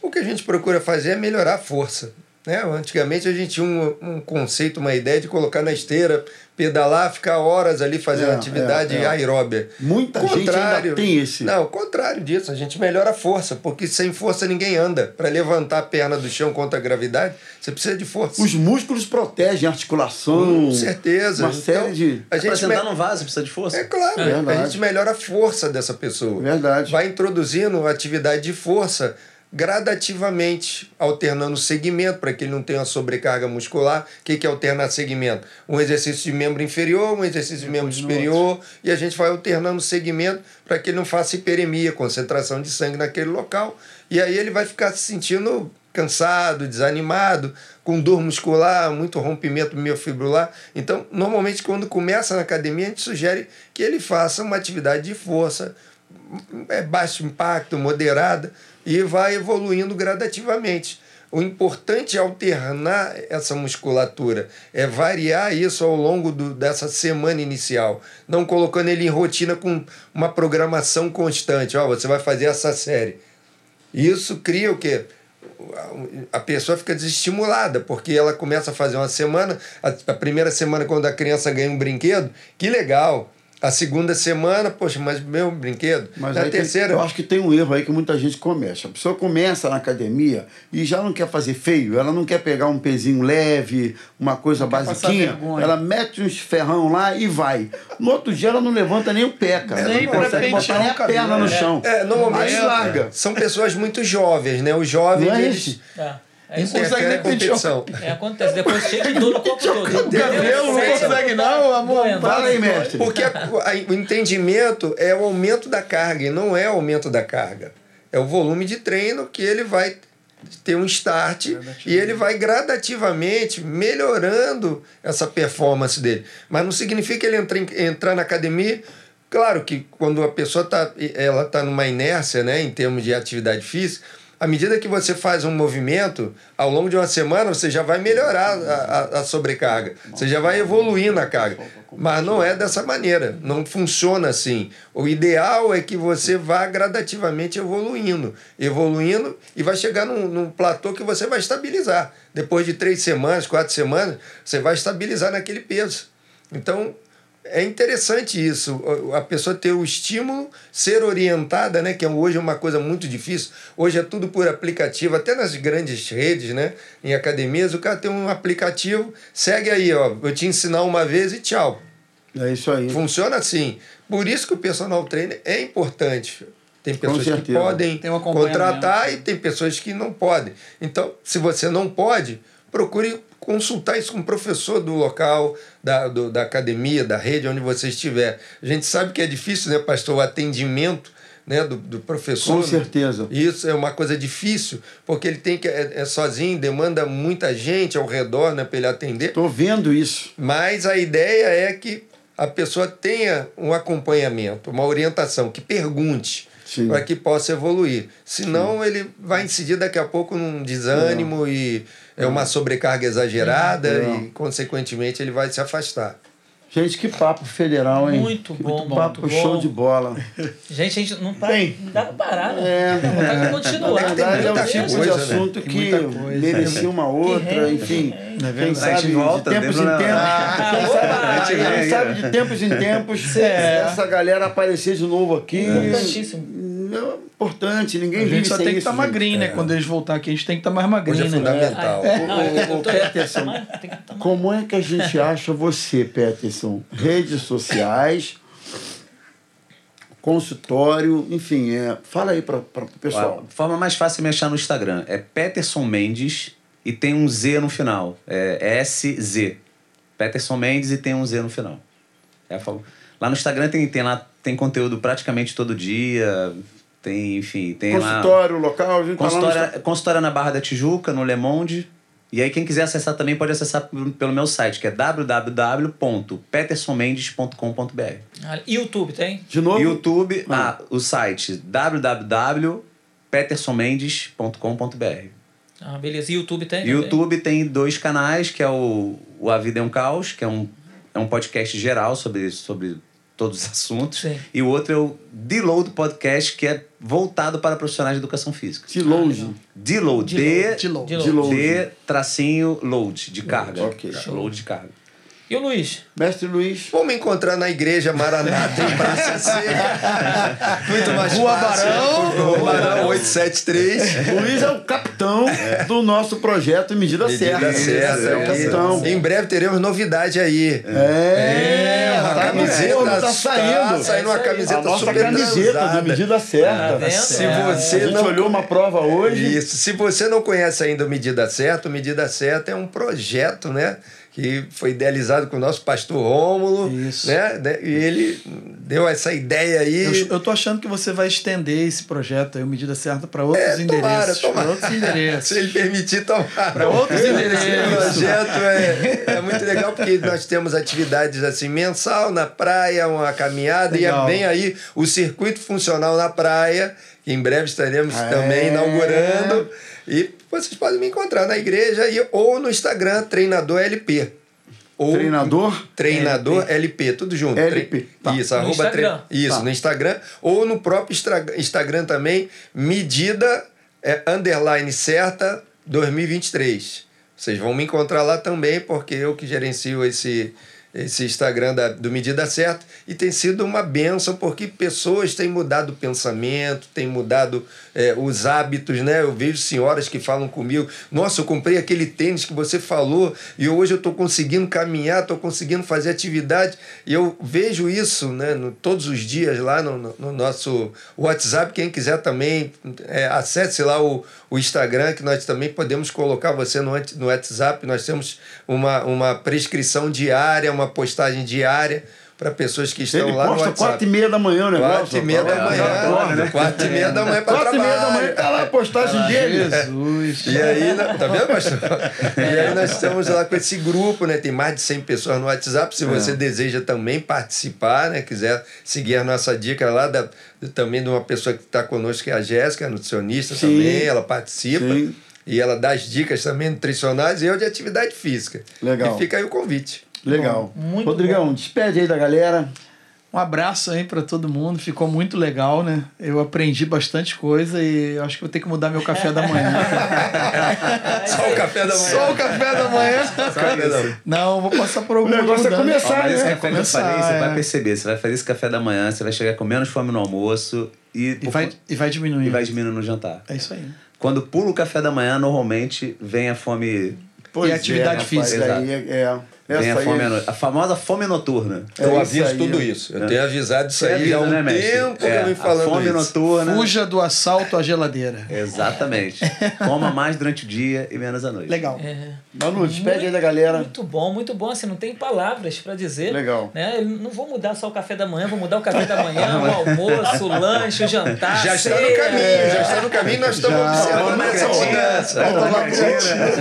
Speaker 3: o que a gente procura fazer é melhorar a força. Né? Antigamente a gente tinha um, um conceito, uma ideia de colocar na esteira, pedalar, ficar horas ali fazendo
Speaker 1: É,
Speaker 3: atividade
Speaker 1: é, é.
Speaker 3: aeróbia.
Speaker 1: Muita gente ainda tem esse.
Speaker 3: Não, o contrário disso, a gente melhora a força, porque sem força ninguém anda. Para levantar a perna do chão contra a gravidade, você precisa de força.
Speaker 1: Os músculos protegem a articulação.
Speaker 3: Com certeza.
Speaker 1: Uma série
Speaker 3: Então,
Speaker 1: de.
Speaker 3: A
Speaker 5: Pra
Speaker 3: gente
Speaker 5: sentar
Speaker 3: me-
Speaker 5: no vaso precisa de força?
Speaker 3: É claro,
Speaker 1: É
Speaker 3: a gente melhora a força dessa pessoa.
Speaker 1: Verdade.
Speaker 3: Vai introduzindo atividade de força gradativamente, alternando segmento para que ele não tenha sobrecarga muscular. O que, que é alternar segmento? Um exercício de membro inferior, um exercício de membro superior, e a gente vai alternando segmento para que ele não faça hiperemia, concentração de sangue naquele local. E aí ele vai ficar se sentindo cansado, desanimado, com dor muscular, muito rompimento miofibrular. Então, normalmente, quando começa na academia, a gente sugere que ele faça uma atividade de força, é baixo impacto, moderada, e vai evoluindo gradativamente. O importante é alternar essa musculatura, é variar isso ao longo do, dessa semana inicial, não colocando ele em rotina com uma programação constante. Ó, você vai fazer essa série. Isso cria o quê? A pessoa fica desestimulada, porque ela começa a fazer uma semana, a, a primeira semana, quando a criança ganha um brinquedo, que legal. A segunda semana, poxa, mas meu brinquedo.
Speaker 1: Mas
Speaker 3: Na
Speaker 1: aí tem-
Speaker 3: terceira.
Speaker 1: eu acho que tem um erro aí que muita gente comete. A pessoa começa na academia e já não quer fazer feio, ela não quer pegar um pezinho leve, uma coisa
Speaker 4: passar
Speaker 1: basiquinha. Ela mete uns ferrão lá e vai. No outro dia ela não levanta nem o pé, cara.
Speaker 4: Nem
Speaker 1: não consegue botar nem a perna no
Speaker 4: é.
Speaker 1: chão.
Speaker 3: É, normalmente
Speaker 1: Aí larga.
Speaker 3: são pessoas muito jovens, né? Os jovens,
Speaker 1: Não é
Speaker 3: eles?
Speaker 2: É, é isso.
Speaker 4: consegue
Speaker 3: interferem
Speaker 4: nem
Speaker 3: competição.
Speaker 2: É, acontece. Depois cheio de dor no corpo todo.
Speaker 4: O cabelo não consegue não, amor.
Speaker 2: Doendo.
Speaker 1: Fala aí, mestre.
Speaker 3: Porque a- a- o entendimento é o aumento da carga e não é o aumento da carga. É o volume de treino que ele vai ter um start e ele vai gradativamente melhorando essa performance dele. Mas não significa ele entrar, em- entrar na academia. Claro que quando a pessoa está ela tá numa inércia né, em termos de atividade física, À medida que você faz um movimento, ao longo de uma semana, você já vai melhorar a, a, sobrecarga. Você já vai evoluir na carga. Mas não é dessa maneira. Não funciona assim. O ideal é que você vá gradativamente evoluindo. Evoluindo e vai chegar num, num platô que você vai estabilizar. Depois de três semanas, quatro semanas, você vai estabilizar naquele peso. Então, é interessante isso, a pessoa ter o estímulo, ser orientada, né, que é hoje é uma coisa muito difícil. Hoje é tudo por aplicativo, até nas grandes redes, né, em academias, o cara tem um aplicativo, segue aí, ó, eu te ensinar uma vez e tchau.
Speaker 1: É isso aí.
Speaker 3: Funciona assim. Por isso que o personal trainer é importante. Tem pessoas que podem contratar e tem pessoas que não podem. Então, se você não pode, procure consultar isso com o professor do local, da, do, da academia, da rede, onde você estiver. A gente sabe que é difícil, né, pastor, o atendimento né, do, do professor.
Speaker 1: Com certeza.
Speaker 3: Isso é uma coisa difícil, porque ele tem que é, é sozinho, demanda muita gente ao redor né, para ele atender.
Speaker 1: Estou vendo isso.
Speaker 3: Mas a ideia é que a pessoa tenha um acompanhamento, uma orientação, que pergunte para que possa evoluir. Senão Sim. ele vai incidir daqui a pouco num desânimo e é uma sobrecarga exagerada é. e, consequentemente, ele vai se afastar.
Speaker 1: Gente, que papo federal, hein?
Speaker 2: Muito bom,
Speaker 1: que papo muito show
Speaker 2: bom.
Speaker 1: de bola.
Speaker 2: Gente, a gente não, para, não dá pra parar, né?
Speaker 1: É,
Speaker 2: é, é continuar.
Speaker 1: Na verdade, é o tipo
Speaker 3: coisa,
Speaker 1: de assunto
Speaker 3: né?
Speaker 1: que merecia uma outra, enfim.
Speaker 4: Não é
Speaker 1: Quem sabe
Speaker 5: volta,
Speaker 1: de tempos em
Speaker 5: não-
Speaker 1: tempos.
Speaker 2: Ah,
Speaker 1: Quem
Speaker 2: opa,
Speaker 1: sabe, quem
Speaker 5: aí,
Speaker 1: sabe de tempos em tempos
Speaker 4: É.
Speaker 1: essa galera aparecer de novo aqui.
Speaker 2: Importantíssimo.
Speaker 1: É importante, ninguém
Speaker 4: A
Speaker 1: vive
Speaker 4: gente só
Speaker 1: sem
Speaker 4: tem que
Speaker 1: isso,
Speaker 4: estar
Speaker 1: gente.
Speaker 4: magrinho, né? Quando eles voltar aqui, a gente tem que estar mais magrinho,
Speaker 3: Hoje é
Speaker 4: né?
Speaker 3: fundamental.
Speaker 2: Não, eu, eu
Speaker 1: Ô,
Speaker 2: tô,
Speaker 1: Peterson. Como é que a gente acha você, Peterson? Redes sociais, consultório, enfim, é, fala aí para o pessoal.
Speaker 5: A forma mais fácil é me achar no Instagram é Peterson Mendes e tem um Z no final. É SZ. Peterson Mendes e tem um Z no final. É a forma. Lá no Instagram tem, tem, lá, tem conteúdo praticamente todo dia. Tem, enfim, tem lá.
Speaker 1: Consultório local, a gente tá lá no
Speaker 5: Consultória, consultória na Barra da Tijuca, no Le Monde. E aí, quem quiser acessar também pode acessar pelo meu site, que é www.petersonmendes.com.br.
Speaker 2: Ah, YouTube tem?
Speaker 1: De novo?
Speaker 5: YouTube,
Speaker 1: Ah.
Speaker 5: ah, o site www.petersonmendes.com.br.
Speaker 2: Ah, beleza. YouTube tem? também?
Speaker 5: YouTube tem dois canais, que é o, o A Vida é um Caos, que é um, é um podcast geral sobre, sobre todos os assuntos.
Speaker 2: Sim.
Speaker 5: E o outro é o Deload Podcast, que é voltado para profissionais de educação física.
Speaker 1: De longe.
Speaker 5: Deload,
Speaker 2: Deload,
Speaker 5: D. D tracinho load, de carga.
Speaker 1: ok.
Speaker 5: Load de carga.
Speaker 2: E o Luiz?
Speaker 1: Mestre Luiz.
Speaker 3: Vamos encontrar na igreja Maranata em Praça Seca. Muito mais
Speaker 4: Rua
Speaker 3: fácil.
Speaker 4: Barão.
Speaker 3: Rua Barão 873.
Speaker 1: Luiz é o capitão do nosso projeto Medida,
Speaker 3: Medida
Speaker 1: Certa.
Speaker 3: certa.
Speaker 1: É o capitão.
Speaker 3: Em breve teremos novidade aí.
Speaker 1: É,
Speaker 3: uma
Speaker 1: tá
Speaker 3: camiseta
Speaker 1: forno, tá
Speaker 3: Tá
Speaker 1: saindo.
Speaker 3: saindo uma
Speaker 2: É
Speaker 3: camiseta
Speaker 1: A nossa
Speaker 3: super
Speaker 1: camiseta
Speaker 3: transada.
Speaker 1: do Medida Certa.
Speaker 2: Tá vendo?
Speaker 3: Se
Speaker 2: É.
Speaker 1: A
Speaker 3: você
Speaker 1: gente
Speaker 3: não
Speaker 1: olhou uma prova hoje.
Speaker 3: Isso. Se você não conhece ainda o Medida Certa, o Medida Certa é um projeto, né? Que foi idealizado com o nosso pastor Rômulo.
Speaker 4: Isso.
Speaker 3: Né? E ele deu essa ideia aí.
Speaker 4: Eu, eu tô achando que você vai estender esse projeto aí, Medida Certa, para outros
Speaker 3: É,
Speaker 4: endereços.
Speaker 3: tomara, tomara.
Speaker 4: Para outros endereços.
Speaker 3: Se ele permitir, tomar.
Speaker 4: Para outros endereços.
Speaker 3: Esse projeto é, é muito legal porque nós temos atividades assim mensal na praia, uma caminhada
Speaker 4: Legal.
Speaker 3: e vem aí o circuito funcional na praia, que em breve estaremos
Speaker 1: É.
Speaker 3: também inaugurando. E vocês podem me encontrar na igreja e, ou no Instagram, Treinador LP. Ou
Speaker 1: Treinador?
Speaker 3: Treinador LP, tudo junto.
Speaker 1: LP,
Speaker 3: Tre-
Speaker 1: tá.
Speaker 3: Isso,
Speaker 2: No
Speaker 3: arroba tre-
Speaker 2: Instagram.
Speaker 3: Isso,
Speaker 1: Tá.
Speaker 3: no Instagram. Ou no próprio Instagram também, medida é, underline certa 2023. Vocês vão me encontrar lá também, porque eu que gerencio esse, esse Instagram da, do Medida Certa. E tem sido uma benção, porque pessoas têm mudado o pensamento, têm mudado é, os hábitos, né? Eu vejo senhoras que falam comigo, nossa, eu comprei aquele tênis que você falou e hoje eu estou conseguindo caminhar, estou conseguindo fazer atividade. E eu vejo isso né, no, todos os dias lá no, no- no nosso WhatsApp. Quem quiser também, é, acesse lá o, o Instagram, que nós também podemos colocar você no, no WhatsApp. Nós temos uma, uma prescrição diária, uma postagem diária para pessoas que estão
Speaker 1: Ele
Speaker 3: lá no
Speaker 1: posta
Speaker 3: WhatsApp.
Speaker 1: quatro e meia da manhã o negócio.
Speaker 3: Quatro e meia da manhã.
Speaker 1: Acorda, né?
Speaker 3: Quatro e meia da manhã para
Speaker 1: Quatro e meia da manhã tá lá a postagem dele.
Speaker 4: Jesus.
Speaker 3: E aí, né, tá vendo, pastor? E aí nós estamos lá com esse grupo, né? Tem mais de 100 pessoas no WhatsApp. Se você deseja também participar, né? Quiser seguir a nossa dica lá, da, também de uma pessoa que está conosco, que é a Jéssica, nutricionista
Speaker 1: Sim.
Speaker 3: também, ela participa.
Speaker 1: Sim.
Speaker 3: E ela dá as dicas também nutricionais e eu de atividade física.
Speaker 1: Legal.
Speaker 3: E fica aí o convite.
Speaker 1: Legal.
Speaker 2: muito
Speaker 1: Rodrigão, despede aí da galera.
Speaker 4: Um abraço aí pra todo mundo, ficou muito legal, né? Eu aprendi bastante coisa e acho que vou ter que mudar meu café da manhã.
Speaker 3: Só o café da manhã.
Speaker 4: Só o café da manhã?
Speaker 3: Só o café da manhã.
Speaker 4: Não, vou passar por
Speaker 1: O
Speaker 4: alguma
Speaker 1: negócio é
Speaker 4: mudança.
Speaker 1: começar,
Speaker 5: mas esse
Speaker 1: né?
Speaker 5: café que eu
Speaker 4: começar,
Speaker 5: falei, você
Speaker 4: é.
Speaker 5: vai perceber. Você vai fazer esse café da manhã, você vai chegar com menos fome no almoço e,
Speaker 4: E vai, e vai diminuir.
Speaker 5: e vai diminuindo no jantar.
Speaker 4: É isso aí.
Speaker 5: Quando pula o café da manhã, normalmente vem a fome.
Speaker 1: Pois
Speaker 4: E atividade
Speaker 1: rapaz,
Speaker 4: física.
Speaker 1: Aí, é,
Speaker 5: Vem
Speaker 1: essa
Speaker 5: a, fome
Speaker 1: aí,
Speaker 5: noite. a famosa fome noturna.
Speaker 1: É
Speaker 3: Eu aviso
Speaker 1: aí.
Speaker 3: tudo isso. Eu tenho avisado isso aí há um
Speaker 5: né,
Speaker 3: tempo que
Speaker 5: É,
Speaker 3: eu venho falando
Speaker 5: fome
Speaker 3: isso.
Speaker 5: noturna.
Speaker 4: Fuja do assalto à geladeira.
Speaker 5: Exatamente. Coma mais durante o dia e menos à noite.
Speaker 4: Legal.
Speaker 2: É.
Speaker 1: Manu, despede aí da galera.
Speaker 2: Muito bom, muito bom. Assim, não tem palavras para dizer.
Speaker 1: Legal.
Speaker 2: Né? Eu Não vou mudar só o café da manhã, vou mudar o café da manhã, o almoço, o lanche, o jantar.
Speaker 3: Já está no
Speaker 2: ceia.
Speaker 3: caminho, já está no caminho, nós estamos
Speaker 4: Já.
Speaker 3: observando essa mudança.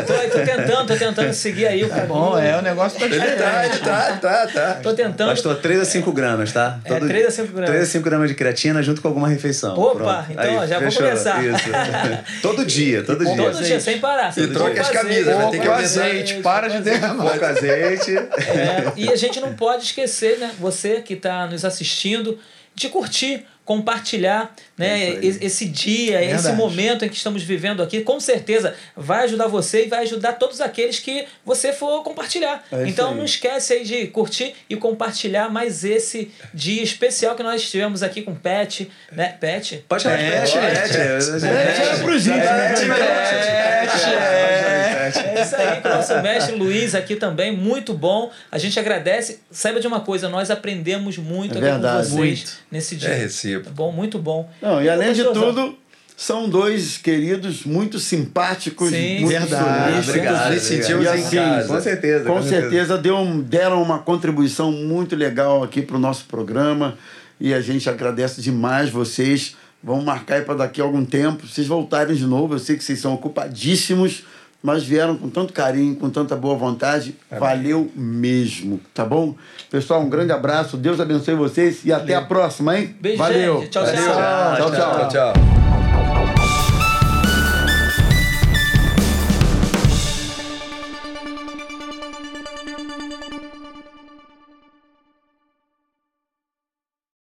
Speaker 2: Tô, tô tentando, tô tentando seguir aí o caminho.
Speaker 4: Bom, é, o negócio
Speaker 3: Ele tá, ele tá, tá, tá.
Speaker 2: Tô tentando.
Speaker 5: Pastor, 3 a 5 gramas, tá?
Speaker 2: É, 3 a 5 gramas.
Speaker 5: 3 a 5 gramas de creatina junto com alguma refeição.
Speaker 2: Opa,
Speaker 5: Pronto.
Speaker 2: então, ó, já vou começar.
Speaker 5: Isso. todo dia, todo dia.
Speaker 2: Todo dia, sem parar.
Speaker 3: E troca as camisas, vai ter que
Speaker 4: azeite, para de derramar.
Speaker 5: Pouco azeite.
Speaker 2: É, e a gente não pode esquecer, né? Você que está nos assistindo, de curtir, compartilhar né,
Speaker 5: É
Speaker 2: esse esse dia, esse
Speaker 4: Verdade.
Speaker 2: momento em que estamos vivendo aqui. Com certeza vai ajudar você e vai ajudar todos aqueles que você for compartilhar.
Speaker 1: É
Speaker 2: então
Speaker 1: aí.
Speaker 2: não esquece aí de curtir e compartilhar mais esse dia especial que nós tivemos aqui com o Pet, né? Pet?
Speaker 5: Pode chamar de pet, pet.
Speaker 1: É pros índios, né?
Speaker 2: É isso aí, com o nosso mestre Luiz aqui também, muito bom. A gente agradece. Saiba de uma coisa, nós aprendemos muito
Speaker 1: É
Speaker 2: aqui com
Speaker 1: verdade.
Speaker 2: vocês
Speaker 4: Muito.
Speaker 2: nesse dia.
Speaker 3: É
Speaker 2: bom, muito bom.
Speaker 1: Não, e além de tudo, são dois queridos muito simpáticos,
Speaker 2: Sim,
Speaker 1: muito
Speaker 4: verdade.
Speaker 5: Obrigado,
Speaker 1: E assim,
Speaker 3: casa.
Speaker 5: Com certeza.
Speaker 1: Com certeza deu um- deram uma contribuição muito legal aqui para o nosso programa e a gente agradece demais vocês. Vamos marcar aí para daqui a algum tempo, vocês voltarem de novo. Eu sei que vocês são ocupadíssimos, mas vieram com tanto carinho, com tanta boa vontade. Valeu mesmo, tá bom? Pessoal, um grande abraço. Deus abençoe vocês e até a próxima, hein?
Speaker 2: Beijo,
Speaker 1: Valeu.
Speaker 2: gente. Tchau,
Speaker 1: Valeu.
Speaker 2: tchau.
Speaker 1: tchau. tchau.
Speaker 3: Tchau, tchau.